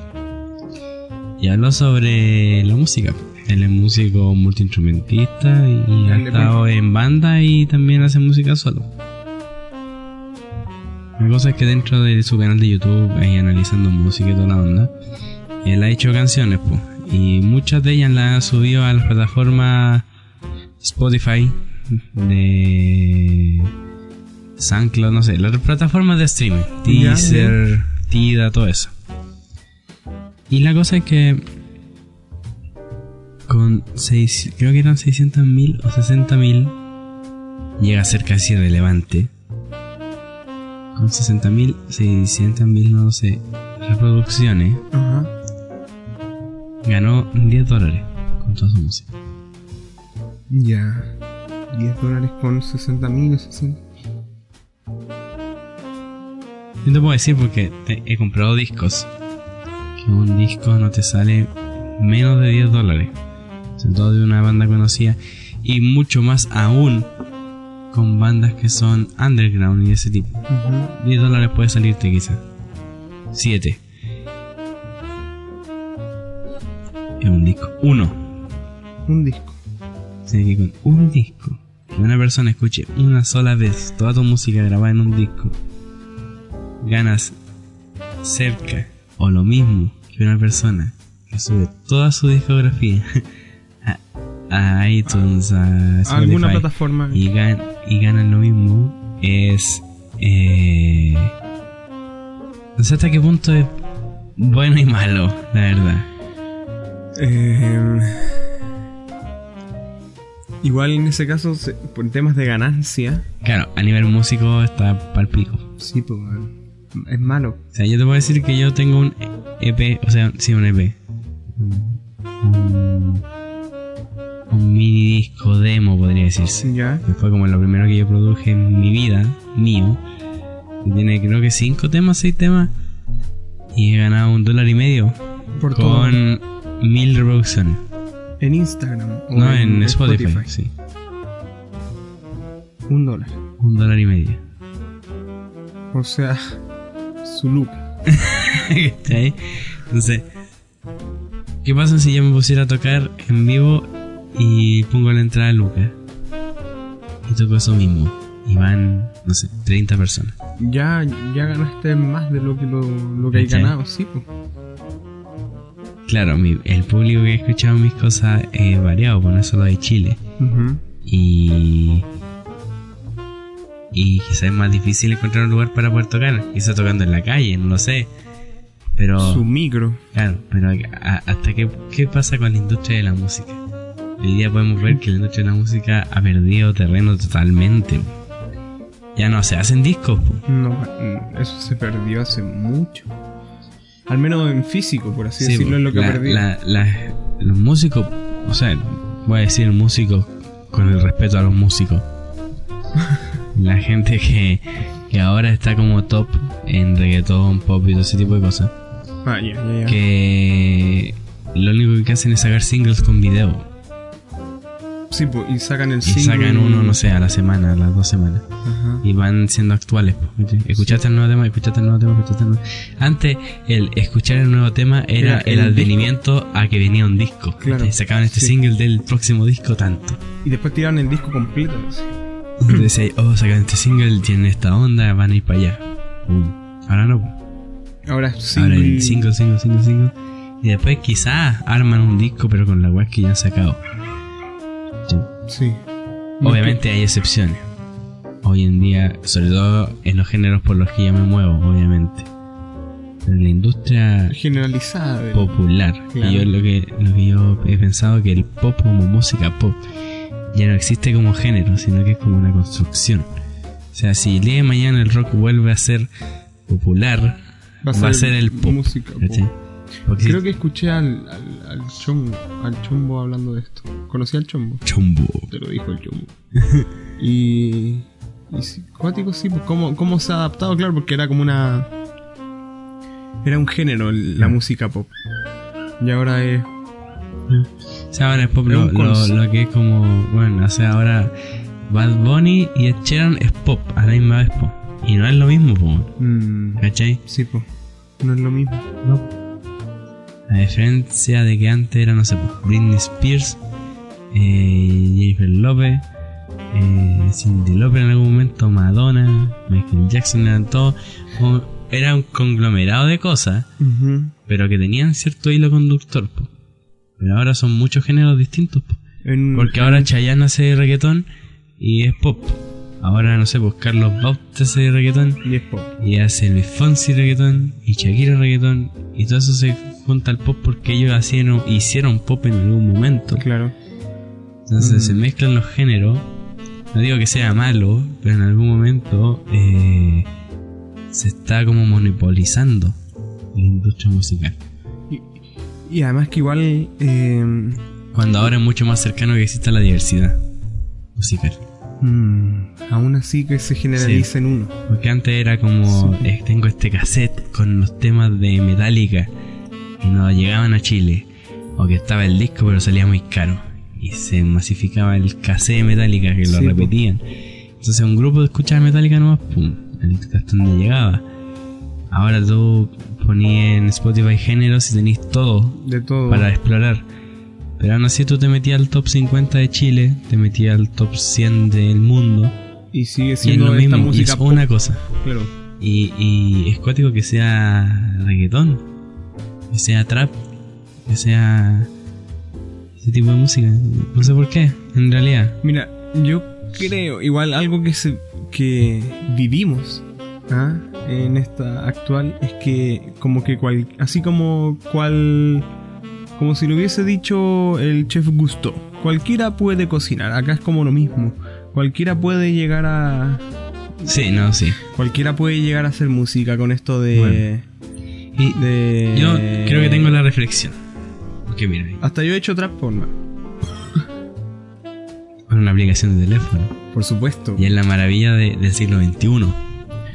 Y habló sobre la música. Él es músico multiinstrumentista y ha estado en banda y también hace música solo. La cosa es que dentro de su canal de YouTube, ahí analizando música y toda la onda, él ha hecho canciones, pues. Y muchas de ellas las ha subido a las plataformas Spotify, de SoundCloud, no sé, las plataformas de streaming, Deezer, Tida, todo eso. Y la cosa es que con seis, creo que eran 600.000 o 60.000 llega a ser casi relevante con 60.600.000, no sé, reproducciones, Ajá. ganó 10 dólares con toda su música. Ya. 10 dólares con 60 mil, 60. Yo te puedo decir porque te- he comprado discos. Que un disco no te sale menos de 10 dólares. Todo de una banda conocida. Y mucho más aún con bandas que son underground y ese tipo. Ujú. 10 dólares puede salirte quizás. 7. Es un disco. Uno. Un disco. O sea que con un disco, que una persona escuche una sola vez toda tu música grabada en un disco, ganas cerca o lo mismo que una persona que sube toda su discografía a, a iTunes, a Spotify, Alguna plataforma. y, gan- y ganan lo mismo, es... Eh, no sé hasta qué punto es bueno y malo, la verdad. Eh, igual en ese caso, por temas de ganancia, Claro, a nivel músico está pal pico. sí, pues, es malo. O sea, yo te puedo decir que yo tengo un EP, o sea, sí, un EP. Un, un mini disco demo, podría decirse. Ya. Que fue como lo primero que yo produje en mi vida, mío. Tiene creo que cinco temas, seis temas. Y he ganado un dólar y medio Por todo. con mil reproducciones. En Instagram. o No, en Spotify, sí. Un dólar. Un dólar y medio. O sea, su luca. Entonces, ¿qué pasa si yo me pusiera a tocar en vivo y pongo la entrada a Lucas? Y toco eso mismo. Y van, no sé, 30 personas. Ya, ya ganaste más de lo que, lo, lo que hay ganado, sí, pues. Claro, mi- el público que ha escuchado mis cosas es variado, pues no solo de Chile. Y. Y quizás es más difícil encontrar un lugar para poder tocar. Quizás tocando en la calle, no lo sé. Pero. Su micro. Claro, pero a- hasta qué, qué pasa con la industria de la música. Hoy día podemos ver que la industria de la música ha perdido terreno totalmente. Ya no se hacen discos. po. No, mm, eso se perdió hace mucho. Al menos en físico, por así Sí, decirlo, po. es lo que La- perdió. la- la- los músicos, o sea, voy a decir músicos con el respeto a los músicos. la gente que, que ahora está como top en reggaetón, pop y todo ese tipo de cosas. Ah, ya, ya, ya. Que lo único que hacen es sacar singles con video. Sí, y sacan el Y single. sacan uno, no sé, a la semana, a las dos semanas. Ajá. Y van siendo actuales. Escuchaste el nuevo tema, escuchaste el nuevo tema, escuchaste el nuevo Antes, el escuchar el nuevo tema era, Era el, el advenimiento a que venía un disco. Claro, ¿cachai? Sacaban este sí. single del próximo disco tanto. Y después tiraron el disco completo. Entonces oh, sacan este single, tienen esta onda, van a ir para allá. Pum. Ahora no. Ahora sí. Ahora el single, single, single, single. Y después quizás arman un disco, pero con la web que ya han sacado. Sí. Obviamente hay excepciones. Hoy en día, sobre todo en los géneros por los que yo me muevo, obviamente. Pero en la industria Generalizada. popular, Claro. y yo lo que, lo que yo he pensado que el pop como música pop ya no existe como género, sino que es como una construcción. O sea, si el día de mañana el rock vuelve a ser popular, va a ser, el pop. Música. pop. Creo que escuché al, al, al chombo, al chombo hablando de esto. ¿Conocí al chombo? Chombo. Te lo dijo el chombo. y. Y sí, cuático, sí, pues cómo, cómo se ha adaptado, claro, porque era como una. Era un género la música pop. Y ahora es. O sea, ahora es pop lo, lo- lo que es como, bueno, o sea, ahora Bad Bunny y Ed Sheeran es pop a la misma vez, po. Y no es lo mismo, po. mm, ¿Cachai? sí, pues. No es lo mismo. A diferencia de que antes era, no sé, po, Britney Spears, eh, Jennifer Lopez, eh, Cindy Lopez en algún momento, Madonna, Michael Jackson, eran todos, era un conglomerado de cosas, pero que tenían cierto hilo conductor, po. Pero ahora son muchos géneros distintos, po. En- Porque ahora Chayanne hace reggaetón y es pop. Ahora, no sé, pues Carlos Bautista hace reggaetón Y es pop. y hace Luis Fonsi reggaetón y Shakira reggaetón y todo eso se junta al pop porque ellos hicieron, hicieron pop en algún momento. Claro. Entonces Mm. se mezclan los géneros. No digo que sea malo, pero en algún momento eh, se está como monopolizando la industria musical. Y además que igual... eh, Cuando ahora es mucho más cercano que exista la diversidad musical. mm, aún así que se generaliza en uno. Porque antes era como, Sí. eh, tengo este cassette con los temas de Metallica no llegaban a Chile. O que estaba el disco pero salía muy caro. Y se masificaba el cassette de Metallica que lo Sí, repetían. Entonces un grupo escuchaba Metallica nomás, pum, hasta donde llegaba. Ahora tú ponías en Spotify géneros y tenés todo De todo. para explorar. Pero aún así tú te metías al top 50 de Chile, te metías al top 100 del mundo. Y sigue Y es siendo lo esta mismo, y música es una cosa. claro. Y, y es cuático que sea reggaetón, que sea trap, que sea ese tipo de música. No sé por qué, en realidad. Mira, yo creo, igual algo que se que vivimos ¿ah? en esta actual es que como que cual, así como cual como si lo hubiese dicho el chef Gusto, cualquiera puede cocinar, acá es como lo mismo. Cualquiera puede llegar a Sí, no, sí. cualquiera puede llegar a hacer música con esto de Y de yo creo que tengo la reflexión. Porque mira, hasta yo he hecho trap porno, con una aplicación de teléfono. por supuesto. Y es la maravilla de- del siglo XXI.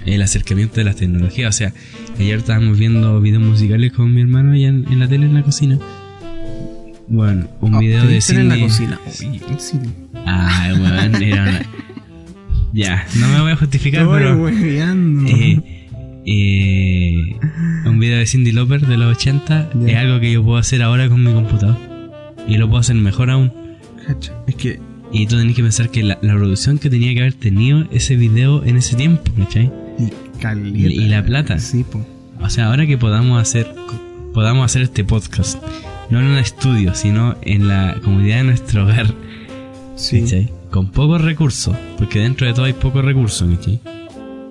El acercamiento de las tecnologías. O sea, ayer estábamos viendo videos musicales con mi hermano allá en, en la tele en la cocina. Bueno, un Ah, video de dicen en la Cindy- cocina. Ay, weón, era una- Ya, no me voy a justificar, Estoy pero. hueveando. eh, eh, un video de Cindy Lauper de los 80 Ya. es algo que yo puedo hacer ahora con mi computador. Y lo puedo hacer mejor aún. Es que Y tú tenés que pensar que la, la producción que tenía que haber tenido ese video en ese tiempo, ¿cachai? Y. Y- y la plata. Sí, po. O sea, ahora que podamos hacer podamos hacer este podcast, no en un estudio, sino en la comodidad de nuestro hogar, Sí. ¿cachai? Con pocos recursos, porque dentro de todo hay pocos recursos, ¿cachai?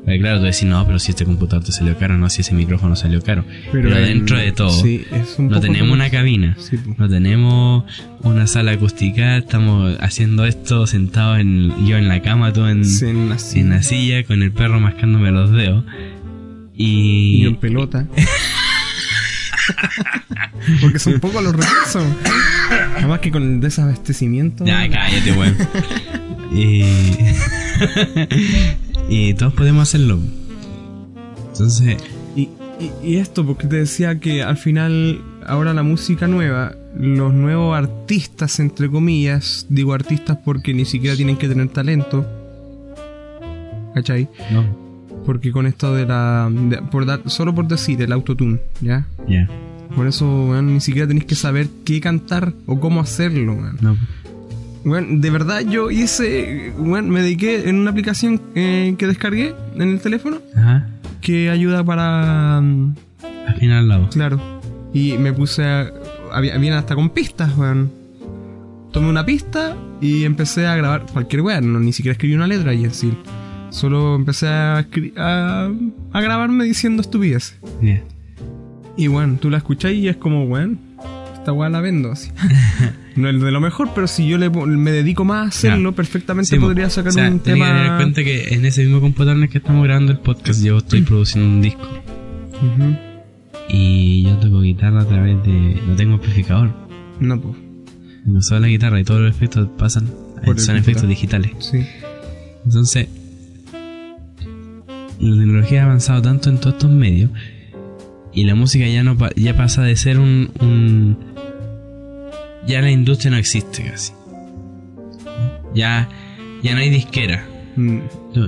Eh, claro, tú decís, no, pero si este computador te salió caro, no, si ese micrófono salió caro. Pero, en- dentro de todo, Sí, no tenemos una cabina, Sí, no tenemos una sala acústica, estamos haciendo esto sentados en, yo en la cama, tú en, Sí, en la silla. en la silla, con el perro mascándome los dedos. Y Y, en pelota. Porque son pocos los recursos. Además que con el desabastecimiento. Ya, cállate, weón. y... y todos podemos hacerlo. Entonces, Y, y- y esto, porque te decía que al final, ahora la música nueva, los nuevos artistas, entre comillas, digo artistas porque ni siquiera tienen que tener talento. ¿Cachai? no, Porque con esto de la. de- por dar, solo por decir, el autotune, ¿ya? ya, Por eso, ni siquiera tenéis que saber qué cantar o cómo hacerlo, weón. no. Weón, de verdad yo hice. Weón, me dediqué en una aplicación eh, que descargué en el teléfono Ajá, que ayuda para. mm, afinar la voz. Claro. Y me puse a. Había, habían hasta con pistas, weón. Tomé una pista y empecé a grabar cualquier weón. No, ni siquiera escribí una letra y así. Solo empecé a, escri- a, a grabarme diciendo estupidez. Ya. Y bueno, tú la escuchás y es como, weón, esta weá la vendo así. no es de lo mejor, pero si yo le, me dedico más a hacerlo, Ya. perfectamente Sí, podría po. sacar o sea, un tenés que tener en tema. cuenta que en ese mismo computador en el que estamos grabando el podcast, yo estoy produciendo un disco. Y yo toco guitarra a través de. No tengo amplificador. No, pues. No solo la guitarra y todos los efectos pasan. Por son efectos digitales. Sí. Entonces, la tecnología ha avanzado tanto en todos estos medios y la música ya no ya pasa de ser un, un- ya la industria no existe casi. Ya ya no hay disquera. Mm,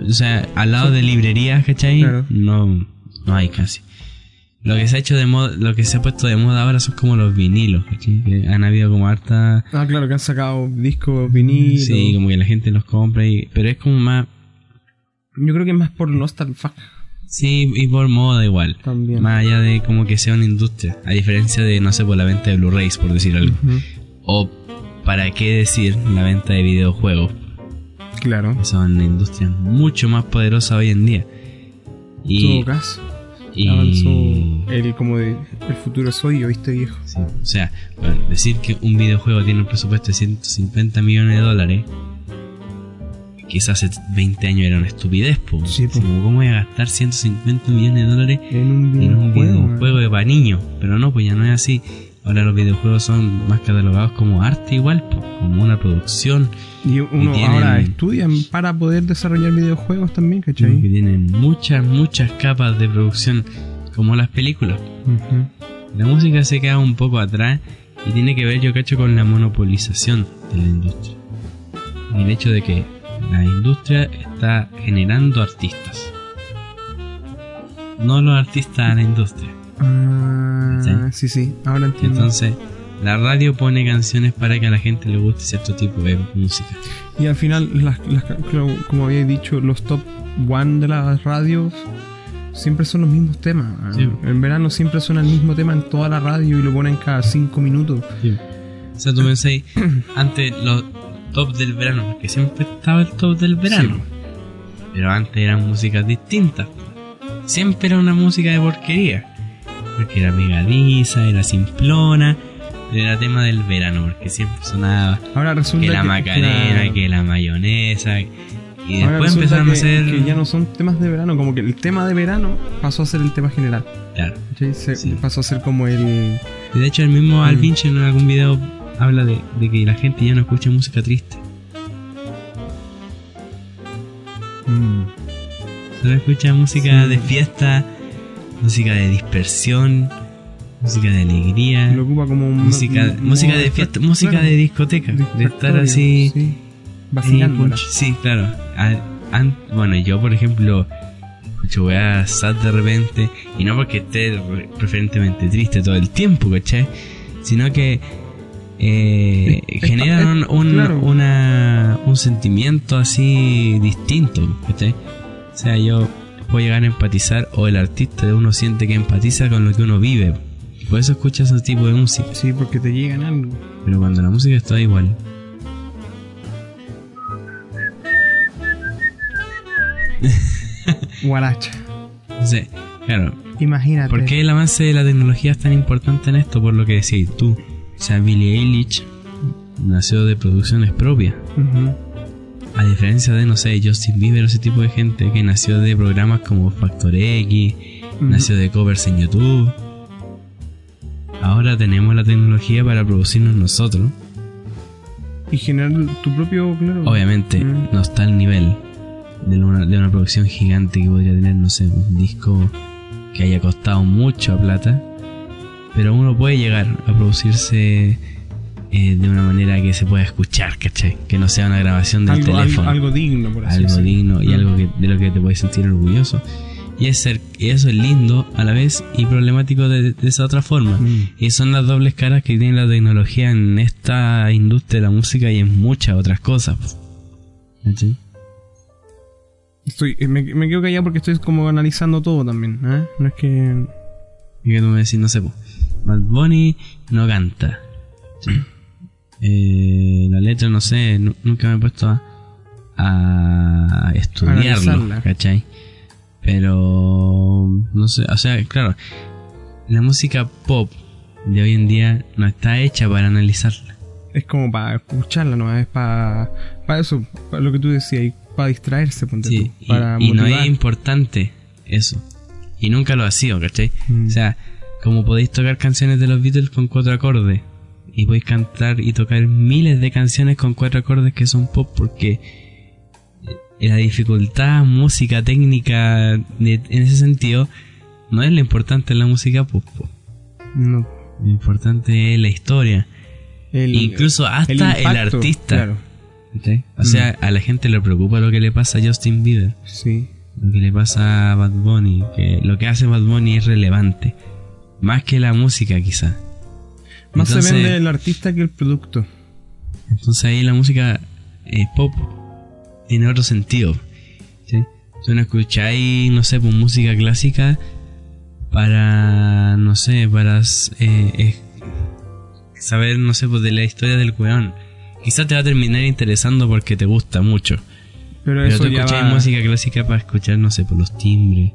O sea, al lado de librerías, ¿cachai? Claro. No no hay casi. Lo que se ha hecho de moda, lo que se ha puesto de moda ahora son como los vinilos, ¿cachai? Que han habido como harta Ah, claro, que han sacado discos, vinilos. Sí, como que la gente los compra y pero es como más Yo creo que es más por nostalgia Sí, y por moda igual. también. Más allá de como que sea una industria. A diferencia de, no sé, por la venta de Blu-rays, por decir algo. Ujú. O, para qué decir, la venta de videojuegos. Claro. Que son industrias mucho más poderosas hoy en día. Y, caso, y- avanzó el como de el futuro soy yo, ¿viste viejo? sí, o sea, bueno, decir que un videojuego tiene un presupuesto de 150 millones de dólares. quizás hace 20 años era una estupidez, po. Sí, po. Así como, ¿Cómo voy a gastar 150 millones de dólares En un en un videojuego. videojuego de para niños? Pero no, pues ya no es así. Ahora los videojuegos son más catalogados como arte igual, como una producción Y uno Y tienen- ahora estudia para poder desarrollar videojuegos también, que ¿cachai? tienen muchas, muchas capas de producción como las películas. La música se queda un poco atrás y tiene que ver, yo cacho, con la monopolización de la industria. Y el hecho de que la industria está generando artistas. No los artistas a la industria. Ah, sí, sí, ahora entiendo. Entonces, la radio pone canciones para que a la gente le guste cierto tipo de música. y al final, las, como había dicho, los top one de las radios siempre son los mismos temas. Sí. En verano siempre suena el mismo tema en toda la radio y lo ponen cada cinco minutos. O sea, tú pensáis, antes los top del verano, porque siempre estaba el top del verano. Pero antes eran músicas distintas. Siempre era una música de porquería. Porque era pegadiza, era simplona. Era tema del verano, porque siempre sonaba Ahora resulta que la macarena, claro, que la mayonesa. Y ahora después empezaron a hacer. que ya no son temas de verano, como que el tema de verano pasó a ser el tema general. Claro. ¿cachai? Se- Sí. Pasó a ser como el. De hecho, el mismo Mm. Alvinch en algún video habla de, de que la gente ya no escucha música triste. Mm, Solo escucha música Sí. de fiesta, música de dispersión, música de alegría, Lo ocupa como música, música de fiesta, claro, música de discoteca, de estar así. sí, punch- sí, claro. A- an- bueno, yo por ejemplo escucho weas sad de repente, y no porque esté re- preferentemente triste todo el tiempo, ¿cachai? Sino que eh, generan un, un- claro. una, un sentimiento así distinto, ¿cachai? O sea, yo puedo llegar a empatizar, o el artista de uno siente que empatiza con lo que uno vive. Por eso escucha ese tipo de música. Sí, porque te llegan algo. Pero cuando la música está igual. Guaracha. Entonces, claro, Imagínate. ¿por qué el avance de la tecnología es tan importante en esto? Por lo que decías tú. O sea, Billie Eilish nació de producciones propias. Ujú. A diferencia de, no sé, Justin Bieber o ese tipo de gente que nació de programas como Factor X, nació de covers en YouTube. Ahora tenemos la tecnología para producirnos nosotros. Y generar tu propio, claro. Obviamente no está al nivel de una, de una producción gigante que podría tener, no sé, un disco que haya costado mucha plata. Pero uno puede llegar a producirse eh, de una manera que se pueda escuchar, ¿cachai? Que no sea una grabación del algo, teléfono. algo digno, por así algo digno y Mm. algo que, de lo que te puedes sentir orgulloso. Y, es ser, y eso es lindo a la vez y problemático de, de esa otra forma. Mm. Y son las dobles caras que tiene la tecnología en esta industria de la música y en muchas otras cosas. ¿Cachai? Estoy, eh, me, me quedo callado porque estoy como analizando todo también. ¿eh? No es que. Y que tú me decís, no sé, Bad Bunny no canta. ¿sí? Eh, la letra, no sé, nu- nunca me he puesto a, a estudiarlo. ¿cachai? Pero, no sé, o sea, claro, la música pop de hoy en día no está hecha para analizarla. Es como para escucharla, ¿no? Es para. Para eso, para lo que tú decías, para distraerse, ponte Sí, tú, y, para y no es importante eso. Y nunca lo ha sido, ¿cachai? Mm. O sea, como podéis tocar canciones de los Beatles con cuatro acordes. Y podéis cantar y tocar miles de canciones con cuatro acordes que son pop porque la dificultad, música, técnica, en ese sentido, no es lo importante en la música pop. po. No. Lo importante es la historia. El- Incluso hasta el, impacto, artista. Claro. O sea, a la gente le preocupa lo que le pasa a Justin Bieber. sí. lo que le pasa a Bad Bunny, que lo que hace Bad Bunny es relevante, más que la música quizá. Más entonces, se vende el artista que el producto. entonces ahí la música eh, pop tiene otro sentido. ¿sí? Si no escucháis, no sé, pues música clásica para, no sé, para eh, saber, no sé, pues de la historia del weón. Quizá te va a terminar interesando porque te gusta mucho. Pero, Pero eso tú va- música clásica para escuchar, no sé, por los timbres,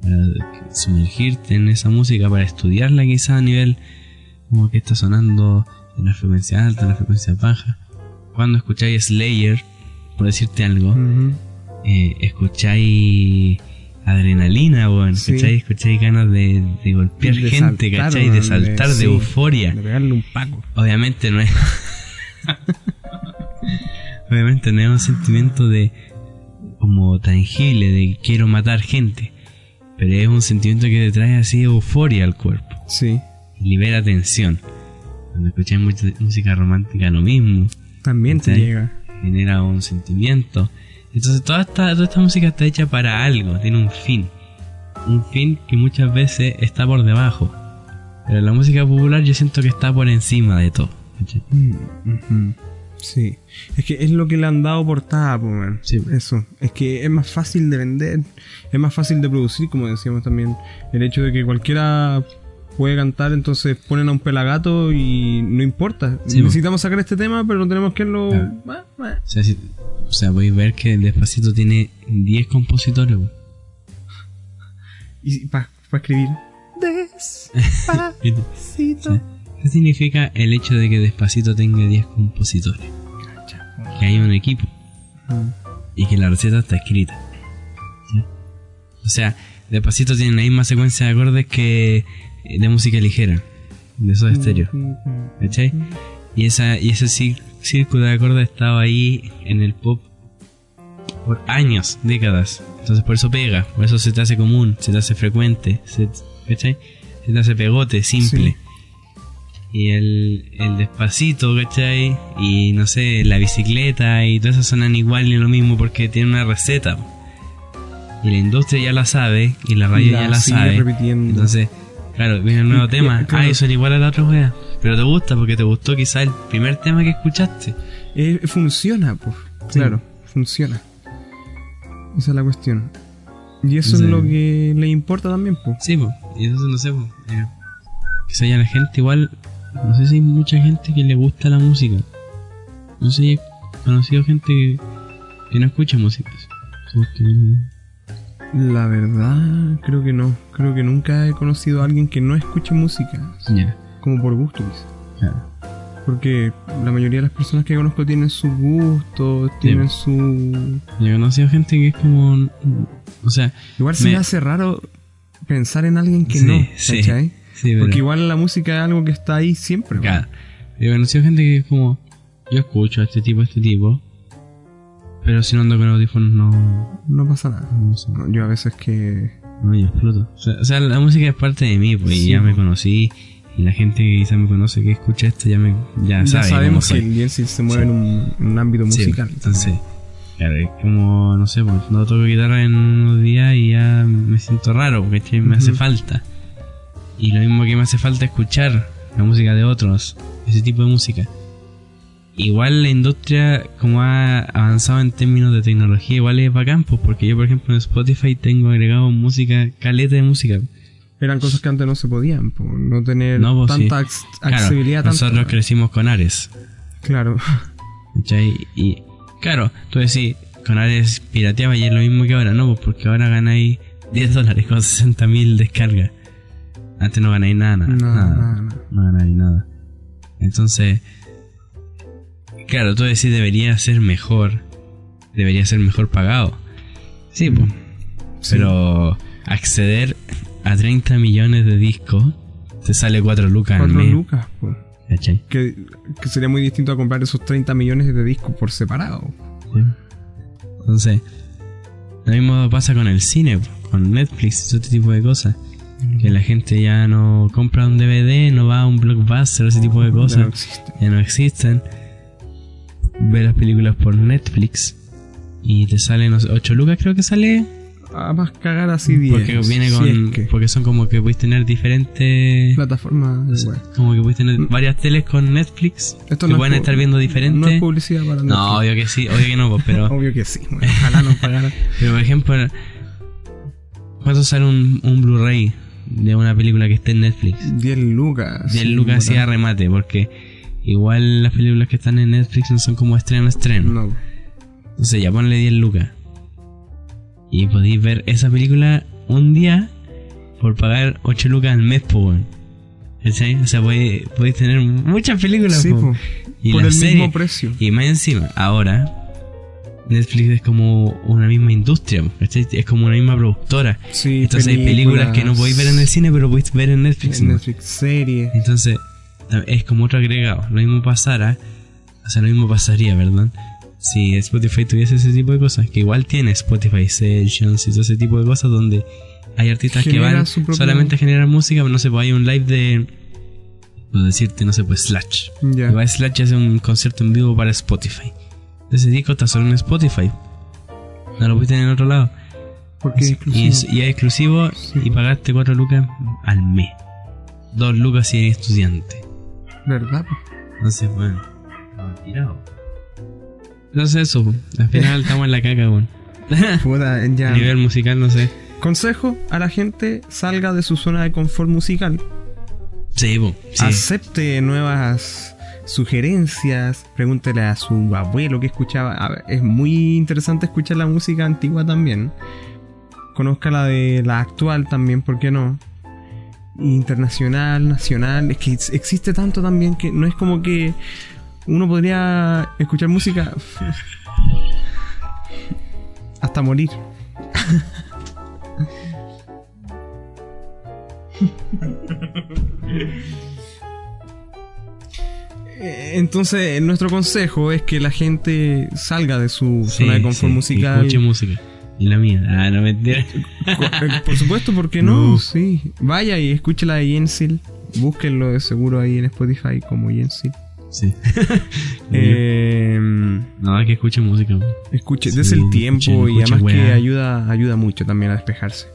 para sumergirte en esa música, para estudiarla quizá a nivel como que está sonando en la frecuencia alta, en la frecuencia baja. Cuando escucháis Slayer, por decirte algo, eh, escucháis adrenalina, weón, Sí. ¿cachai? Escucháis ganas de, de golpear De gente, saltar, ¿cachai? De saltar, de sí, euforia. De pegarle un paco. Obviamente no es. Obviamente no es un sentimiento de. como tangible, de quiero matar gente. Pero es un sentimiento que te trae así euforia al cuerpo. Sí. Libera tensión. Cuando escuchas mucha música romántica, lo mismo. También te llega. genera un sentimiento. Entonces toda esta, toda esta música está hecha para algo, tiene un fin. Un fin que muchas veces está por debajo. Pero la música popular yo siento que está por encima de todo. Mm. Sí. Es que es lo que le han dado portada, pues. Sí. Eso. Es que es más fácil de vender, es más fácil de producir, como decíamos también. El hecho de que cualquiera puede cantar, entonces ponen a un pelagato y no importa. Sí, Necesitamos sacar este tema, pero no tenemos que lo. Claro. Ah, ah. O sea, si- o sea, podéis ver que Despacito tiene 10 compositores. po. Y para escribir. Despacito. ¿Qué significa el hecho de que Despacito tenga 10 compositores? Que hay un equipo. Mm. y que la receta está escrita. ¿Sí? O sea, Despacito tiene la misma secuencia de acordes que de música ligera, de esos estéreo. ¿Cachai? Y, esa, y ese círculo de acordes estaba ahí en el pop por años, décadas. Entonces por eso pega, por eso se te hace común, se te hace frecuente, se, ¿cachai? Se te hace pegote, simple. Sí. Y el, el despacito, ¿cachai? Y no sé, la bicicleta y todas esas sonan igual y lo mismo porque tiene una receta. Y la industria ya la sabe y la radio La ya la sigue sabe. repitiendo. Entonces, claro, viene el nuevo tema. claro. Ay, son igual a la otra wea. Pero te gusta porque te gustó quizá el primer tema que escuchaste. Eh, funciona, pues. Sí. Claro, funciona. Esa es la cuestión. Y eso Sí. es lo que le importa también, pues. Sí, pues. Y entonces no sé, pues. eh, quizá ya la gente igual. No sé si hay mucha gente que le gusta la música. No sé si he conocido gente que, que no escucha música. La verdad, creo que no. Creo que nunca he conocido a alguien que no escuche música. Como por gusto, claro. Porque la mayoría de las personas que conozco tienen sus gustos, tienen su... Yo he conocido gente que es como. O sea, Igual se Me- me hace raro pensar en alguien que Sí, no, sí. ¿cachai? sí, pero. Porque igual la música es algo que está ahí siempre. Claro. Yo he conocido gente que es como. Yo escucho a este tipo, a este tipo. Pero si no ando con audífonos, no. No pasa nada. No sé. Yo a veces que... No, yo exploto. O sea, o sea, la música es parte de mí, pues, y ya me po. conocí. Y la gente que quizás me conoce que escucha esto ya me ya, Ya sabe sabemos que el Jensi se mueve en, un, en un ámbito Sí, musical. entonces, claro, es como, no sé, pues no toco guitarra en unos días y ya me siento raro, porque me hace falta. Y lo mismo que me hace falta escuchar la música de otros, ese tipo de música. Igual la industria, como ha avanzado en términos de tecnología, igual es bacán, pues, porque yo, por ejemplo, en Spotify tengo agregado música, caleta de música. Eran cosas que antes no se podían, po, no tener No, pues, tanta sí. Claro, accesibilidad. nosotros tanta- crecimos con Ares. Claro. ¿Cachai? Y claro, tú decís, con Ares pirateaba y es lo mismo que ahora, ¿no? Pues porque ahora ganáis 10 dólares con 60 mil descargas. Antes no ganáis nada, nada, No, nada. nada, nada. No ganáis nada. Entonces, claro, tú decís debería ser mejor. Debería ser mejor pagado. Sí, pues. Sí. Pero acceder a 30 millones de discos te sale 4 lucas al Cuatro mes. lucas. ¿Cachai? Que, que sería muy distinto a comprar esos 30 millones de discos por separado. Sí. Entonces, lo mismo pasa con el cine, con Netflix y todo este tipo de cosas. Que la gente ya no compra un DVD, no va a un blockbuster, ese tipo de Ya cosas. no existe. Ya no existen. Ve las películas por Netflix y te salen, no sé, 8 lucas creo que sale. A más cagar así 10. Porque viene si con. es que. Porque son como que puedes tener diferentes. Plataforma de web. Como que puedes tener varias teles con Netflix. Esto que no es pueden pu- estar viendo diferente. No es publicidad para No, Netflix. obvio que sí, obvio que no, pues, pero. Obvio que sí. bueno, ojalá nos pagaran. Pero por ejemplo, ¿cuánto sale un, un Blu-ray de una película que esté en Netflix? 10 lucas. 10 sí, lucas bueno. a remate, porque igual las películas que están en Netflix no son como estreno a estreno. No. Entonces ya ponle 10 lucas. Y podéis ver esa película un día por pagar 8 lucas al mes, weón. ¿Cachai? O sea, podéis, podéis tener muchas películas, Sí, po. po. Y por el serie- mismo precio. Y más encima, ahora, Netflix es como una misma industria, ¿cachai? Es como una misma productora. Sí, Entonces hay películas que no podéis ver en el cine, pero podéis ver en Netflix. En ¿no? Netflix, series. Entonces, es como otro agregado. Lo mismo pasara, o sea, lo mismo pasaría, ¿verdad? Si Spotify tuviese ese tipo de cosas, que igual tiene Spotify Sessions y todo ese tipo de cosas donde hay artistas que van propio- solamente a generar música, pero no sé, pues hay un live de. Puedo decirte, no sé, pues Slash. Ya. Y va Slash y hace un concierto en vivo para Spotify. Ese disco está solo en Spotify. No lo puedes tener en otro lado. Porque es Y exclusivo. es, y es exclusivo y pagaste 4 lucas al mes. 2 lucas si eres estudiante. ¿Verdad? Entonces, bueno, estaba tirado. Entonces eso, po. al final estamos en la caca, weón. Puta, A nivel musical, no sé. Consejo a la gente, salga de su zona de confort musical. Sí, po, sí. Acepte nuevas sugerencias, pregúntele a su abuelo que escuchaba. A ver, es muy interesante escuchar la música antigua también. Conozca la de la actual también, ¿por qué no? Internacional, nacional, es que ex- existe tanto también que no es como que uno podría escuchar música hasta morir. Entonces, nuestro consejo es que la gente salga de su Sí, zona de confort sí, musical. Escuche música. Y la mía. Ah, no mentira. Por supuesto, ¿por qué no? No. Sí. Vaya y escuche la de Yensil. Búsquenlo de seguro ahí en Spotify como Yensil. Sí. Eh, no, hay que escuche música. escuche, Sí, des el tiempo y además que ayuda, ayuda mucho también a despejarse.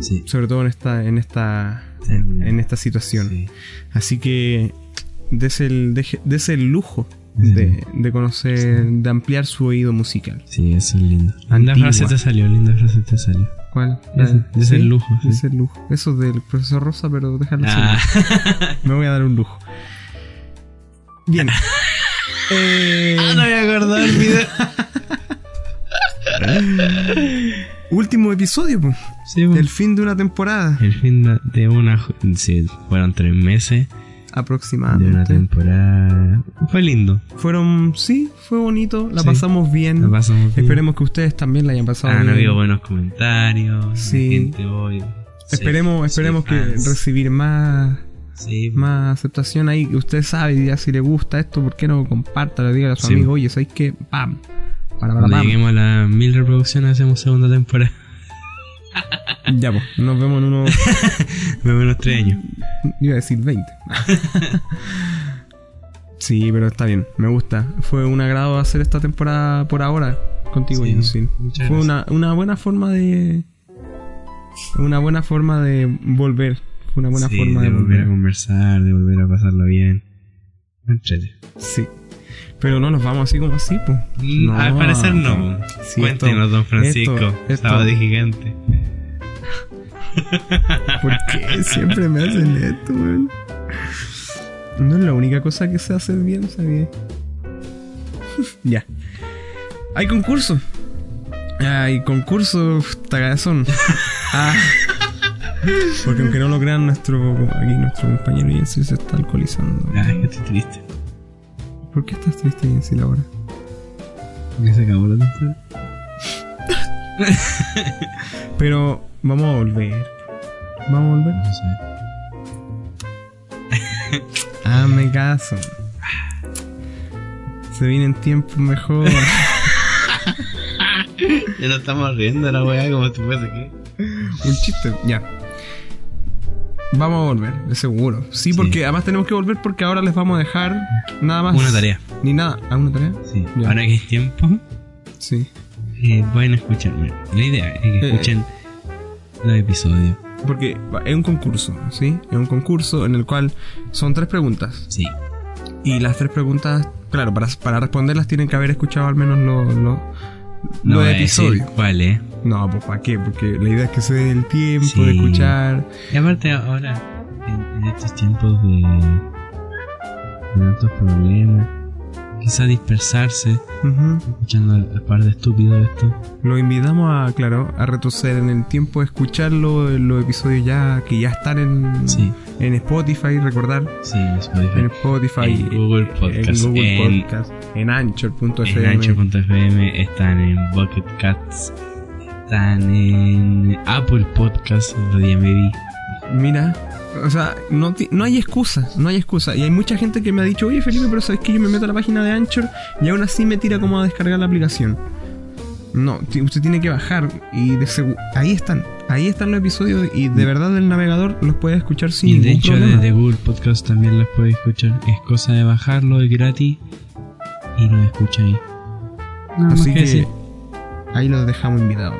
Sí. Sobre todo en esta, en esta, en esta situación. Sí. Así que dese el, deje- dese el lujo. De, de conocer, de ampliar su oído musical. Sí, eso es lindo. Linda Antigua. frase te salió, linda frase te salió. ¿Cuál? Ese- La- es el lujo, sí. Es el lujo. Eso es del profesor Rosa, pero déjalo así. Ah, Me voy a dar un lujo. Bien. Eh, no me acordaba del video. último episodio, po. Sí, po. el fin de una temporada El fin de- una. Sí, fueron tres meses de una aproximadamente. temporada. Fue lindo. Fueron, sí, fue bonito, la Sí. pasamos bien. La pasamos bien. Esperemos que ustedes también la hayan pasado Han bien. habido buenos comentarios. Sí. Sí. Gente hoy. Esperemos, esperemos que recibir más, Sí, más aceptación ahí. que Usted sabe ya si le gusta esto, ¿por qué no comparta? Le diga a su Sí. amigo, oye, ¿sabes qué? ¡Pam! Para, para, Cuando pam. lleguemos a las mil reproducciones hacemos segunda temporada. Ya, pues, nos vemos en unos, Me unos tres años. iba a decir 20. sí, pero está bien, me gusta. Fue un agrado hacer esta temporada por ahora contigo, Sí, Fue gracias. una, una buena forma de... Una buena forma de volver. Fue una buena Sí, forma de de volver a conversar, de volver a pasarlo bien. Entrete. Sí. Pero no nos vamos así como así, pues. Al parecer no. Sí, Cuéntenos, esto- don Francisco. esto- esto- Sábado de gigante. ¿Por qué siempre me hacen esto, weón? No es la única cosa que sé hacer bien, ¿sabes? ya. Hay concurso. Hay concurso tagazón. Ah. Porque aunque no lo crean, nuestro aquí nuestro compañero Jensi se está alcoholizando. Ah, es que estoy triste. ¿Por qué estás triste, Jensi, ahora? Me se acabó la temporada. Pero vamos a volver. Vamos a volver. No sé. Hazme caso. Se vienen tiempos mejor. Ya no estamos riendo la weá como si fuese que. Un chiste. Ya. Vamos a volver, de seguro. Sí, porque además tenemos que volver porque ahora les vamos a dejar nada más. Una tarea. Ni nada. ¿A una tarea? Sí. Ya. Ahora que hay tiempo, Sí. eh, pueden escucharme. La idea es que Eh, los episodios. Porque es un concurso, ¿sí? Es un concurso en el cual son tres preguntas. Sí. Y las tres preguntas, claro, para, para responderlas tienen que haber escuchado al menos los los- No. ¿Cuál es? No, pues ¿para qué? Porque la idea es que se dé el tiempo Sí. de escuchar. Y aparte ahora, en, en estos tiempos de, de tantos problemas, quizá dispersarse, escuchando al, al par de estúpidos esto. Lo invitamos a, claro, a retroceder en el tiempo, a escucharlo, en los episodios ya que ya están en, Sí. en Spotify, recordar. Sí, en Spotify. En Spotify. En Google Podcast. En Google En- Podcast. En Anchor.fm. En Anchor.fm, están en Bucket Cats, están en Apple Podcast. Mira, o sea, no, ti- no hay excusa, no hay excusa. Y hay mucha gente que me ha dicho, oye Felipe, pero sabes que yo me meto a la página de Anchor y aún así me tira como a descargar la aplicación. No, usted tiene que bajar y de ahí están, ahí están los episodios y de verdad el navegador los puede escuchar sin y de ningún hecho problema. desde Google Podcast también los puedes escuchar. Es cosa de bajarlo, es gratis y lo escucha ahí. Así que decir. ahí los dejamos invitados.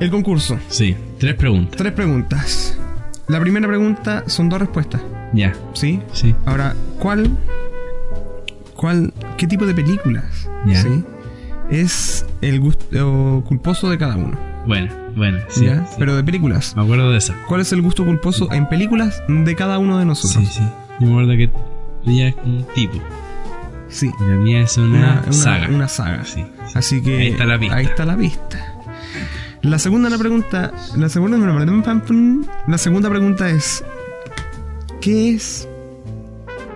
El concurso, Sí, tres preguntas. tres preguntas. La primera pregunta son dos respuestas, Ya, ¿sí? sí. Ahora, ¿cuál, cuál, qué tipo de películas, Ya. ¿sí? es el gusto culposo de cada uno? Bueno, bueno, sí. ¿ya? sí. Pero de películas. Me acuerdo de esa. ¿Cuál es el gusto culposo en películas de cada uno de nosotros? Sí, sí. Yo me acuerdo que ella es un tipo. Sí, la mía es una, una, una- saga. una saga. Sí. Así que Ahí está la pista. ahí está la pista. La segunda la pregunta, la segunda la segunda pregunta es ¿qué es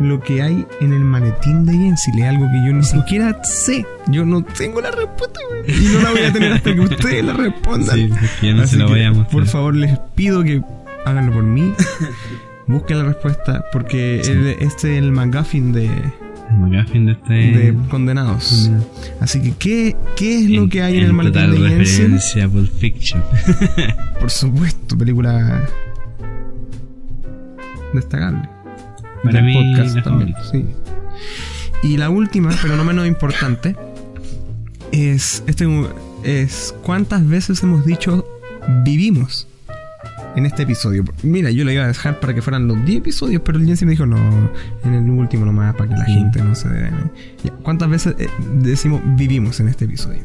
lo que hay en el maletín de Jensil? Es algo que yo ni siquiera sé. Yo no tengo la respuesta güey, y no la voy a tener hasta que ustedes la respondan. Sí, yo no Así se lo que, voy a mostrar. Por favor, les pido que háganlo por mí. Busquen la respuesta porque Sí. el- este es el McGuffin de, McGuffin de este. de Condenados. Así que, ¿qué, qué es lo que hay en, el maletín de Jensen? referencia a Pulp Fiction. Por supuesto, película destacable. Para Del mí, podcast la también, sí. Y la última, pero no menos importante, es este es cuántas veces hemos dicho vivimos en este episodio. Mira, yo lo iba a dejar para que fueran los 10 episodios, pero el Jensen me dijo no, en el último nomás para que la Sí. gente no se dé. Ya, ¿Cuántas veces eh, decimos vivimos en este episodio?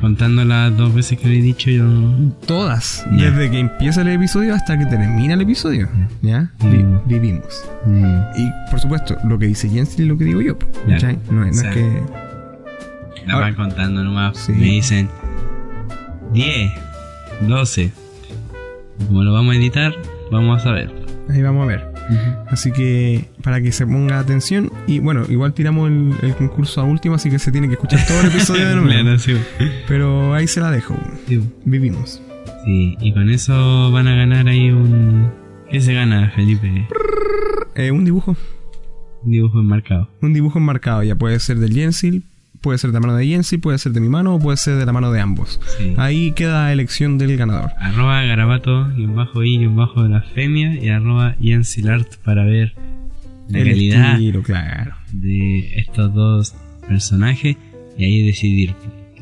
Contando las dos veces que lo he dicho, yo. Todas, Ya. desde que empieza el episodio hasta que termina el episodio, ¿ya? Vi- Mm. vivimos. Mm, Y por supuesto, lo que dice Jensen y lo que digo yo. ¿cachai? No, es- no O sea, es que. La van contando nomás. Sí. Me dicen 10, 12. Como lo vamos a editar, vamos a saber. Ahí vamos a ver. Así que para que se ponga atención. Y bueno, igual tiramos el, el concurso a último, así que se tiene que escuchar todo el episodio de nuevo. Sí. Pero ahí se la dejo. Sí. Vivimos. Sí, y con eso van a ganar ahí un. ¿Qué se gana, Felipe? Eh, un dibujo. Un dibujo enmarcado. Un dibujo enmarcado. Ya puede ser del Jensil, puede ser de la mano de Jensil, puede ser de mi mano o puede ser de la mano de ambos. Sí. Ahí queda elección del ganador. Arroba garabato y un bajo y un bajo de la femia y arroba Jensilart para ver la el calidad estilo, claro. de estos dos personajes y ahí decidir.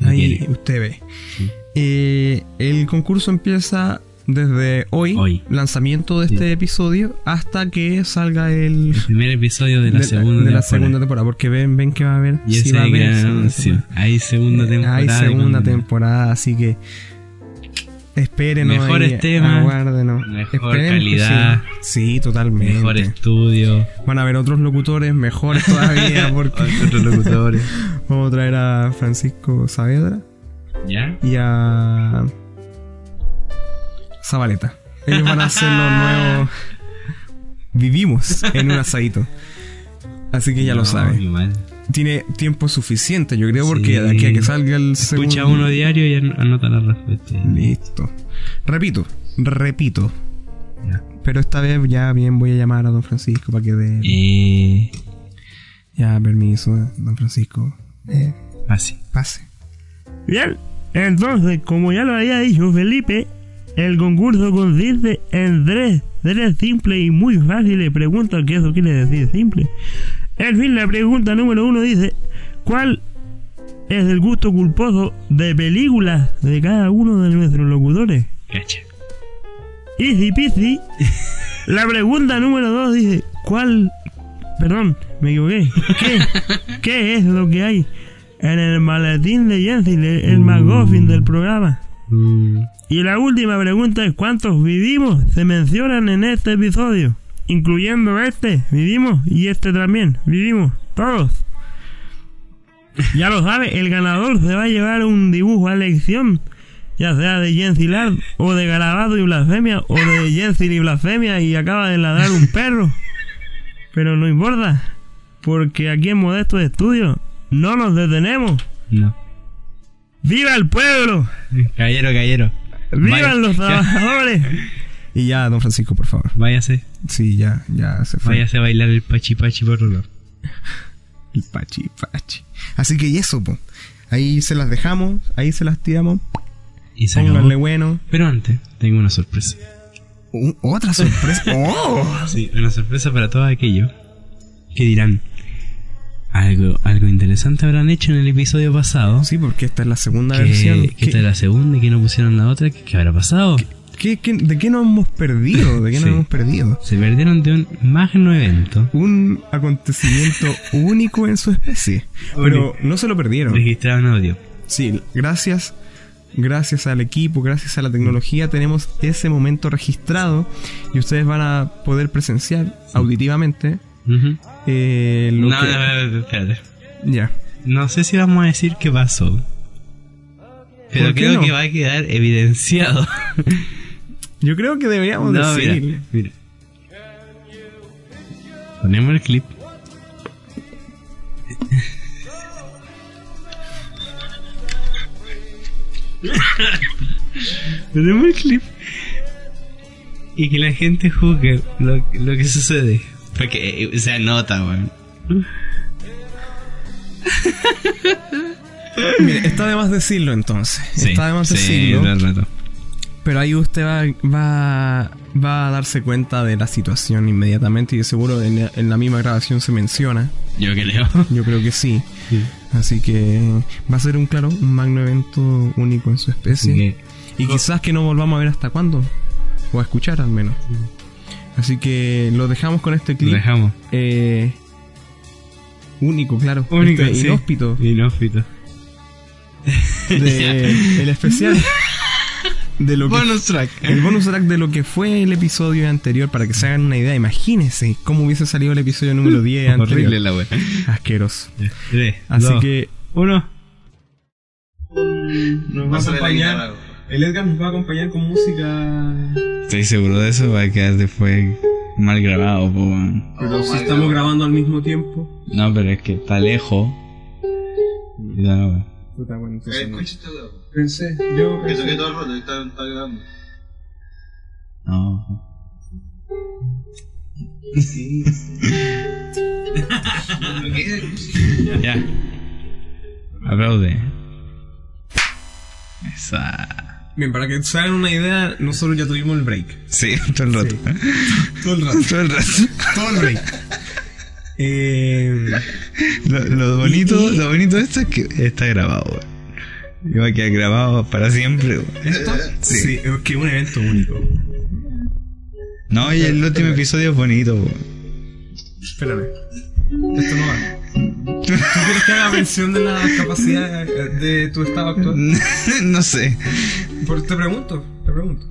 Ahí quiere. usted ve. Sí. Eh, el concurso empieza desde hoy, Hoy. lanzamiento de este episodio, hasta que salga el El primer episodio de la de segunda de la temporada. segunda temporada, porque ven, ven que va a haber. Y sí va a haber gran segunda temporada. Hay segunda Eh, temporada. Hay segunda así que espérenos. Mejores ahí, temas, aguárdenos. mejor Esperemos calidad, Sí, sí, totalmente. Mejor estudio. Van a haber otros locutores mejores todavía, porque Otros locutores. vamos a traer a Francisco Saavedra ¿Ya? y a Zabaleta. Ellos van a hacer los nuevos. Vivimos en un asadito. Así que ya lo No, sabe. Tiene tiempo suficiente, yo creo, Sí. porque de aquí a que salga el Escucha segundo. uno diario y an- anota la respuesta. Listo. Repito, repito. Ya. Pero esta vez ya bien voy a llamar a don Francisco para que dé. Eh, Ya, permiso, don Francisco. Eh, así. pase. Bien, entonces, como ya lo había dicho Felipe, el concurso consiste en tres, tres simples y muy fáciles preguntas, que eso quiere decir simple. En fin, la pregunta número uno dice, ¿cuál es el gusto culposo de películas de cada uno de nuestros locutores? Cacha. Easy peasy. La pregunta número dos dice, ¿cuál... Perdón, me equivoqué. ¿Qué, qué es lo que hay en el maletín de Jensen, el, el McGuffin del programa? Mm, Y la última pregunta es, ¿cuántos vivimos se mencionan en este episodio? Incluyendo este, vivimos, y este también, vivimos, todos. Ya lo sabe, el ganador se va a llevar un dibujo a elección ya sea de Jensi o de Garabato y Blasfemia o de Jensi y Blasfemia y acaba de ladrar un perro. Pero no importa, porque aquí en Modesto Estudio no nos detenemos. No. ¡Viva el pueblo! Caballero, caballero. ¡Vivan Vaya- los trabajadores! Y ya, don Francisco, por favor. Váyase. Sí, ya, ya se fue. Váyase a bailar el pachi pachi por lado. El pachi, pachi. Así que y eso, po. Ahí se las dejamos, ahí se las tiramos. Y se. Pónganle bueno. Pero antes, tengo una sorpresa. Uh, otra sorpresa. ¡Oh! Sí, una sorpresa para todos aquellos que dirán algo, algo interesante habrán hecho en el episodio pasado. Sí, porque esta es la segunda que, versión. que ¿Qué, esta es la segunda y que no pusieron la otra. ¿Qué, qué habrá pasado? qué- qué- de qué nos hemos perdido? ¿De qué nos hemos perdido? Se perdieron de un magno evento Un acontecimiento único en su especie. Pero no se lo perdieron. registrado en audio. Sí, gracias. Gracias al equipo, gracias a la tecnología, tenemos ese momento registrado y ustedes van a poder presenciar auditivamente. Eh, lo No, que- no, espérate. Ya. No sé si vamos a decir qué pasó. Pero ¿Por qué creo no? que va a quedar evidenciado. Yo creo que deberíamos No, mira, decir. mira. Ponemos el clip. Ponemos el clip. Y que la gente juzgue lo, lo que sucede. Porque eh, se anota, weón. Mira, está de más decirlo entonces. Sí, está de más sí, decirlo. todo el rato. Pero ahí usted va, va, va a darse cuenta de la situación inmediatamente y de seguro en, la- en la misma grabación se menciona. Yo creo. Yo creo que sí. Sí. Así que va a ser un claro, un magno evento único en su especie. Que, Y quizás que no volvamos a ver hasta cuándo. O a escuchar al menos. Así que lo dejamos con este lo clip. dejamos. eh, único, claro. Único, Este sí. inhóspito. Inhóspito. De, el especial. De lo que Bonus track. el bonus track de lo que fue el episodio anterior para que se hagan una idea. Imagínense cómo hubiese salido el episodio número 10 anterior. Horrible la wea. Asqueroso. Tres, Así dos, que uno. nos va a acompañar. El Edgar nos va a acompañar con música. Estoy seguro de eso, va a quedar después mal grabado, po. Pero si estamos grabando al mismo tiempo. No, pero es que está lejos. Y da la wea. Puta, bueno, entonces no. Escucha esta weá. Pensé, yo Que pensé. toqué todo el rato, está, está grabando. No. Ya. Aplaude. Esa. Bien, para que se hagan una idea, nosotros ya tuvimos el break. Sí, todo el rato. Todo el rato. Todo el rato. Todo el break. Eh, Lo, lo bonito, Y- lo bonito de esto es que está grabado. Y va a quedar grabado para siempre. ¿Esto? Sí. es que es un evento único. No, y el último episodio es bonito. Espérame. Esto no va. ¿Tú quieres que haga mención de la capacidad eh, de tu estado actual? no sé. Por- te pregunto, te pregunto.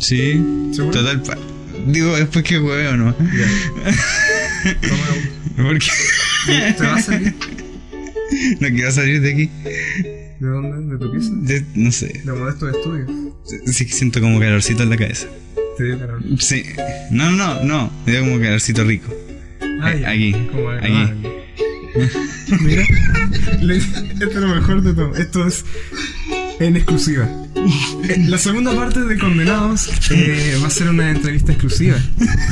Sí. ¿Seguro? Total. pa- Digo, después que huevo, ¿no? Toma, Porque ¿Te va a salir? no quiero salir de aquí. ¿De dónde? ¿De tu pieza? De- no sé. De Modesto Estudios. Sí que siento como calorcito en la cabeza. Te dio calor. Sí. No, no, no. Me dio como calorcito rico. Ah, ya. aquí, Como aquí. agradable. Mira, esto es lo mejor de todo. Esto es en exclusiva. Eh, La segunda parte de Condenados eh, va a ser una entrevista exclusiva.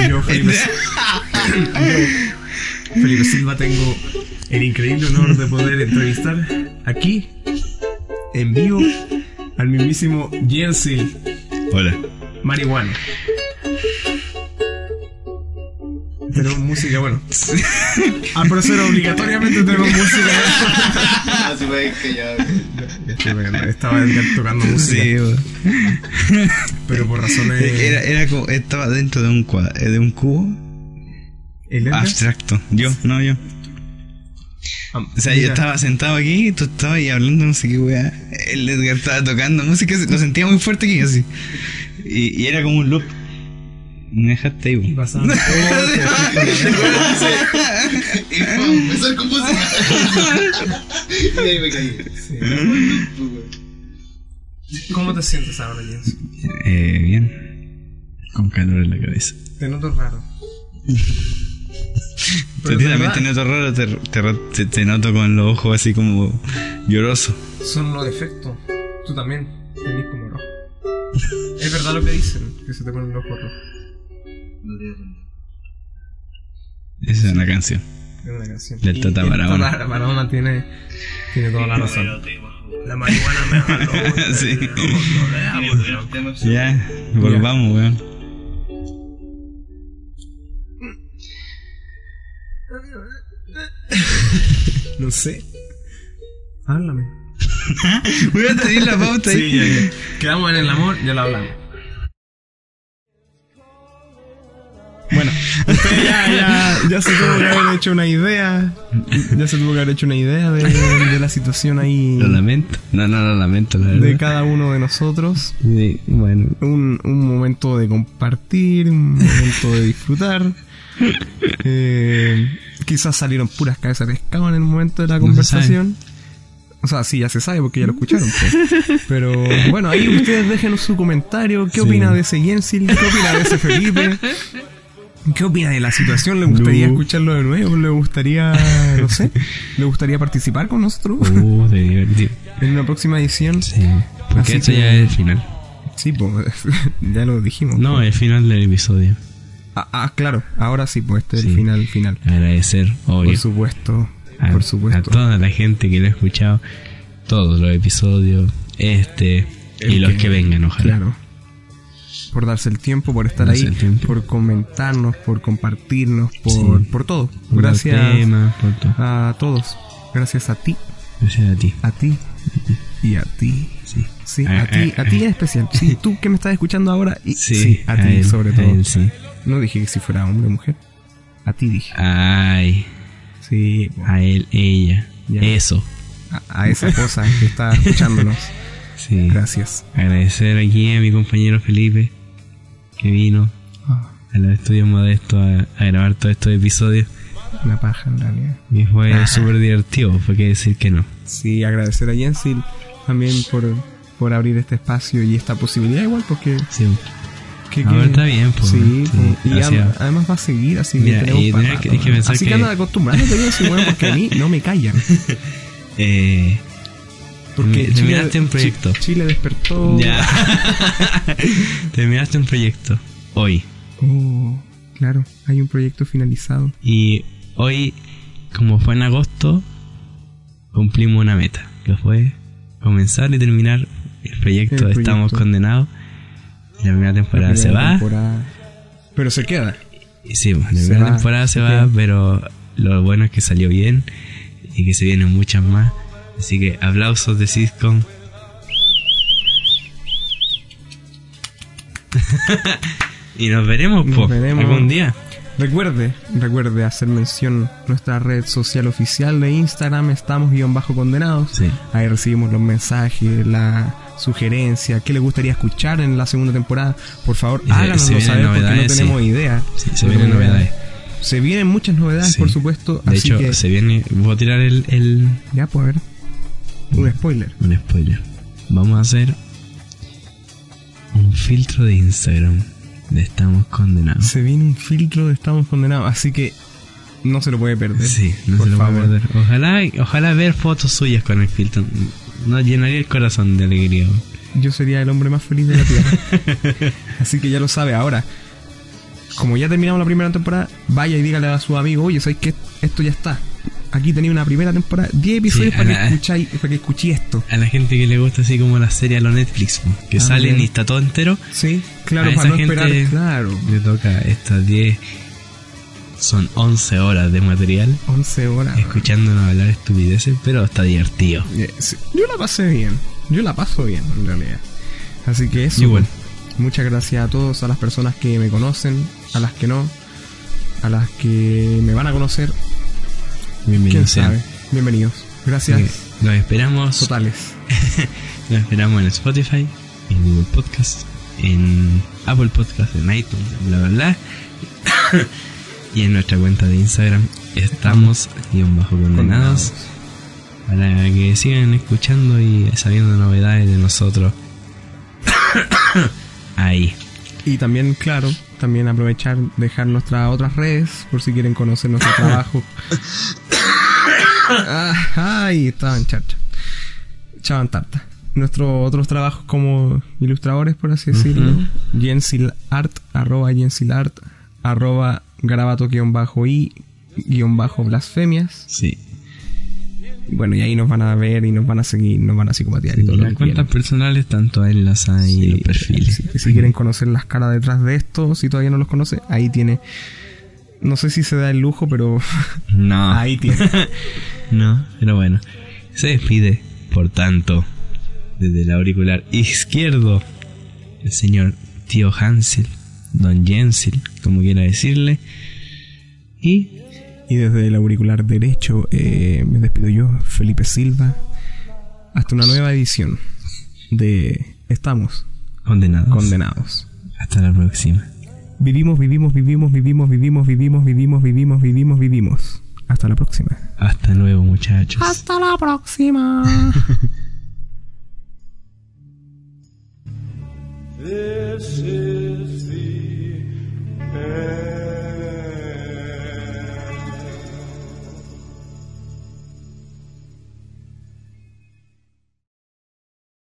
Yo, Felipe, yo, Felipe Silva, tengo el increíble honor de poder entrevistar aquí, en vivo, al mismísimo Jersey Hola. Marihuana. Tenemos música, bueno. Al profesor obligatoriamente tenemos música. Así fue que ya. Estaba Edgar tocando música, Sí, pero por razones. Era, era como, estaba dentro de un cuadro, de un cubo abstracto. Yo, no yo. Ah, O sea, yo estaba sentado aquí, tú estabas ahí hablando no sé qué weá. El Edgar estaba tocando música, lo sentía muy fuerte aquí, así. Y, y era como un loop. Me dejaste ahí, y. Y pum, empezar con música. y ahí me caí. ¿Cómo te sientes ahora, Jens? Eh, bien. Con calor en la cabeza. Te noto raro. Pero también te noto raro, te, te- te- te noto con los ojos así como lloroso. Son los efectos. Tú también tenés como rojo. es verdad lo que dicen, que se te ponen los ojos rojos. Sentido. Esa es una canción. Es una canción. Del Tata Barahona. Tata Barahona tiene, tiene toda la razón. La marihuana me jaló. Sí. Ya, volvamos, weón. No sé. Háblame. Voy a tener la pauta Sí, ya, ya. Quedamos en el amor, ya lo hablamos. Bueno, usted ya, ya, ya se tuvo que haber hecho una idea. Ya se tuvo que haber hecho una idea de, de la situación ahí Lo lamento. No, no lo lamento, la de verdad. cada uno de nosotros. Sí, bueno. Un, un momento de compartir, un momento de disfrutar. Eh, quizás salieron puras cabezas de pescado en el momento de la No conversación. O sea, sí, ya se sabe porque ya lo escucharon. pues. Pero bueno, ahí ustedes déjenos su comentario. ¿Qué Sí. opina de ese Yensil? ¿Qué opina de ese Felipe? ¿Qué opina de la situación? ¿Le gustaría No. escucharlo de nuevo? ¿Le gustaría, no sé, le gustaría participar con nosotros Uh, de divertido. en una próxima edición? Sí. Porque que- ya es el final. Sí, pues ya lo dijimos. No, el final del episodio. Ah, ah, claro, ahora sí, pues este es Sí. el final, final. Agradecer, obvio. Por supuesto, a, por a supuesto. toda la gente que lo ha escuchado. Todos los episodios. Este. y los que, vengan, ojalá. Claro. Por darse el tiempo, por estar ahí, por comentarnos, por compartirnos, por, Sí. por todo. Por Gracias temas, por todo. a todos. Gracias a ti, Gracias a ti. a ti y a ti. Sí. Sí, A- a ti, a- a ti en especial. Sí, tú que me estás escuchando ahora. Y, sí, Sí, a ti él, sobre todo. él, sí. No dije que si fuera hombre o mujer. A ti dije. Ay, Sí, a él, ella. Ya. Eso. a, a esa cosa que está escuchándonos. Sí. Gracias. Agradecer aquí a mi compañero Felipe que vino Ah, a los estudios modestos a, a grabar todos estos episodios. una paja en realidad. Y fue súper divertido, fue que decir que no. Sí, agradecer a Jensil también por, por abrir este espacio y esta posibilidad igual porque Sí. que, Ahora que- está bien, pues, sí, sí, pues, y además va a seguir así que Mira, tenemos y para que- hay que ¿no? pensar así que, que- anda acostumbrándote porque a mí no me callan Eh, porque Te miraste un proyecto. Chi- Chile despertó ya. Terminaste un proyecto hoy. Oh, claro hay un proyecto finalizado Y hoy, como fue en agosto, cumplimos una meta, que fue comenzar y terminar el proyecto, El proyecto. Estamos Condenados. La primera temporada La se va. pero se queda sí, la Se primera va, temporada se se va, queda. pero lo bueno es que salió bien y que se vienen muchas más. Así que aplausos de Sitcom. y nos veremos, Nos po, veremos. algún día. Recuerde, recuerde hacer mención nuestra red social oficial de Instagram, estamos guion bajo condenados. Sí. Ahí recibimos los mensajes, la sugerencia, qué le gustaría escuchar en la segunda temporada. Por favor, se- háganoslo se saber porque no tenemos sí. idea. Sí, se vienen novedades. Se vienen muchas novedades, por supuesto. De así hecho, que, se viene. Voy a tirar el, el- ya, pues a ver. Un spoiler. un spoiler. Vamos a hacer un filtro de Instagram de Estamos Condenados. Se viene un filtro de Estamos Condenados, así que no se lo puede perder. Sí, no se lo favor. perder. Ojalá, ojalá ver fotos suyas con el filtro. Nos llenaría el corazón de alegría. yo sería el hombre más feliz de la tierra. Así que ya lo sabe. Ahora, como ya terminamos la primera temporada, vaya y dígale a su amigo, oye, ¿sabes qué? Esto ya está. Aquí tenía una primera temporada, 10 episodios Sí, para, que la- escucháis, para que escuché esto. A la gente que le gusta así como las series a los Netflix, que Ah, salen bien. y está todo entero, Sí, claro, A para esa no esperar, claro. le toca estas 10. Son 11 horas de material 11 horas. escuchándonos hablar estupideces, pero está divertido. Eh, Yo la pasé bien. Yo la paso bien, en realidad. Así que eso. Igual. Muchas gracias a todos, a las personas que me conocen, a las que no, a las que me van a conocer. ¿Quién Bienvenidos sean. sabe? Bienvenidos. Gracias. Los esperamos. Totales. Los esperamos en Spotify, en Google Podcast, en Apple Podcast, en iTunes, bla bla bla. y en nuestra cuenta de Instagram estamos guion bajo condenados. Para que sigan escuchando y sabiendo novedades de nosotros Ahí. Y también, claro, también aprovechar, dejar nuestras otras redes por si quieren conocer nuestro trabajo. Ah, ay, estaban charcha. Echaban tarta. Nuestros otros trabajos como ilustradores, por así decirlo. Jensil Art, arroba Jensil Art, arroba grabato guion bajo y guion bajo blasfemias. Sí. Bueno, y ahí nos van a ver y nos van a seguir, nos van a psicopatear y todo lo Las cuentas personales, tanto ahí las hay Sí, los perfiles. que si quieren conocer las caras detrás de esto, si todavía no los conoce, ahí tiene. No sé si se da el lujo, pero No. ahí tiene. No, pero bueno. Se despide, por tanto, desde el auricular izquierdo, el señor tío Hansel, don Jensel, como quiera decirle. Y y desde el auricular derecho eh, me despido yo, Felipe Silva, hasta una nueva edición de Estamos Condenados. Condenados. Hasta la próxima. Vivimos, vivimos, vivimos, vivimos, vivimos, vivimos, vivimos, vivimos, vivimos, vivimos. Hasta la próxima. Hasta luego, muchachos. Hasta la próxima.